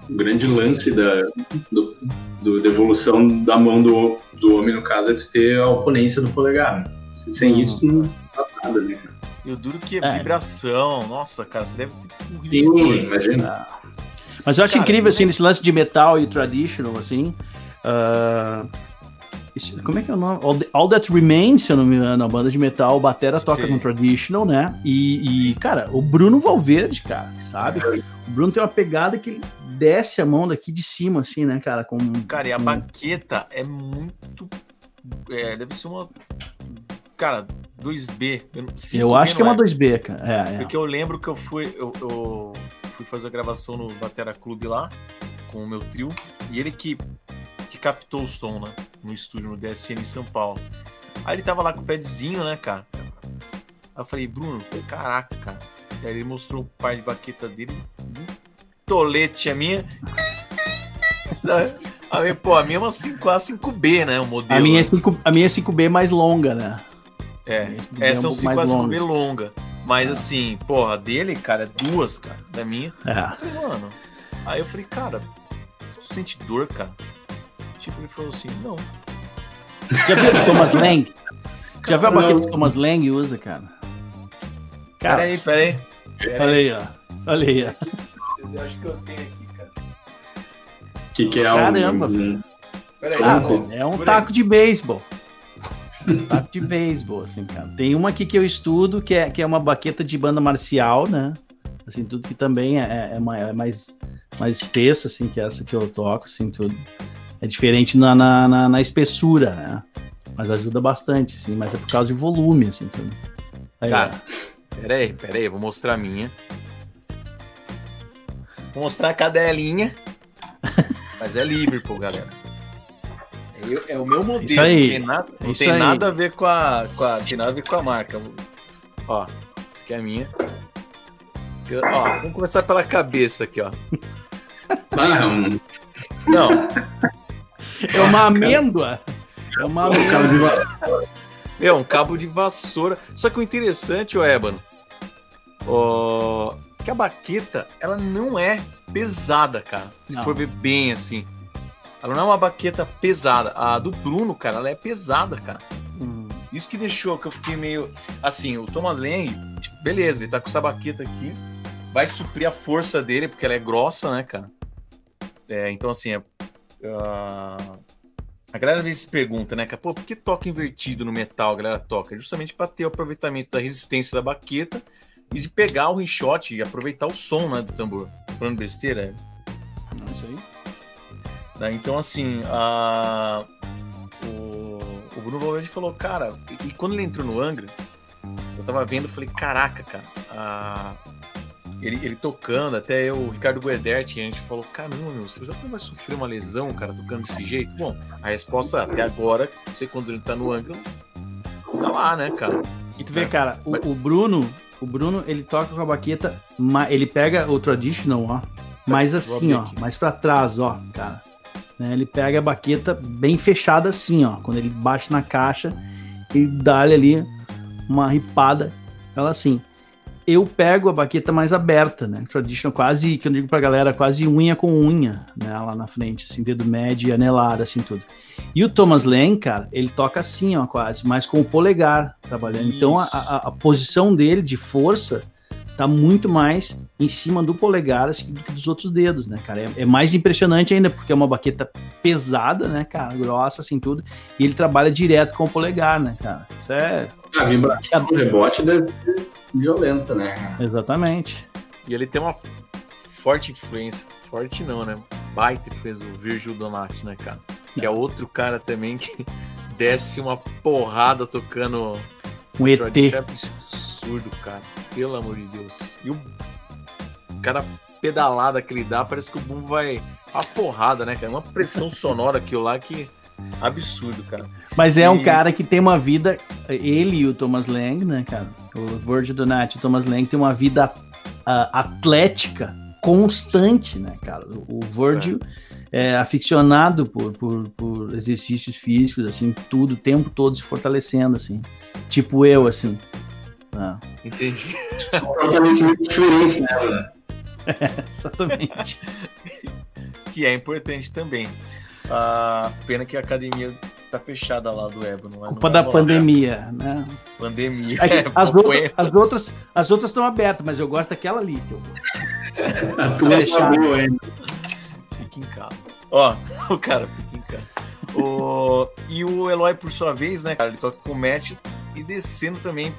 o grande lance da, do, do, da evolução da mão do, do homem, no caso, é de ter a oponência do polegar. Né? Sem uhum. isso, não nada, né? E o duro que é, é, vibração. Nossa, cara, você deve ter. Sim, imagina. Mas eu acho cara, incrível, assim, nesse lance de metal e traditional, assim. Uh, como é que é o nome? All, All That Remains, se eu não me engano, a banda de metal, o Batera Sim. toca com traditional, né? E, e, cara, o Bruno Valverde, cara, sabe? É. O Bruno tem uma pegada que ele desce a mão daqui de cima, assim, né, cara? Com, cara, e a baqueta é muito. É, deve ser uma cara, 2B. Eu, eu acho que é uma 2B, cara. É, é. Porque eu lembro que eu fui, eu, eu, fui fazer a gravação no Batera Clube lá, com o meu trio, e ele que, que captou o som, né? No estúdio, no DSN em São Paulo. Aí ele tava lá com o padzinho, né, cara? Aí eu falei, Bruno, caraca, cara. E aí ele mostrou um par de baqueta dele, um tolete a minha. Aí, pô, a minha é uma 5, a 5B, né? O modelo. A minha, é 5, a minha é 5B mais longa, né? É, essa é um 5 a bem longa. Mas é. assim, porra, dele, cara, é duas, cara, da minha. É. Eu falei, mano. Aí eu falei, cara, você sente dor, cara? Tipo, ele falou assim, não. Já viu o Thomas Lang? Já viu a baqueta que o Thomas Lang usa, cara? cara peraí, peraí. Olha aí, ó. Olha aí, ó. Eu acho que eu tenho aqui, cara. O que, que é Caramba, um... Peraí, ah, é um taco de beisebol. Taco de beisebol, assim, cara. Tem uma aqui que eu estudo, que é, que é uma baqueta de banda marcial, né? Assim, tudo que também é, é, é mais, mais espessa, assim, que essa que eu toco, assim, tudo. É diferente na, na, na, na espessura, né? Mas ajuda bastante, sim. Mas é por causa de volume, assim. Tudo. Aí, Cara, peraí, peraí, vou mostrar a minha. Vou mostrar a cadelinha. mas é Liverpool, galera. É, é o meu modelo. Isso aí. Não tem nada, não tem nada a ver com a, com a. Tem nada a ver com a marca. Ó, isso aqui é a minha. Ó, vamos começar pela cabeça aqui, ó. Não. É uma amêndoa. É uma amêndoa. É um cabo de vassoura. Só que o interessante, o Ébano, ó, que a baqueta, ela não é pesada, cara. Se não. for ver bem assim. Ela não é uma baqueta pesada. A do Bruno, cara, ela é pesada, cara. Hum. Isso que deixou que eu fiquei meio. Assim, o Thomas Lang, tipo, beleza, ele tá com essa baqueta aqui. Vai suprir a força dele, porque ela é grossa, né, cara? É, então, assim, é, uh, a galera às vezes pergunta, né, pô, por que toca invertido no metal? A galera toca justamente para ter o aproveitamento da resistência da baqueta e de pegar o rinshot e aproveitar o som né, do tambor. Falando besteira? Né, então, assim, a, o, o Bruno Valverde falou, cara, e, e, quando ele entrou no Angra, eu tava vendo, falei, caraca, cara, a, ele, ele tocando, até eu, o Ricardo Guedert, a gente falou: caramba, meu, você não vai sofrer uma lesão, cara, tocando desse jeito? Bom, a resposta até agora, não sei quando ele tá no ângulo, tá lá, né, cara? E tu vê, cara, o, o Bruno, o Bruno, ele toca com a baqueta, ele pega o traditional, ó, mais assim, ó, mais para trás, ó, cara. Né, ele pega a baqueta bem fechada assim, ó. Quando ele bate na caixa, ele dá ali uma ripada, ela assim eu pego a baqueta mais aberta, né? Traditional, quase, que eu digo pra galera, quase unha com unha, né? Lá na frente, assim, dedo médio e anelar, assim, tudo. E o Thomas Lane, cara, ele toca assim, ó, quase, mas com o polegar trabalhando. Isso. Então, a, a, a, posição dele de força tá muito mais em cima do polegar assim, do que dos outros dedos, né, cara? É, é, mais impressionante ainda, porque é uma baqueta pesada, né, cara? Grossa, assim, tudo. E ele trabalha direto com o polegar, né, cara? Isso é... A vibração do rebote deve violenta, né? Exatamente. E ele tem uma forte influência, forte não, né? Baita influência o Virgil Donati, né, cara? Que é outro cara também que desce uma porrada tocando um ET. Absurdo, cara. Pelo amor de Deus. E o cara pedalada que ele dá, parece que o boom vai a porrada, né, cara? Uma pressão sonora aquilo lá que absurdo, cara. Mas é e... um cara que tem uma vida, ele e o Thomas Lang, né, cara? O Virgil Donati e o Thomas Lang tem uma vida uh, atlética constante, né, cara? O, o Virgil é. é aficionado por, por, por, exercícios físicos, assim, tudo, o tempo todo se fortalecendo, assim. Tipo eu, assim. Ah. Entendi. Diferente, né, mano? É, exatamente. que é importante também. A pena que a academia tá fechada lá do Ebo, não é? Culpa da pandemia, né? Pandemia. É, é, as, outras, as, outras, as outras estão abertas, mas eu gosto daquela ali que eu A tua é boa. Fica em casa. Ó, o cara fica em casa. O... E o Eloy, por sua vez, né, cara, ele toca com o Matt e descendo também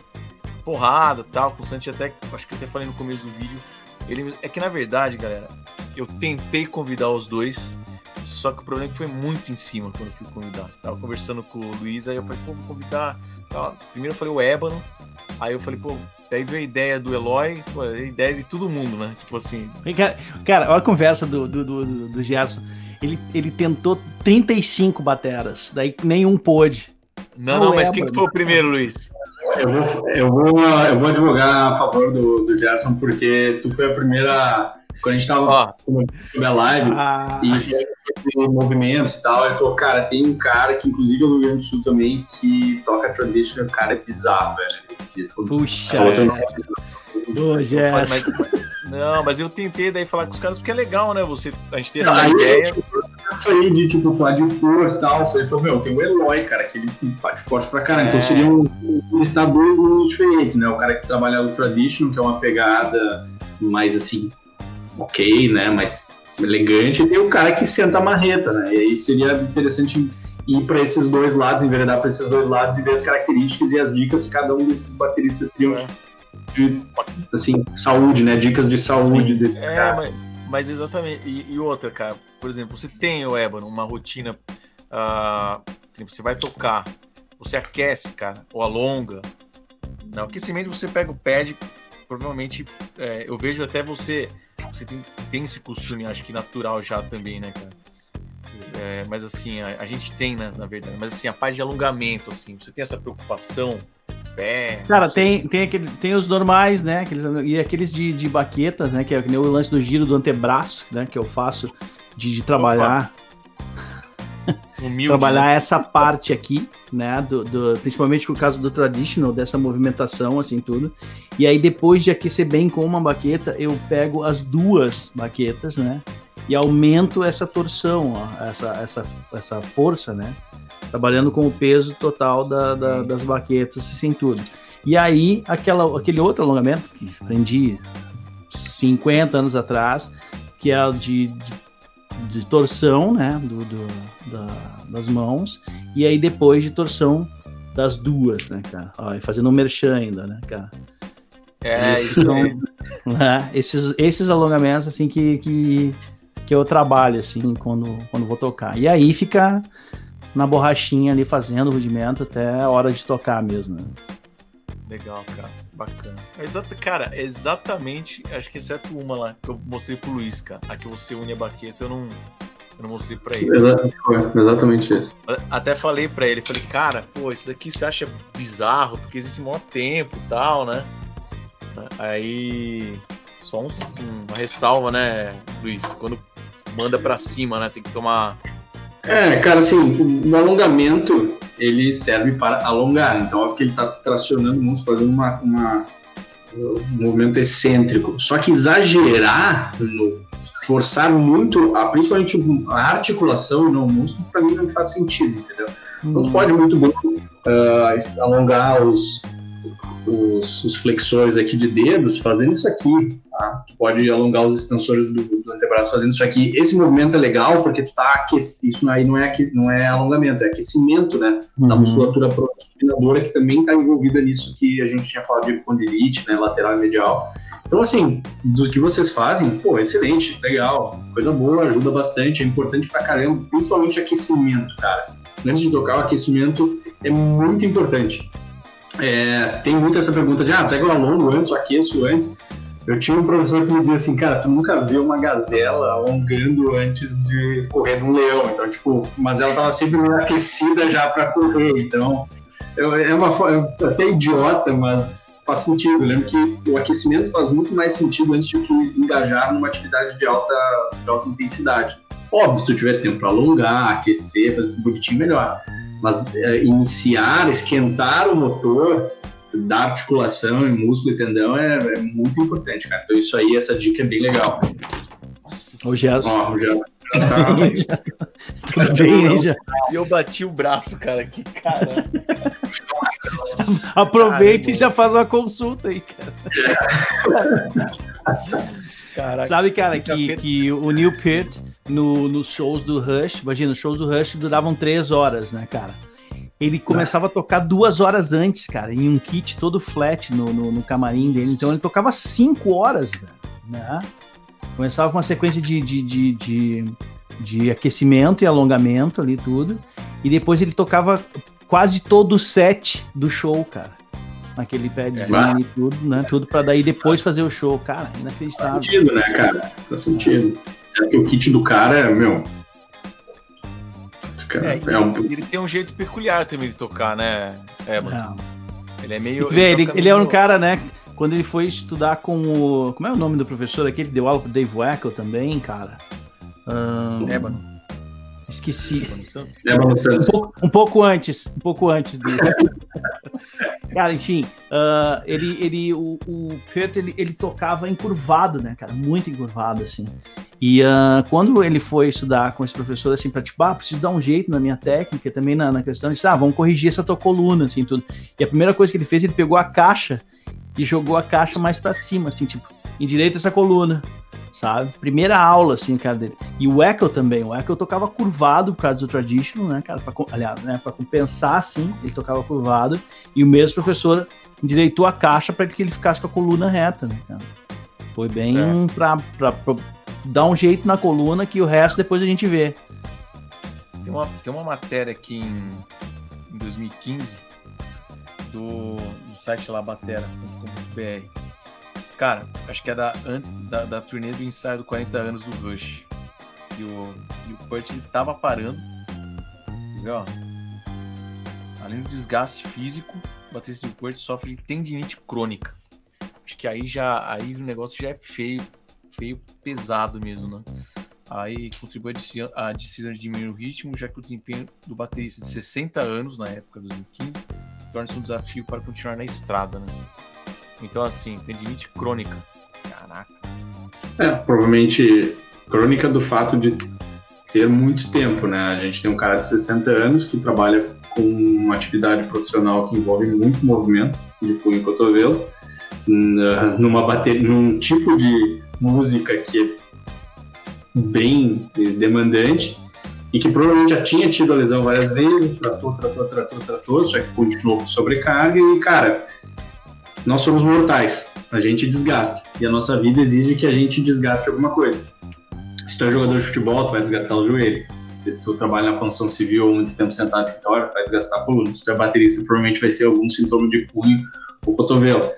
porrada tal, com o Santi até, acho que eu até falei no começo do vídeo. Ele, é que na verdade, galera, eu tentei convidar os dois só que o problema é que foi muito em cima quando eu fui convidar. Tava conversando com o Luiz, aí eu falei, pô, vou convidar. Primeiro eu falei o Ébano, aí eu falei, pô, Daí veio a ideia do Eloy, pô, a ideia de todo mundo, né? Tipo assim. Cara, olha a conversa do, do, do, do Gerson. Ele, ele tentou 35 bateras, daí nenhum pôde. Não, não, mas quem que foi o primeiro, Luiz? Eu vou, eu vou, eu vou advogar a favor do, do Gerson, porque tu foi a primeira quando a gente tava sobre a live ah. e sobre movimentos e tal, ele falou, cara, tem um cara que inclusive é do Rio Grande do Sul também, que toca traditional, o cara é bizarro, velho. Falou, Puxa, falou, é. mas, não, mas eu tentei daí falar com os caras porque é legal, né? Você, a gente tem essa ideia. Isso aí de tipo falar de força e tal. Ele falou, meu, tem o Eloy, cara, que ele bate forte pra caramba. Então, é. Então seria um, listar dois mundos diferentes, né? O cara que trabalha o traditional, que é uma pegada mais assim, ok, né? Mas elegante, e o cara que senta a marreta, né? E aí seria interessante ir para esses dois lados, enveredar para esses dois lados e ver as características e as dicas que cada um desses bateristas teriam é. de, assim, saúde, né? Dicas de saúde desses é, caras. Mas, mas, exatamente. E, e, outra, cara, por exemplo, você tem, o Ébano, uma rotina uh, que você vai tocar, você aquece, cara, ou alonga. No aquecimento você pega o pad, provavelmente é, eu vejo até você. Você tem, tem esse costume, acho que natural já também, né, cara? É, mas assim, a, a, gente tem, né, na verdade. Mas assim, a parte de alongamento, assim, você tem essa preocupação? Pé, Cara, tem, tem, aquele, tem os normais, né? Aqueles, e aqueles de, de baquetas, né? Que é o lance do giro do antebraço, né? Que eu faço de, de trabalhar. Trabalhar né? essa parte aqui, né? Do, do, principalmente por causa do traditional, dessa movimentação, assim, tudo. E aí, depois de aquecer bem com uma baqueta, eu pego as duas baquetas, né? E aumento essa torção, ó, essa, essa, essa força, né? Trabalhando com o peso total da, da, das baquetas, assim, tudo. E aí, aquela, aquele outro alongamento que aprendi 50 anos atrás, que é o de, de de torção, né, do, do da, das mãos, e aí depois de torção das duas, né, cara? Ó, e fazendo um merchan ainda, né, cara? É, isso são, né, esses, esses alongamentos, assim, que, que, que eu trabalho, assim, quando, quando vou tocar. E aí fica na borrachinha ali fazendo o rudimento até a hora de tocar mesmo, né? Legal, cara. Bacana. Exato, cara, exatamente, acho que exceto uma lá que eu mostrei pro Luiz, cara. A que você une a baqueta, eu não, eu não mostrei pra ele. Exatamente, exatamente isso. Até falei pra ele, falei, cara, pô, isso daqui você acha bizarro, porque existe um maior tempo e tal, né? Aí. Só um, uma ressalva, né, Luiz? Quando manda pra cima, né? Tem que tomar é, cara, assim, o alongamento ele serve para alongar. Então, óbvio que ele está tracionando o músculo, fazendo uma, uma, um movimento excêntrico. Só que exagerar, no, forçar muito, a, principalmente a articulação e não o músculo, para mim não faz sentido, entendeu? Não uhum. pode muito bem uh, alongar os, os, os, flexores aqui de dedos fazendo isso aqui, tá? Tu pode alongar os extensores do, do, antebraço fazendo isso aqui. Esse movimento é legal porque tu tá aquecendo, isso aí não é, não é alongamento, é aquecimento, né? Uhum. Da musculatura prospinadora que também está envolvida nisso que a gente tinha falado de condilite, né? Lateral e medial. Então, assim, do que vocês fazem, pô, excelente, legal, coisa boa, ajuda bastante, é importante pra caramba, principalmente aquecimento, cara. Antes de tocar, o aquecimento é muito importante. É, tem muito essa pergunta de, ah, será que eu alongo antes, eu aqueço antes? Eu tinha um professor que me dizia assim, cara, tu nunca viu uma gazela alongando antes de correr num leão. Então, tipo, mas ela tava sempre aquecida já para correr. Então, eu, é uma é até idiota, mas faz sentido. Eu lembro que o aquecimento faz muito mais sentido antes de tu engajar numa atividade de alta, de alta intensidade. Óbvio, se tu tiver tempo para alongar, aquecer, fazer bonitinho, melhor. Mas é, iniciar, esquentar o motor da articulação e músculo e tendão é, é, muito importante, cara. Então isso aí, essa dica é bem legal. Nossa, o Gerson. Ó, o Gerson. Tudo bem aí, já. E eu bati o braço, cara. Que cara. Aproveita e já faz uma consulta aí, cara. Caraca, Sabe, cara, que, que o Neil Peart, no, nos shows do Rush, imagina, os shows do Rush duravam três horas, né, cara? Ele começava a tocar duas horas antes, cara, em um kit todo flat no, no, no camarim dele. Então ele tocava cinco horas, né? Começava com uma sequência de, de, de, de, de aquecimento e alongamento ali, tudo. E depois ele tocava quase todo o set do show, cara naquele padzinho é, e tudo, né? Tudo para daí depois fazer o show. Cara, inacreditável. Faz sentido, né, cara? Faz sentido. É que o kit do cara é, meu. Cara, é, é um... Ele tem um jeito peculiar também de tocar, né? É, mano. Ele é meio. Ele, ele, ele é um cara, né? Quando ele foi estudar com o. Como é o nome do professor aquele que deu aula pro Dave Wackel também, cara? Um... É, mano. Esqueci. É, um, pouco, um pouco antes, um pouco antes dele. Cara, enfim, uh, ele, ele, o, o Kurt, ele, ele tocava encurvado, né, cara? Muito encurvado, assim. E uh, quando ele foi estudar com esse professor, assim, pra tipo, ah, preciso dar um jeito na minha técnica, também na, na questão, ele disse, ah, vamos corrigir essa tua coluna, assim, tudo. E a primeira coisa que ele fez, ele pegou a caixa e jogou a caixa mais para cima, assim, tipo, endireita essa coluna sabe? Primeira aula, assim, cara, dele. E o Echo também, o Echo tocava curvado por causa do traditional, né, cara? Pra, aliás, né, pra compensar, assim, ele tocava curvado. E o mesmo professor endireitou a caixa para que ele ficasse com a coluna reta, né, cara? Foi bem é. pra, pra, pra, dá um jeito na coluna que o resto depois a gente vê. Tem uma, tem uma matéria aqui em, em 2015 do, do site lá batera.com.br. Cara, acho que é da, antes da, da turnê do ensaio do 40 anos do Rush. E o, e o Purt ele tava parando. Viu? Além do desgaste físico, o baterista do Purt sofre de tendinite crônica. Acho que aí já aí o negócio já é feio, feio pesado mesmo, né? Aí contribui a decisão de diminuir o ritmo, já que o desempenho do baterista de 60 anos, na época de 2015, torna-se um desafio para continuar na estrada, né? Então, assim, tendinite crônica. Caraca. É, provavelmente crônica do fato de ter muito tempo, né? A gente tem um cara de 60 anos que trabalha com uma atividade profissional que envolve muito movimento de punho e cotovelo, numa bateria, num tipo de música que é bem demandante e que provavelmente já tinha tido a lesão várias vezes, tratou, tratou, tratou, tratou, só que continuou com sobrecarga e, cara, nós somos mortais, a gente desgasta e a nossa vida exige que a gente desgaste alguma coisa. Se tu é jogador de futebol, tu vai desgastar os joelhos. Se tu trabalha na construção civil ou muito tempo sentado no escritório, tu vai desgastar a coluna. Se tu é baterista, provavelmente vai ser algum sintoma de punho ou cotovelo.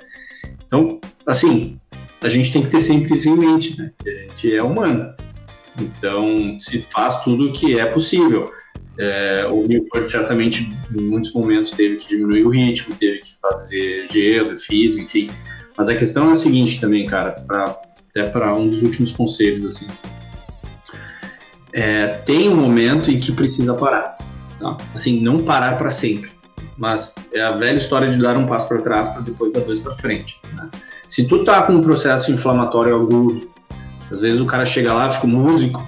Então, assim, a gente tem que ter sempre isso em mente, né? Que a gente é humano. Então, se faz tudo o que é possível. É, o Newport certamente em muitos momentos teve que diminuir o ritmo, teve que fazer gelo, físico, enfim. Mas a questão é a seguinte também, cara, pra, até para um dos últimos conselhos assim. É, tem um momento em que precisa parar. Tá? Assim, não parar para sempre. Mas é a velha história de dar um passo para trás para depois dar dois para frente. Né? Se tu tá com um processo inflamatório agudo, às vezes o cara chega lá, fica músico,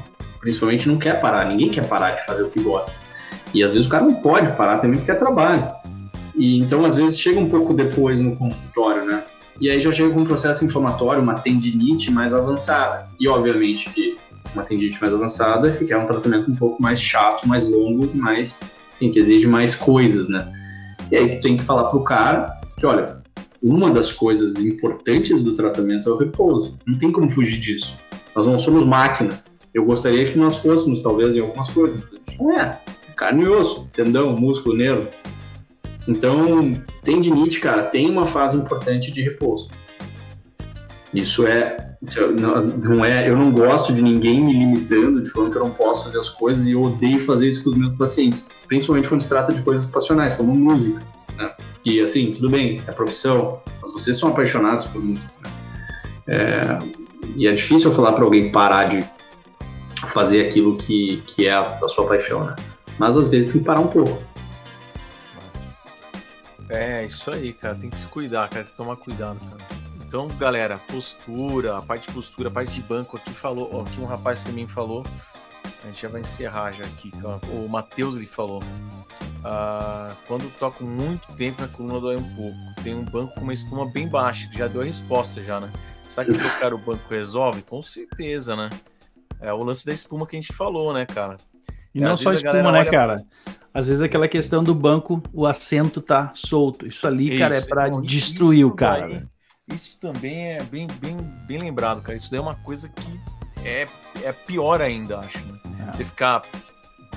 principalmente não quer parar, ninguém quer parar de fazer o que gosta. E às vezes o cara não pode parar também porque é trabalho. E então às vezes chega um pouco depois no consultório, né? E aí já chega com um processo inflamatório, uma tendinite mais avançada. E obviamente que uma tendinite mais avançada requer um tratamento um pouco mais chato, mais longo, mais, assim, que exige mais coisas, né? E aí tu tem que falar pro cara que, olha, uma das coisas importantes do tratamento é o repouso. Não tem como fugir disso. Nós não somos máquinas. Eu gostaria que nós fôssemos, talvez, em algumas coisas. Não é. Carne e osso, tendão, músculo, nervo. Então, tendinite, cara, tem uma fase importante de repouso. Isso é, é não é, eu não gosto de ninguém me limitando, de falando que eu não posso fazer as coisas e eu odeio fazer isso com os meus pacientes, principalmente quando se trata de coisas passionais, como música, né? Que assim, tudo bem, é profissão, mas vocês são apaixonados por música. Né? É, e é difícil falar para alguém parar de fazer aquilo que, que é a, a sua paixão, né? Mas às vezes tem que parar um pouco. É, isso aí, cara. Tem que se cuidar, cara. Tem que tomar cuidado, cara. Então, galera, postura, a parte de postura, a parte de banco aqui falou, ó, aqui um rapaz também falou. A gente já vai encerrar já aqui. O Matheus ele falou. Ah, quando toco muito tempo na coluna dói um pouco. Tem um banco com uma espuma bem baixa. Já deu a resposta já, né? Sabe que trocar o banco resolve? Com certeza, né? É o lance da espuma que a gente falou, né, cara? E, e não só espuma, né, olha... cara? Às vezes aquela questão do banco, o assento tá solto. Isso ali, isso, cara, é para destruir o cara. Daí, isso também é bem, bem, bem lembrado, cara. Isso daí é uma coisa que é, é pior ainda, acho. Né? É. Você ficar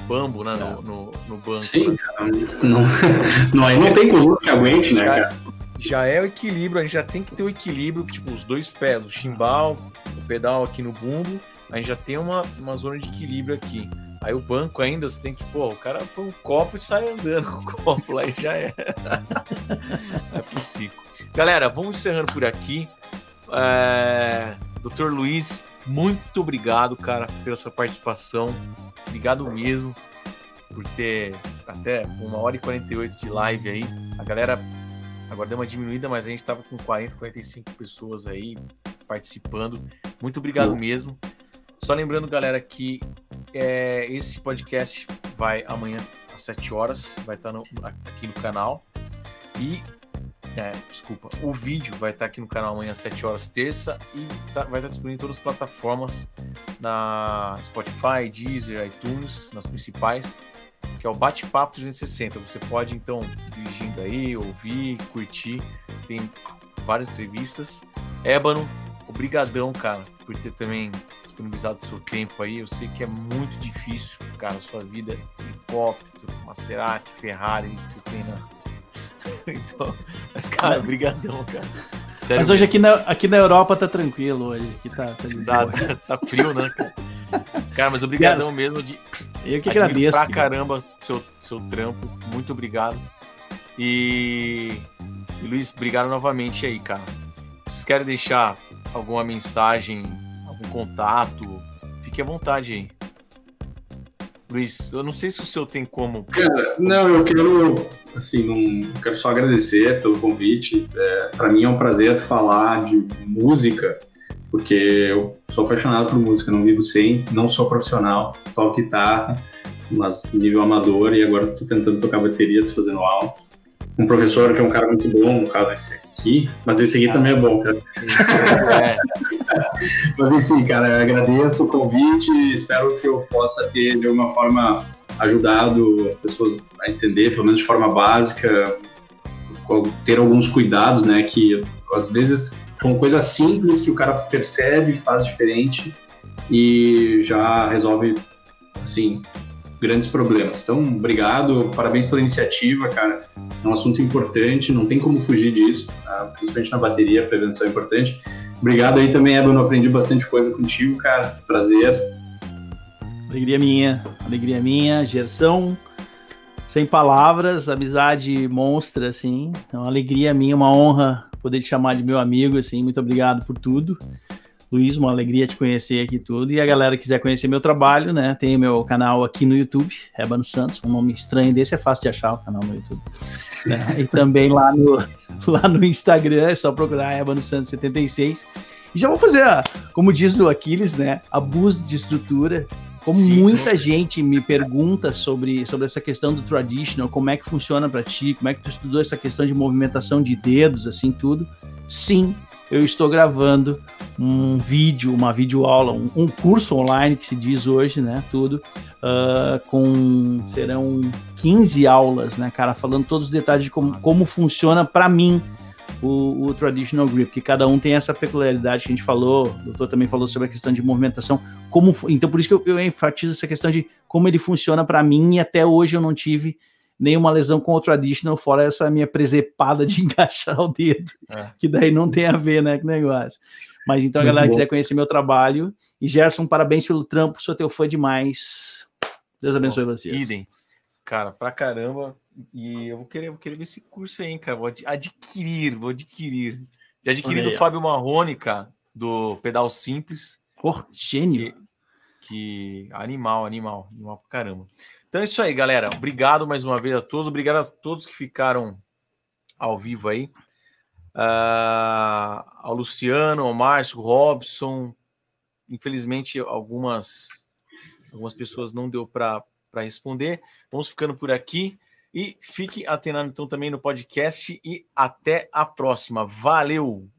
bambo né, no, é. no, no, banco. Sim, né? cara. Não, não, aí não tem coluna que aguente, né, cara? Já é o equilíbrio, a gente já tem que ter o equilíbrio, tipo, os dois pés, o chimbal, o pedal aqui no bumbo, a gente já tem uma, uma zona de equilíbrio aqui. Aí o banco ainda, você tem que, pô, o cara põe um copo e sai andando com o copo lá e já é. é possível. Galera, vamos encerrando por aqui. É... Doutor Luiz, muito obrigado, cara, pela sua participação. Obrigado mesmo por ter até uma hora e 48 de live aí. A galera agora deu uma diminuída, mas a gente estava com 40, 45 pessoas aí participando. Muito obrigado mesmo. Só lembrando, galera, que é, esse podcast vai amanhã às 7 horas, vai estar no, aqui no canal. E, é, desculpa, o vídeo vai estar aqui no canal amanhã às 7 horas, terça, e tá, vai estar disponível em todas as plataformas, na Spotify, Deezer, iTunes, nas principais, que é o Bate-Papo 360. Você pode, então, dirigindo aí, ouvir, curtir, tem várias entrevistas. Ébano, obrigadão, cara, por ter também disponibilizado seu tempo aí. Eu sei que é muito difícil, cara, sua vida, helicóptero, Maserati, Ferrari que você tem na. então, mas, cara, brigadão, cara. Sério mas hoje aqui na, aqui na Europa tá tranquilo hoje. Aqui tá, tá, tá, tá frio, né, cara? Cara, mas obrigadão mesmo de. Eu que agradeço. Pra caramba seu, seu trampo. Muito obrigado. E, e Luiz, obrigado novamente aí, cara. Vocês querem deixar alguma mensagem, algum contato? Fique à vontade aí. Luiz, eu não sei se o senhor tem como. Cara, não, eu quero, assim, não, quero só agradecer pelo convite. É, para mim é um prazer falar de música, porque eu sou apaixonado por música, não vivo sem, não sou profissional, toco guitarra, mas nível amador e agora estou tentando tocar bateria, tô fazendo aula. Um professor que é um cara muito bom, no caso esse aqui, mas esse aqui ah, também é bom, cara. É. mas enfim, cara, agradeço o convite, espero que eu possa ter de alguma forma ajudado as pessoas a entender, pelo menos de forma básica, ter alguns cuidados, né, que às vezes são coisas simples que o cara percebe, faz diferente e já resolve, assim, grandes problemas. Então, obrigado, parabéns pela iniciativa, cara. É um assunto importante, não tem como fugir disso, tá? principalmente na bateria, a prevenção é importante. Obrigado aí também, Ebano, aprendi bastante coisa contigo, cara. Prazer. Alegria minha, alegria minha, Gerson. Sem palavras, amizade monstra, assim. É uma alegria minha, uma honra poder te chamar de meu amigo, assim. Muito obrigado por tudo. Luiz, uma alegria te conhecer aqui tudo. E a galera quiser conhecer meu trabalho, né? Tem meu canal aqui no YouTube, Rebano Santos. Um nome estranho desse é fácil de achar o canal no YouTube. Né? E também lá no, lá no Instagram, é só procurar Rebano Santos 76. E já vou fazer, como diz o Aquiles, né? Abuso de estrutura. Como Sim. muita gente me pergunta sobre, sobre essa questão do traditional, como é que funciona para ti, como é que tu estudou essa questão de movimentação de dedos, assim, tudo. Sim, eu estou gravando um vídeo, uma videoaula, um, um curso online que se diz hoje, né? Tudo. Uh, com serão 15 aulas, né, cara, falando todos os detalhes de como, como funciona para mim o, o, traditional grip, que cada um tem essa peculiaridade que a gente falou, o doutor também falou sobre a questão de movimentação, como então por isso que eu, eu enfatizo essa questão de como ele funciona para mim e até hoje eu não tive nenhuma lesão com o traditional, fora essa minha presepada de encaixar o dedo, é. que daí não tem a ver, né, com o negócio. Mas então, a galera quiser conhecer meu trabalho, e Gerson, parabéns pelo trampo, sou teu fã demais. Deus abençoe Bom, vocês. Idem. Cara, pra caramba. E eu vou querer, vou querer ver esse curso aí, hein, cara. Vou adquirir, vou adquirir. Já adquiri do Fábio Marrone, cara, do Pedal Simples. Por gênio. Que, que, animal, animal, animal pra caramba. Então é isso aí, galera. Obrigado mais uma vez a todos. Obrigado a todos que ficaram ao vivo aí. Uh, ao Luciano, ao Márcio, Robson. Infelizmente, algumas, algumas pessoas não deu para responder. Vamos ficando por aqui. E fique atento então também no podcast. E até a próxima. Valeu!